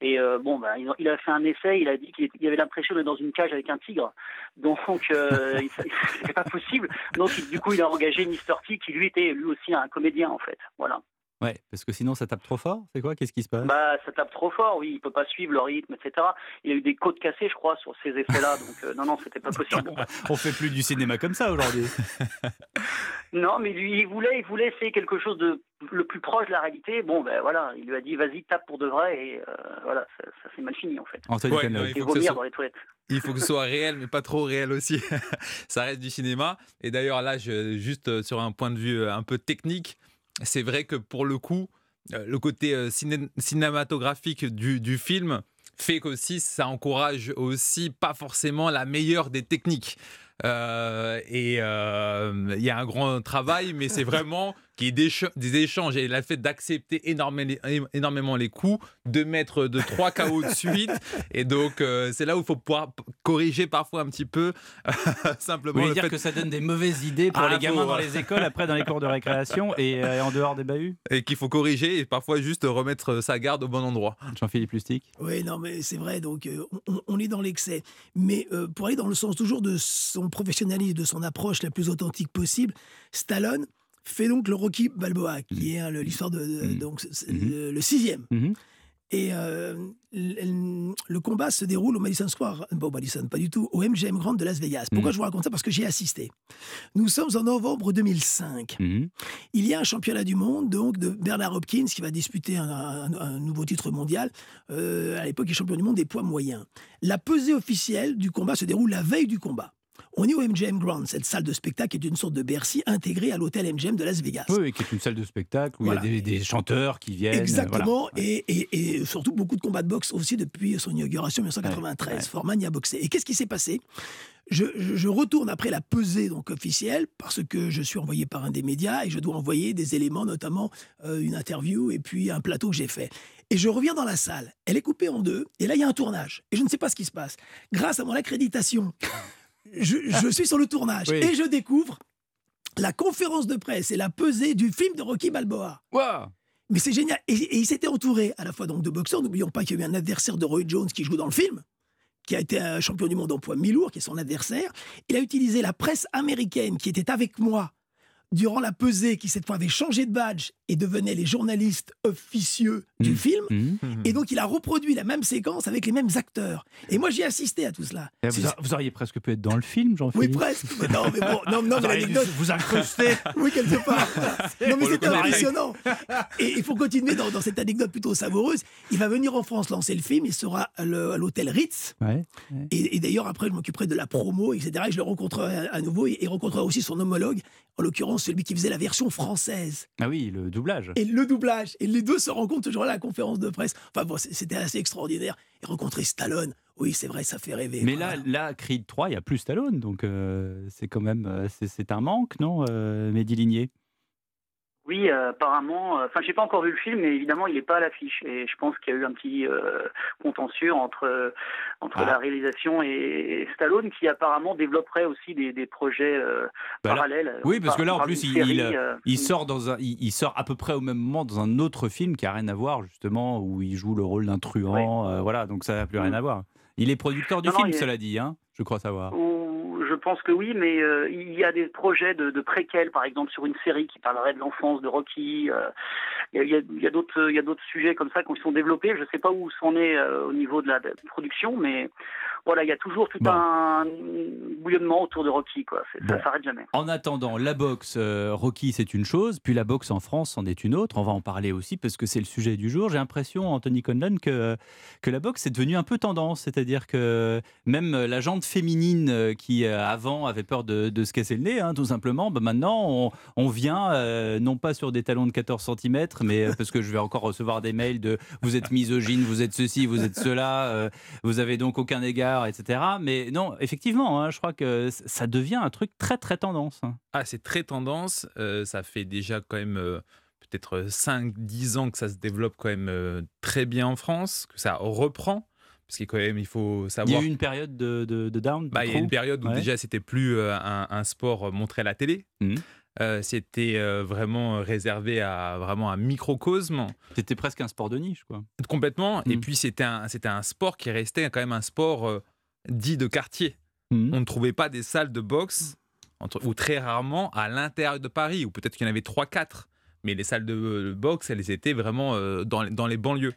Speaker 35: Et euh, bon, bah, il, a fait un essai. Il a dit qu'il était- il avait l'impression d'être dans une cage avec un tigre. Donc, euh, c'était pas possible. Donc, du coup, il a engagé Mr. T, qui lui était lui aussi un comédien, en fait. Voilà.
Speaker 3: Ouais, parce que sinon ça tape trop fort. C'est quoi? Qu'est-ce qui se passe?
Speaker 35: Bah, ça tape trop fort, oui, il peut pas suivre le rythme, etc. Il a eu des côtes cassées, je crois, sur ces effets-là, donc euh, non, non, c'était pas possible.
Speaker 3: On fait plus du cinéma comme ça aujourd'hui.
Speaker 35: Non, mais lui, il voulait, il voulait essayer quelque chose de le plus proche de la réalité. Bon, ben voilà, il lui a dit, vas-y, tape pour de vrai, et euh, voilà, ça, ça s'est mal fini, en fait.
Speaker 3: Anthony
Speaker 34: Ouais,
Speaker 3: Cannell.
Speaker 34: non, il faut que ce
Speaker 35: vomir
Speaker 34: soit-
Speaker 35: dans les toilettes.
Speaker 34: Il faut que ce soit réel, mais pas trop réel aussi. ça reste du cinéma. Et d'ailleurs, là, je, juste euh, sur un point de vue euh, un peu technique, c'est vrai que pour le coup, euh, le côté euh, ciné- cinématographique du, film fait qu'aussi ça encourage aussi pas forcément la meilleure des techniques. Euh, et il y a un grand travail, mais c'est vraiment qu'il y ait des, ch- des échanges et le fait d'accepter énormément, énormément les coups, de mettre de 3 KO de suite. Et donc, euh, c'est là où il faut pouvoir corriger parfois un petit peu simplement.
Speaker 3: Vous voulez
Speaker 34: le
Speaker 3: dire
Speaker 34: fait-
Speaker 3: que ça donne des mauvaises idées pour
Speaker 34: Ah,
Speaker 3: les gamins
Speaker 34: faut,
Speaker 3: dans
Speaker 34: ouais.
Speaker 3: les écoles, après dans les cours de récréation et euh, en dehors des bahuts
Speaker 34: Et qu'il faut corriger et parfois juste remettre sa garde au bon endroit.
Speaker 3: Jean-Philippe Lustig
Speaker 33: Oui, non, mais c'est vrai, donc euh, on, on est dans l'excès. Mais euh, pour aller dans le sens toujours de son professionnalisme, de son approche la plus authentique possible, Stallone fait donc le Rocky Balboa, qui est hein, l'histoire de, de- donc c'est le, le sixième. Et euh, le, combat se déroule au Madison Square, bon Madison pas du tout, au MGM Grand de Las Vegas. Pourquoi je vous raconte ça? Parce que j'y ai assisté. Nous sommes en novembre 2005.
Speaker 3: Mhm.
Speaker 33: Il y a un championnat du monde donc de Bernard Hopkins qui va disputer un, un- un nouveau titre mondial. Euh, à l'époque, il est champion du monde des poids moyens. La pesée officielle du combat se déroule la veille du combat. On est au MGM Grand, cette salle de spectacle est une sorte de Bercy intégrée à l'hôtel MGM de Las Vegas.
Speaker 3: Oui, oui, qui est une salle de spectacle où
Speaker 33: Voilà.
Speaker 3: il y a des, des chanteurs qui viennent.
Speaker 33: Exactement,
Speaker 3: voilà.
Speaker 33: et, et- et surtout beaucoup de combats de boxe aussi depuis son inauguration en 1993. Foreman y a boxé. Et qu'est-ce qui s'est passé? Je, je- je retourne après la pesée donc officielle parce que je suis envoyé par un des médias et je dois envoyer des éléments, notamment euh, une interview et puis un plateau que j'ai fait. Et je reviens dans la salle. Elle est coupée en deux et là il y a un tournage et je ne sais pas ce qui se passe. Grâce à mon accréditation, je, je suis sur le tournage
Speaker 3: Oui.
Speaker 33: et je découvre la conférence de presse et la pesée du film de Rocky Balboa. Mais c'est génial. Et, et il s'était entouré à la fois donc de boxeurs. N'oublions pas qu'il y a eu un adversaire de Roy Jones qui joue dans le film, qui a été un champion du monde en poids mi-lourd, qui est son adversaire. Il a utilisé la presse américaine qui était avec moi durant la pesée, qui cette fois avait changé de badge et devenaient les journalistes officieux du film.
Speaker 3: Mhm.
Speaker 33: Et donc il a reproduit la même séquence avec les mêmes acteurs. Et moi j'ai assisté à tout cela.
Speaker 3: Et Vous, a- vous auriez presque pu être dans le film, Jean-Philippe.
Speaker 33: Oui, presque. Mais non, mais bon, non, non,
Speaker 3: Vous
Speaker 33: mais
Speaker 3: dû
Speaker 33: l'anecdote.
Speaker 3: vous incruster.
Speaker 33: oui, quelque part. non, mais c'était impressionnant. Et il faut continuer dans, dans cette anecdote plutôt savoureuse. Il va venir en France lancer le film. Il sera à l'hôtel Ritz.
Speaker 3: Ouais.
Speaker 33: Et, et d'ailleurs, après, je m'occuperai de la promo, etc. Et je le rencontrerai à, à nouveau. Et, et rencontrerai aussi son homologue, en l'occurrence celui qui faisait la version française.
Speaker 3: Ah oui, le doublage.
Speaker 33: Et le doublage. Et les deux se rencontrent toujours à la conférence de presse. Enfin bon, c'était assez extraordinaire. Et rencontrer Stallone, oui, c'est vrai, ça fait rêver.
Speaker 3: Mais là, là, Creed 3, il n'y a plus Stallone, donc euh, c'est quand même euh, c'est- un manque, non, euh, Mehdi Ligné?
Speaker 35: Oui, euh, apparemment. euh, Enfin, j'ai pas encore vu le film, mais évidemment, il n'est pas à l'affiche. Et je pense qu'il y a eu un petit euh, contentieux entre entre
Speaker 3: Ah.
Speaker 35: la réalisation et Stallone, qui apparemment développerait aussi des, des projets euh,
Speaker 3: Bah là-
Speaker 35: parallèles.
Speaker 3: Oui, parce que là, en plus, il,
Speaker 35: une série,
Speaker 3: il, il sort dans un, il, il sort à peu près au même moment dans un autre film qui a rien à voir, justement, où il joue le rôle d'un truand. voilà, donc ça n'a plus rien à voir. Il est producteur du
Speaker 35: Non, non,
Speaker 3: film,
Speaker 35: est-
Speaker 3: cela dit, hein, je crois savoir.
Speaker 35: Pense que oui, mais euh, il y a des projets de, de préquels, par exemple, sur une série qui parlerait de l'enfance de Rocky. euh, Il y a- a, a d'autres, il y a d'autres sujets comme ça qui sont développés. Je ne sais pas où c'en est euh, au niveau de la, production, mais voilà, il y a toujours tout un bouillonnement autour de Rocky, quoi. C'est- Ça
Speaker 3: Bon.
Speaker 35: s'arrête jamais.
Speaker 3: En attendant, la boxe, euh, Rocky, c'est une chose, puis la boxe en France, en est une autre. On va en parler aussi parce que c'est le sujet du jour. J'ai l'impression, Anthony Conlon, que, que la boxe est devenue un peu tendance. C'est-à-dire que même la jante féminine euh, qui, euh, avant, avait peur de, se casser le nez, hein, tout simplement, bah, maintenant, on, vient, euh, non pas sur des talons de 14 cm, mais euh, parce que je vais encore recevoir des mails de vous êtes misogyne, vous êtes ceci, vous êtes cela, euh, vous avez donc aucun égard, etc. Mais non, effectivement, hein, je crois que ça devient un truc très, très tendance. hein.
Speaker 34: Ah, c'est très tendance. ça fait déjà quand même peut-être 5-10 ans que ça se développe quand même très bien en France, que ça reprend. Parce qu'il quand même, il faut savoir.
Speaker 3: Il y a eu une période de, de, down
Speaker 34: bah, Il y a une période où déjà, c'était plus un, un, sport montré à la télé. Mmh. c'était vraiment réservé à vraiment un microcosme.
Speaker 3: C'était presque un sport de niche, quoi.
Speaker 34: Complètement. Et mmh. puis c'était un, c'était un sport qui restait quand même un sport dit de quartier. Mmh. On ne trouvait pas des salles de boxe, ou très rarement à l'intérieur de Paris, ou peut-être qu'il y en avait 3-4. Mais les salles de boxe, elles étaient vraiment dans, dans les banlieues.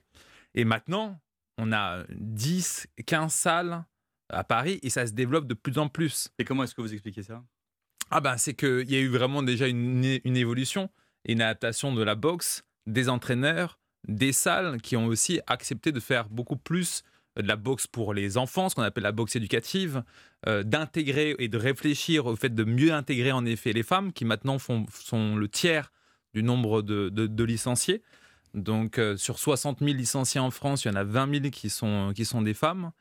Speaker 34: Et maintenant, on a 10, 15 salles à Paris et ça se développe de plus en plus.
Speaker 3: Et comment est-ce que vous expliquez ça?
Speaker 34: Ah ben c'est qu'il y a eu vraiment déjà une, évolution, une adaptation de la boxe, des entraîneurs, des salles qui ont aussi accepté de faire beaucoup plus de la boxe pour les enfants, ce qu'on appelle la boxe éducative, euh, d'intégrer et de réfléchir au fait de mieux intégrer en effet les femmes qui maintenant font, sont le tiers du nombre de licenciés. Donc, euh, sur 60 000 licenciés en France, il y en a 20 000 qui sont, qui sont des femmes.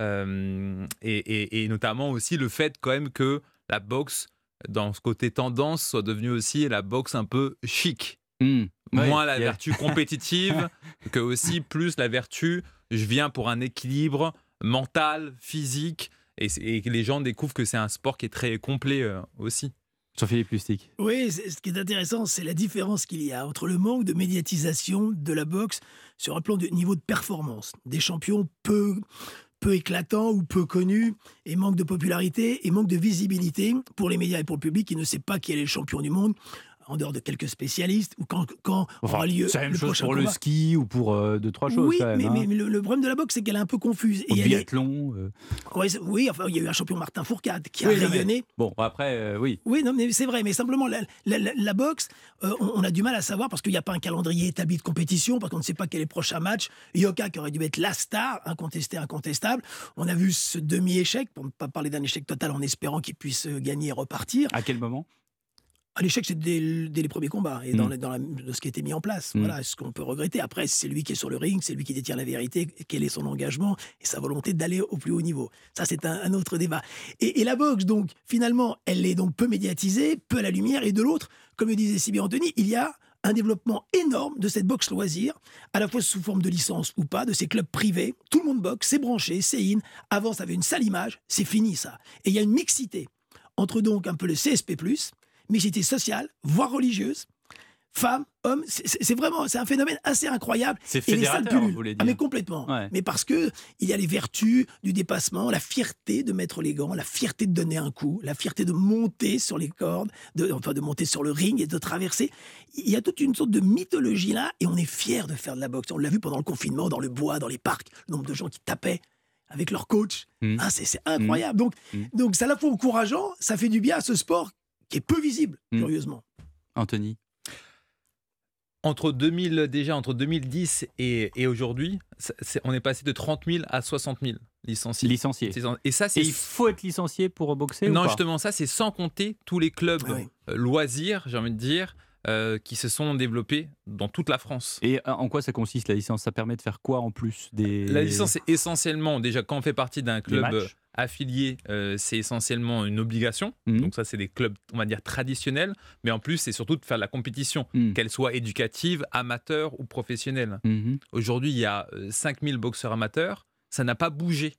Speaker 34: Euh, et, notamment aussi le fait quand même que la boxe, dans ce côté tendance, soit devenue aussi la boxe un peu chic. Mmh. Moins la vertu compétitive que aussi plus la vertu, je viens pour un équilibre mental, physique, et, et les gens découvrent que c'est un sport qui est très complet euh, aussi.
Speaker 3: Jean-Philippe Lustig.
Speaker 33: Oui, ce qui est intéressant, c'est la différence qu'il y a entre le manque de médiatisation de la boxe sur un plan de niveau de performance. Des champions peu, peu éclatants ou peu connus, et manque de popularité et manque de visibilité pour les médias et pour le public qui ne sait pas qui est le champion du monde en dehors de quelques spécialistes, ou quand, quand aura lieu
Speaker 3: C'est
Speaker 33: la
Speaker 3: même chose pour le ski ou pour euh, deux, trois choses.
Speaker 33: Oui,
Speaker 3: quand même,
Speaker 33: mais,
Speaker 3: hein.
Speaker 33: mais, le, problème de la boxe, c'est qu'elle est un peu confuse.
Speaker 3: Au biathlon. Euh.
Speaker 33: oui, enfin, il y a eu un champion Martin Fourcade qui a rayonné.
Speaker 3: Bon, après, euh, oui.
Speaker 33: Oui, non, mais c'est vrai, mais simplement, la, la, boxe, on, a du mal à savoir parce qu'il n'y a pas un calendrier établi de compétition, parce qu'on ne sait pas quel est le prochain match. Yoka, qui aurait dû être la star, incontesté, incontestable. On a vu ce demi-échec, pour ne pas parler d'un échec total en espérant qu'il puisse gagner et repartir.
Speaker 3: À quel moment?
Speaker 33: À l'échec, c'est dès, les premiers combats et dans, mm. dans, ce qui a été mis en place.
Speaker 3: Mm.
Speaker 33: Voilà ce qu'on peut regretter? Après, c'est lui qui est sur le ring, c'est lui qui détient la vérité, quel est son engagement et sa volonté d'aller au plus haut niveau. Ça, c'est un, autre débat. Et, la boxe, donc, finalement, elle est donc peu médiatisée, peu à la lumière. Et de l'autre, comme le disait si bien Anthony, il y a un développement énorme de cette boxe loisir, à la fois sous forme de licence ou pas, de ces clubs privés. Tout le monde boxe, c'est branché, c'est in. Avant, ça avait une sale image, c'est fini ça. Et il y a une mixité entre donc un peu le CSP, mixité sociale, voire religieuse, femmes, hommes. C'est vraiment c'est un phénomène assez incroyable.
Speaker 3: C'est fédérateur, vous voulez dire.
Speaker 33: Ah, mais complètement. Mais parce que il y a les vertus du dépassement, la fierté de mettre les gants, la fierté de donner un coup, la fierté de monter sur les cordes, de, enfin de monter sur le ring et de traverser. Il y a toute une sorte de mythologie là, et on est fier de faire de la boxe. On l'a vu pendant le confinement, dans le bois, dans les parcs, le nombre de gens qui tapaient avec leur coach. Mmh. Ah, c'est incroyable. Mmh. Donc, mmh. donc c'est à la fois encourageant, ça fait du bien à ce sport qui est peu visible, hmm. curieusement.
Speaker 3: Anthony
Speaker 34: entre 2000, déjà entre 2010 et, et aujourd'hui, on est passé de 30 000 à 60 000 licenciés.
Speaker 3: Licenciés.
Speaker 34: Et ça, c'est.
Speaker 3: il faut être licencié pour boxer
Speaker 34: Non,
Speaker 3: ou pas?
Speaker 34: justement, ça, c'est sans compter tous les clubs
Speaker 33: Ah
Speaker 34: euh, loisirs, j'ai envie de dire, euh, qui se sont développés dans toute la France.
Speaker 3: Et euh, en quoi ça consiste la licence? Ça permet de faire quoi en plus des...
Speaker 34: La licence, c'est essentiellement, déjà quand on fait partie d'un club affilié, euh, c'est essentiellement une obligation.
Speaker 3: Mhm.
Speaker 34: Donc ça, c'est des clubs, on va dire, traditionnels. Mais en plus, c'est surtout de faire la compétition,
Speaker 3: Mhm.
Speaker 34: qu'elle soit éducative, amateur ou professionnelle.
Speaker 3: Mhm.
Speaker 34: Aujourd'hui, il y a 5000 boxeurs amateurs. Ça n'a pas bougé.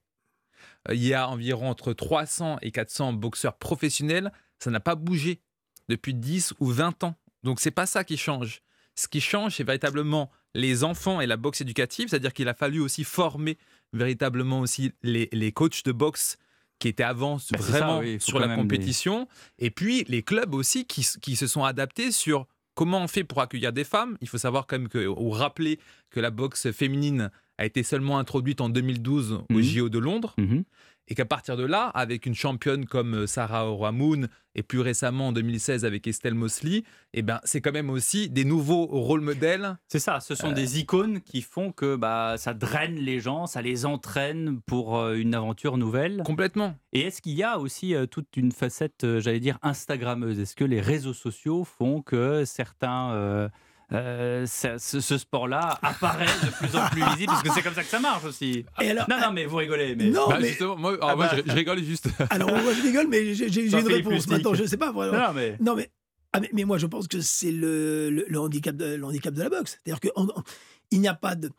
Speaker 34: Il y a environ entre 300 et 400 boxeurs professionnels. Ça n'a pas bougé depuis 10 ou 20 ans. Donc c'est pas ça qui change. Ce qui change, c'est véritablement les enfants et la boxe éducative, c'est-à-dire qu'il a fallu aussi former véritablement aussi les, les coachs de boxe qui étaient avant
Speaker 3: Bah,
Speaker 34: vraiment
Speaker 3: ça, oui,
Speaker 34: sur la compétition, et puis les clubs aussi qui, qui se sont adaptés sur comment on fait pour accueillir des femmes. Il faut savoir quand même que, ou rappeler que la boxe féminine a été seulement introduite en 2012 au
Speaker 3: Mhm.
Speaker 34: JO de Londres,
Speaker 3: Mhm.
Speaker 34: Et qu'à partir de là, avec une championne comme euh, Sarah Oramoun et plus récemment en 2016 avec Estelle Mosley, eh ben, c'est quand même aussi des nouveaux rôles modèles.
Speaker 3: C'est ça, ce sont
Speaker 34: Euh,
Speaker 3: des icônes qui font que bah, ça draine les gens, ça les entraîne pour euh, une aventure nouvelle.
Speaker 34: Complètement.
Speaker 3: Et est-ce qu'il y a aussi toute une facette, j'allais dire, Instagrammeuse? Est-ce que les réseaux sociaux font que certains... euh, euh, ça- ce, ce sport-là apparaît de plus en plus visible parce que c'est comme ça que ça marche aussi.
Speaker 33: Et alors,
Speaker 3: non, non, mais vous rigolez. Mais...
Speaker 33: Non,
Speaker 34: Bah,
Speaker 33: mais-
Speaker 34: justement, moi,
Speaker 3: Ah
Speaker 34: moi,
Speaker 3: bah.
Speaker 34: je, je rigole juste.
Speaker 33: Alors, moi, je rigole, mais j'ai j'ai- j'ai une réponse maintenant. Je ne sais pas.
Speaker 3: Non, mais-
Speaker 33: Non, mais Ah, mais, mais moi, je pense que c'est le, le, le handicap, de, le handicap de la boxe. C'est-à-dire qu'il n'y a pas de.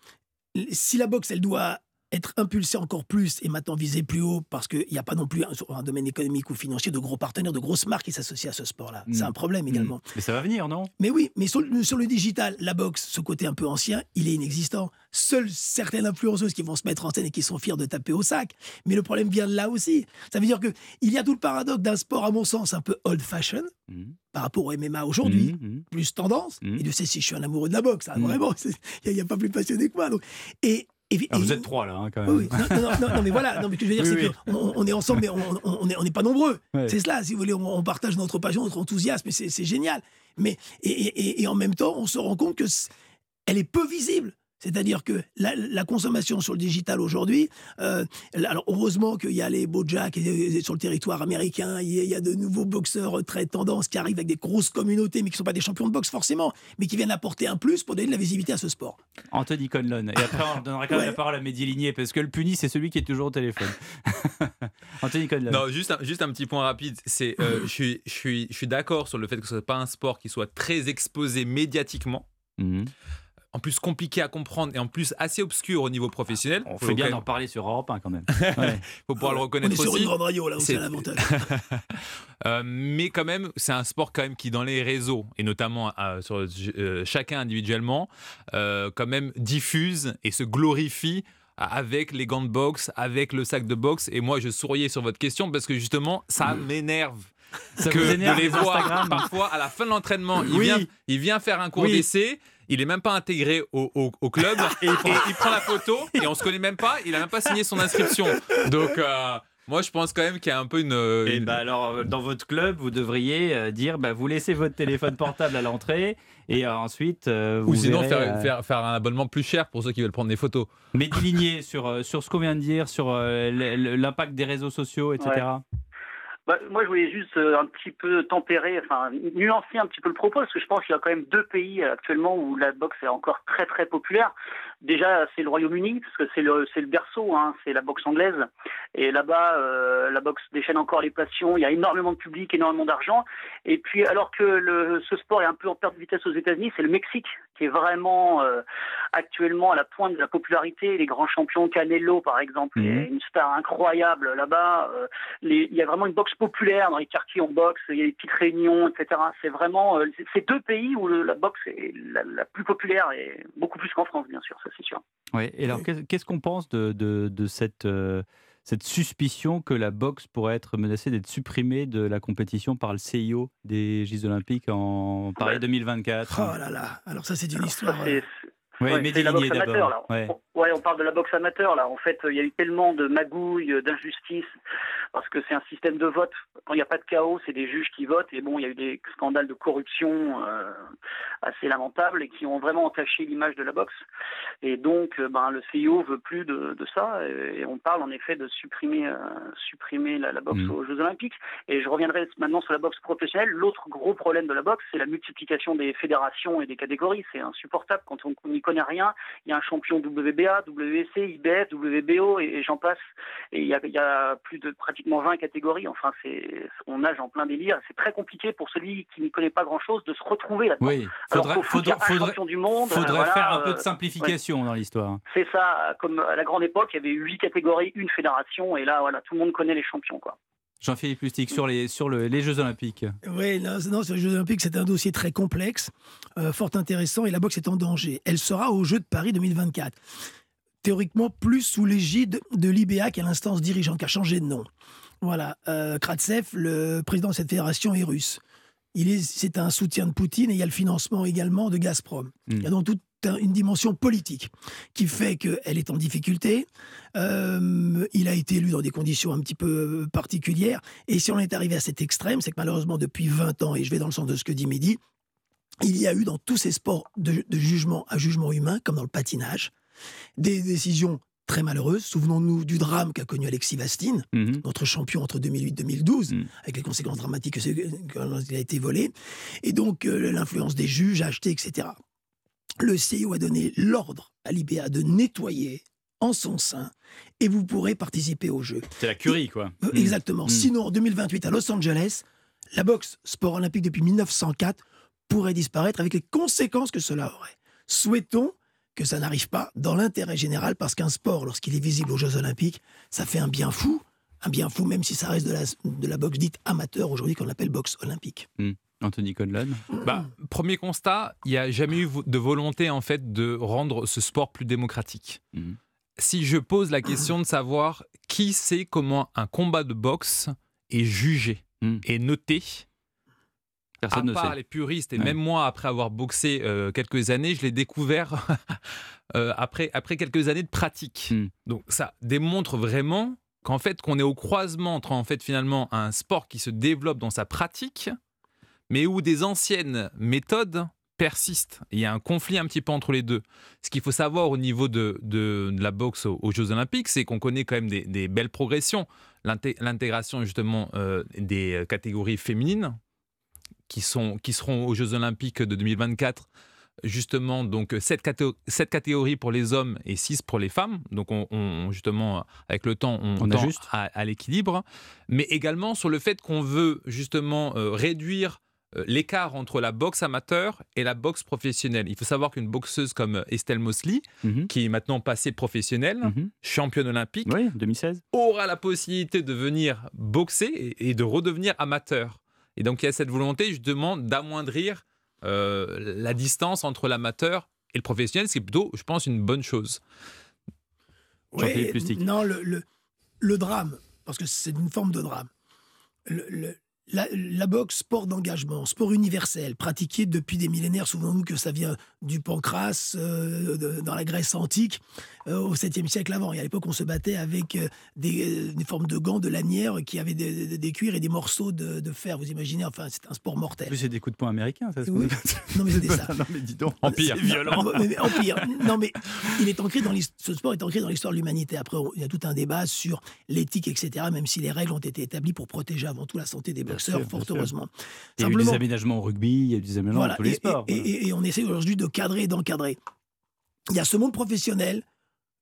Speaker 33: Si la boxe, elle doit être impulsé encore plus et maintenant viser plus haut parce qu'il n'y a pas non plus un, un, domaine économique ou financier de gros partenaires, de grosses marques qui s'associent à ce sport-là. C'est
Speaker 3: Mm.
Speaker 33: un problème également.
Speaker 3: Mm. Mais ça va venir, non?
Speaker 33: Mais oui, mais sur, le- sur le digital, la boxe, ce côté un peu ancien, il est inexistant. Seules certaines influenceuses qui vont se mettre en scène et qui sont fiers de taper au sac. Mais le problème vient de là aussi. Ça veut dire que il y a tout le paradoxe d'un sport, à mon sens, un peu old-fashioned par rapport au MMA aujourd'hui, plus tendance. Et Dieu sait si je suis un amoureux de la boxe, hein,
Speaker 3: Mm.
Speaker 33: vraiment. c'est- Il n'y a, pas plus passionné que moi. donc. Et, et-
Speaker 3: Ah,
Speaker 33: et-
Speaker 3: Vous êtes trois là, hein, quand même.
Speaker 33: oui, oui. Non, non, non, non, mais voilà. Non, mais ce que je veux dire,
Speaker 3: Oui,
Speaker 33: c'est qu'on on est ensemble, mais on on- on n'est on n'est pas nombreux.
Speaker 3: Ouais.
Speaker 33: C'est cela, si vous voulez, on, on partage notre passion, notre enthousiasme, et c'est génial. Mais et, et- et en même temps, on se rend compte que c- elle est peu visible. C'est-à-dire que la, la consommation sur le digital aujourd'hui, euh, alors heureusement qu'il y a les Bojack sur le territoire américain, il y, a, de nouveaux boxeurs très tendance qui arrivent avec des grosses communautés, mais qui ne sont pas des champions de boxe forcément, mais qui viennent apporter un plus pour donner de la visibilité à ce sport.
Speaker 3: Anthony Conlon. Et après, on donnera quand même
Speaker 33: Ouais.
Speaker 3: la parole à Mehdi Ligné, parce que le puni, c'est celui qui est toujours au téléphone. Anthony Conlon.
Speaker 34: Non, juste un, juste un petit point rapide. C'est, euh, je suis, je suis, je suis d'accord sur le fait que ce soit pas un sport qui soit très exposé médiatiquement.
Speaker 3: Mhm.
Speaker 34: En plus compliqué à comprendre et en plus assez obscur au niveau professionnel.
Speaker 3: On fait bien d'en parler sur Europe 1 quand même. Ouais.
Speaker 34: faut pouvoir le reconnaître
Speaker 33: On est sur
Speaker 34: aussi.
Speaker 33: une grande radio, là, où c'est l'avantage.
Speaker 34: Euh, mais quand même, c'est un sport quand même qui dans les réseaux et notamment euh, sur euh, chacun individuellement, euh, quand même diffuse et se glorifie avec les gants de boxe, avec le sac de boxe. Et moi, je souriais sur votre question parce que justement, ça m'énerve.
Speaker 3: Ça
Speaker 34: que
Speaker 3: vous énerve,
Speaker 34: de les
Speaker 3: les
Speaker 34: voir
Speaker 3: Instagram
Speaker 34: parfois à la fin de l'entraînement, il,
Speaker 3: Oui.
Speaker 34: vient, il vient faire un cours
Speaker 3: Oui.
Speaker 34: d'essai. Il est même pas intégré au, au- au club et, il prend la photo et on se connaît même pas. Il a même pas signé son inscription. Donc euh, moi je pense quand même qu'il y a un peu une.
Speaker 3: Et bah alors, dans votre club, vous devriez euh, dire bah, vous laissez votre téléphone portable à l'entrée et euh, ensuite. euh, vous
Speaker 34: Ou sinon
Speaker 3: verrez,
Speaker 34: faire,
Speaker 3: euh,
Speaker 34: faire, faire un abonnement plus cher pour ceux qui veulent prendre des photos.
Speaker 3: Mehdi Ligné, sur, euh, sur ce qu'on vient de dire, sur euh, l'impact des réseaux sociaux, etc.
Speaker 35: Ouais. Bah, moi, je voulais juste euh, un petit peu tempérer, enfin nuancer un petit peu le propos, parce que je pense qu'il y a quand même deux pays euh, actuellement où la boxe est encore très très populaire. Déjà, c'est le Royaume-Uni, parce que c'est le, c'est le berceau, hein, c'est la boxe anglaise. Et là-bas, euh, la boxe déchaîne encore les passions, il y a énormément de public, énormément d'argent. Et puis, alors que le, ce sport est un peu en perte de vitesse aux États-Unis, c'est le Mexique qui est vraiment euh, actuellement à la pointe de la popularité. Les grands champions, Canelo par exemple,
Speaker 3: Mhm.
Speaker 35: est une star incroyable là-bas. Euh, les- il y a vraiment une boxe populaire dans les quartiers, on boxe, il y a des petites réunions, etc. C'est vraiment euh, c'est deux pays où le- la boxe est la, la plus populaire et beaucoup plus qu'en France, bien sûr, ça c'est sûr.
Speaker 3: Ouais, et alors, qu'est- qu'est-ce qu'on pense de, de, de cette, euh, cette suspicion que la boxe pourrait être menacée d'être supprimée de la compétition par le CIO des Jeux Olympiques en Paris
Speaker 35: Ouais.
Speaker 3: 2024
Speaker 33: Oh là là, alors ça c'est une histoire.
Speaker 35: Ça, c'est-
Speaker 33: euh,
Speaker 3: Ouais,
Speaker 35: Ouais, c'est la boxe amateur, là.
Speaker 3: Ouais.
Speaker 35: Ouais, on parle de la boxe amateur, là. En fait, il y a eu tellement de magouilles, d'injustices, parce que c'est un système de vote. Quand il n'y a pas de chaos, c'est des juges qui votent. Et bon, il y a eu des scandales de corruption euh, assez lamentables et qui ont vraiment entaché l'image de la boxe. Et donc, euh, ben, le CIO veut plus de, de ça. Et on parle en effet de supprimer, euh, supprimer la, la boxe
Speaker 3: Mhm.
Speaker 35: aux Jeux Olympiques. Et je reviendrai maintenant sur la boxe professionnelle. L'autre gros problème de la boxe, c'est la multiplication des fédérations et des catégories. C'est insupportable quand on n'y connaît rien. Il y a un champion WBA, WC, IBF, WBO et, et j'en passe. Et il y, a, il y a plus de pratiquement 20 catégories. Enfin, c'est, on nage en plein délire. C'est très compliqué pour celui qui n'y connaît pas grand-chose de se retrouver là-dedans.
Speaker 3: Oui,
Speaker 35: Alors
Speaker 3: faudrait,
Speaker 35: qu'au foot, il y a
Speaker 3: faudrait,
Speaker 35: du monde.
Speaker 3: faudrait
Speaker 35: euh, voilà,
Speaker 3: faire un peu
Speaker 35: euh,
Speaker 3: de
Speaker 35: ouais.
Speaker 3: simplification dans l'histoire.
Speaker 35: C'est ça, comme à la grande époque, il y avait huit catégories, une fédération, et là, voilà, tout le monde connaît les champions, quoi.
Speaker 3: Jean-Philippe Lustig, sur, les, sur le- les Jeux Olympiques.
Speaker 33: Oui, non, non, sur les Jeux Olympiques, c'est un dossier très complexe, euh, fort intéressant, et la boxe est en danger. Elle sera aux Jeux de Paris 2024. Théoriquement, plus sous l'égide de l'IBA, qui est l'instance dirigeante, qui a changé de nom. Voilà, euh, Kratsev, le président de cette fédération, est russe. Il est, c'est un soutien de Poutine et il y a le financement également de Gazprom. Il y a donc toute une dimension politique qui fait qu'elle est en difficulté. Euh, il a été élu dans des conditions un petit peu particulières. Et si on est arrivé à cet extrême, c'est que malheureusement, depuis 20 ans, et je vais dans le sens de ce que dit Mehdi, il y a eu dans tous ces sports de, de jugement à jugement humain, comme dans le patinage, des décisions très malheureuses. Souvenons-nous du drame qu'a connu Alexis Vastine, notre champion entre 2008 et 2012, avec les conséquences dramatiques que quand il a été volé. Et donc, euh, l'influence des juges, achetés, etc. Le CIO a donné l'ordre à l'IBA de nettoyer en son sein et vous pourrez participer au jeu.
Speaker 3: C'est la curie, quoi.
Speaker 33: Euh, Exactement.
Speaker 3: Mm.
Speaker 33: Sinon, en 2028, à Los Angeles, la boxe, sport olympique depuis 1904, pourrait disparaître avec les conséquences que cela aurait. Souhaitons que ça n'arrive pas dans l'intérêt général, parce qu'un sport, lorsqu'il est visible aux Jeux olympiques, ça fait un bien fou, un bien fou, même si ça reste de la, de la boxe dite amateur aujourd'hui, qu'on appelle boxe olympique.
Speaker 3: Hmm. Anthony Conlon
Speaker 34: bah, Premier constat, il n'y a jamais eu de volonté en fait de rendre ce sport plus démocratique.
Speaker 3: Hmm.
Speaker 34: Si je pose la question de savoir qui sait comment un combat de boxe est jugé
Speaker 3: Hmm.
Speaker 34: et noté,
Speaker 3: Personne
Speaker 34: à
Speaker 3: ne
Speaker 34: part
Speaker 3: sait.
Speaker 34: les puristes, et
Speaker 3: Ouais.
Speaker 34: même moi, après avoir boxé euh, quelques années, je l'ai découvert euh, après, après quelques années de pratique.
Speaker 3: Hmm.
Speaker 34: Donc ça démontre vraiment qu'en fait, qu'on est au croisement entre en fait finalement un sport qui se développe dans sa pratique, mais où des anciennes méthodes persistent. Il y a un conflit un petit peu entre les deux. Ce qu'il faut savoir au niveau de, de- de la boxe aux, aux Jeux Olympiques, c'est qu'on connaît quand même des, des belles progressions. L'inté- L'intégration justement euh, des catégories féminines qui, sont, qui seront aux Jeux Olympiques de 2024 justement donc sept, caté- sept catégories pour les hommes et six pour les femmes. Donc on, on- justement avec le temps on,
Speaker 3: On
Speaker 34: tend
Speaker 3: ajuste.
Speaker 34: à, à l'équilibre, mais également sur le fait qu'on veut justement euh, réduire euh, l'écart entre la boxe amateur et la boxe professionnelle. Il faut savoir qu'une boxeuse comme euh, Estelle Mosley,
Speaker 3: Mhm.
Speaker 34: qui est maintenant passée professionnelle, championne olympique,
Speaker 3: Oui, 2016.
Speaker 34: aura la possibilité de venir boxer et, de redevenir amateur. Et donc il y a cette volonté justement d'amoindrir euh, la distance entre l'amateur et le professionnel, ce qui est plutôt, je pense, une bonne chose.
Speaker 33: Ouais, non, le, le, le drame, parce que c'est une forme de drame. Le- le- la, la boxe, sport d'engagement, sport universel, pratiqué depuis des millénaires. Souvenons-nous que ça vient du pancras euh, de- dans la Grèce antique euh, au 7e siècle avant. Et à l'époque, on se battait avec euh, des, des formes de gants, de lanières qui avaient des, des- des cuirs et des morceaux de, de fer. Vous imaginez, enfin, c'est un sport mortel.
Speaker 24: En plus, c'est des coups de poing américains, ça se
Speaker 33: Oui. Non, mais c'était ça.
Speaker 24: non, mais dis donc.
Speaker 34: Empire.
Speaker 24: C'est violent.
Speaker 33: Non, mais- mais Empire. Non, mais il est ancré dans ce sport est ancré dans l'histoire de l'humanité. Après, il y a tout un débat sur l'éthique, etc., même si les règles ont été établies pour protéger avant tout la santé des boxeurs,
Speaker 24: sûr,
Speaker 33: fort heureusement.
Speaker 24: Il y a eu des aménagements au rugby, il y a eu des aménagements
Speaker 33: Voilà,
Speaker 24: dans tous les
Speaker 33: et,
Speaker 24: sports.
Speaker 33: et- et- et on essaie aujourd'hui de cadrer et d'encadrer. Il y a ce monde professionnel,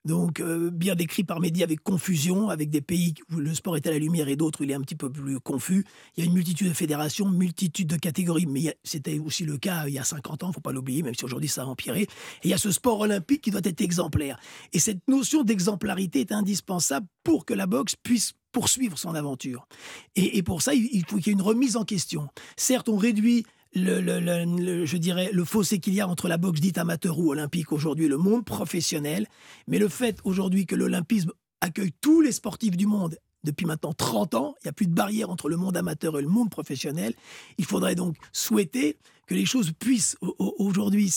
Speaker 33: donc euh, bien décrit par médias avec confusion, avec des pays où le sport est à la lumière et d'autres où il est un petit peu plus confus. Il y a une multitude de fédérations, multitude de catégories, mais c'était aussi le cas il y a 50 ans, il ne faut pas l'oublier, même si aujourd'hui ça a empiré. Et il y a ce sport olympique qui doit être exemplaire. Et cette notion d'exemplarité est indispensable pour que la boxe puisse poursuivre son aventure. Et, pour ça, il, faut qu'il y ait une remise en question. Certes, on réduit le- je dirais, le fossé qu'il y a entre la boxe dite amateur ou olympique aujourd'hui et le monde professionnel. Mais le fait aujourd'hui que l'olympisme accueille tous les sportifs du monde depuis maintenant 30 ans, il n'y a plus de barrière entre le monde amateur et le monde professionnel. Il faudrait donc souhaiter que les choses puissent au- au- aujourd'hui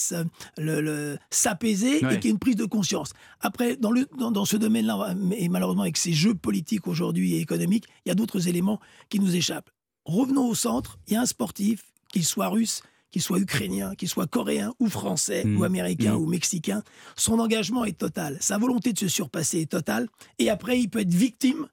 Speaker 33: s'apaiser
Speaker 3: Ouais.
Speaker 33: et qu'il y ait une prise de conscience. Après, dans, le, dans, dans ce domaine-là, et malheureusement avec ces jeux politiques aujourd'hui et économiques, il y a d'autres éléments qui nous échappent. Revenons au centre, il y a un sportif, qu'il soit russe, qu'il soit ukrainien, qu'il soit coréen ou français
Speaker 3: Mm.
Speaker 33: ou américain
Speaker 3: Mm.
Speaker 33: ou mexicain, son engagement est total, sa volonté de se surpasser est totale, et après il peut être victime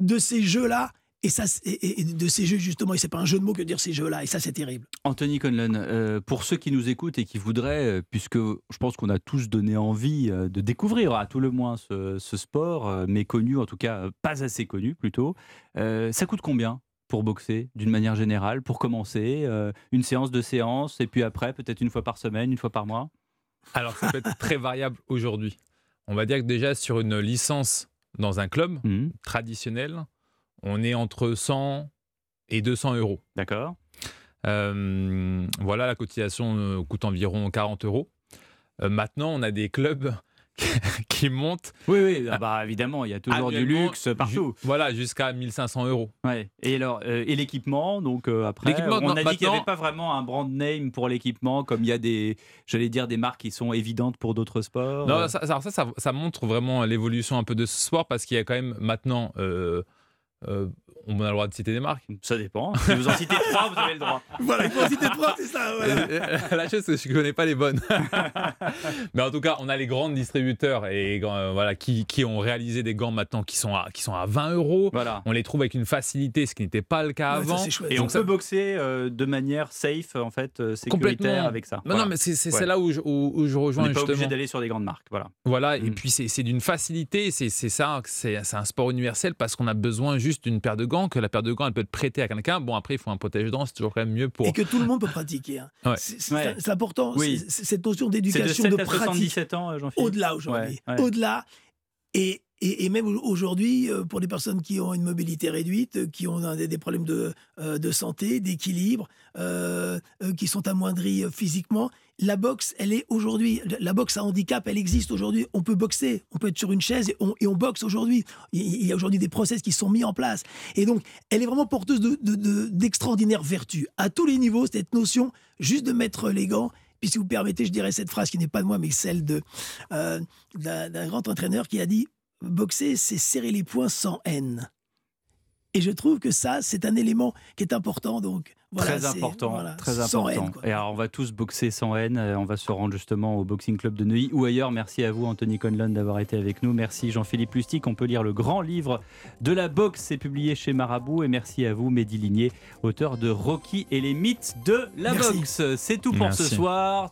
Speaker 33: de ces jeux-là, et, ça, c'est- et, et de ces jeux justement, et c'est pas un jeu de mots que de dire ces jeux-là, et ça c'est terrible.
Speaker 3: Anthony Conlon, euh, pour ceux qui nous écoutent et qui voudraient, euh, puisque je pense qu'on a tous donné envie euh, de découvrir à tout le moins ce, ce sport, méconnu, en tout cas pas assez connu plutôt, euh, ça coûte combien pour boxer d'une manière générale, pour commencer euh, Une séance, deux séances, et puis après peut-être une fois par semaine, une fois par mois?
Speaker 34: Alors, ça peut être très variable aujourd'hui. On va dire que déjà, sur une licence dans un club
Speaker 3: Mhm.
Speaker 34: traditionnel, on est entre 100 et 200 euros.
Speaker 3: D'accord.
Speaker 34: Euh, voilà, la cotisation euh, coûte environ 40 euros. Euh, maintenant, on a des clubs qui montent.
Speaker 3: Oui, oui, ah bah, évidemment, il y a toujours du luxe partout.
Speaker 34: ju- Voilà, jusqu'à 1500 euros.
Speaker 3: Ouais. Et alors, euh, et l'équipement, donc euh, après, on
Speaker 34: non,
Speaker 3: a dit qu'il n'y avait pas vraiment un brand name pour l'équipement, comme il y a des, j'allais dire, des marques qui sont évidentes pour d'autres sports.
Speaker 34: Non,
Speaker 3: Euh,
Speaker 34: ça, ça, ça, ça- ça montre vraiment l'évolution un peu de ce sport parce qu'il y a quand même maintenant. euh, euh, on a le droit de citer des marques.
Speaker 3: Ça dépend. Si vous en citez trois, vous avez le droit.
Speaker 33: Voilà, il faut en citer trois, c'est ça. voilà.
Speaker 34: La chose, c'est que je ne connais pas les bonnes. Mais en tout cas, on a les grands distributeurs et, euh, voilà, qui, qui ont réalisé des gants maintenant qui sont à, qui sont à 20 euros.
Speaker 3: Voilà.
Speaker 34: On les trouve avec une facilité, ce qui n'était pas le cas
Speaker 33: Ouais,
Speaker 34: avant.
Speaker 3: Et on
Speaker 34: ça-
Speaker 3: peut boxer euh, de manière safe, en fait, euh, sécuritaire avec ça.
Speaker 34: Non,
Speaker 3: Voilà.
Speaker 34: non, mais c'est c'est-
Speaker 3: Ouais.
Speaker 34: là où je, où, où je
Speaker 3: On
Speaker 34: rejoins
Speaker 3: n'est pas obligé d'aller sur des grandes marques. Voilà.
Speaker 34: Voilà, et
Speaker 3: Mm.
Speaker 34: puis c'est c'est d'une facilité, c'est c'est ça, c'est c'est un sport universel parce qu'on a besoin
Speaker 3: Et
Speaker 34: juste une paire de gants, que la paire de gants, elle peut être prêtée à quelqu'un. Bon, après, il faut un protège-dents, c'est toujours quand même mieux pour.
Speaker 33: Et que tout le monde peut pratiquer. hein.
Speaker 34: Ouais.
Speaker 33: C'est- important, c'est cette notion d'éducation,
Speaker 3: C'est de
Speaker 33: de,
Speaker 3: 7 à
Speaker 33: pratique.
Speaker 3: 77 ans, euh, Jean-Philippe
Speaker 33: Au-delà aujourd'hui.
Speaker 3: Ouais, ouais.
Speaker 33: Au-delà. Et, et, et même aujourd'hui, euh, pour les personnes qui ont une mobilité réduite, euh, qui ont des, des problèmes de, de santé, d'équilibre, euh, qui sont amoindris euh, physiquement, la boxe, elle est aujourd'hui, la boxe à handicap, elle existe aujourd'hui. On peut boxer, on peut être sur une chaise et on, boxe aujourd'hui. Il y a aujourd'hui des process qui sont mis en place. Et donc, elle est vraiment porteuse de- de- d'extraordinaires vertus. À tous les niveaux, cette notion juste de mettre les gants. Puis si vous permettez, je dirais cette phrase qui n'est pas de moi, mais celle de euh, d'un grand entraîneur qui a dit boxer, c'est serrer les poings sans haine. Et je trouve que ça, c'est un élément qui est important. Donc, voilà,
Speaker 3: très important,
Speaker 33: voilà,
Speaker 3: très important.
Speaker 33: haine,
Speaker 3: et alors, on va tous boxer sans haine. Euh, On va se rendre justement au Boxing Club de Neuilly ou ailleurs. Merci à vous, Anthony Conlon, d'avoir été avec nous. Merci, Jean-Philippe Lustig. On peut lire le grand livre de la boxe. C'est publié chez Marabout. Et merci à vous, Mehdi Ligné, auteur de Rocky et les mythes de la
Speaker 34: Merci.
Speaker 3: boxe. C'est tout pour ce soir.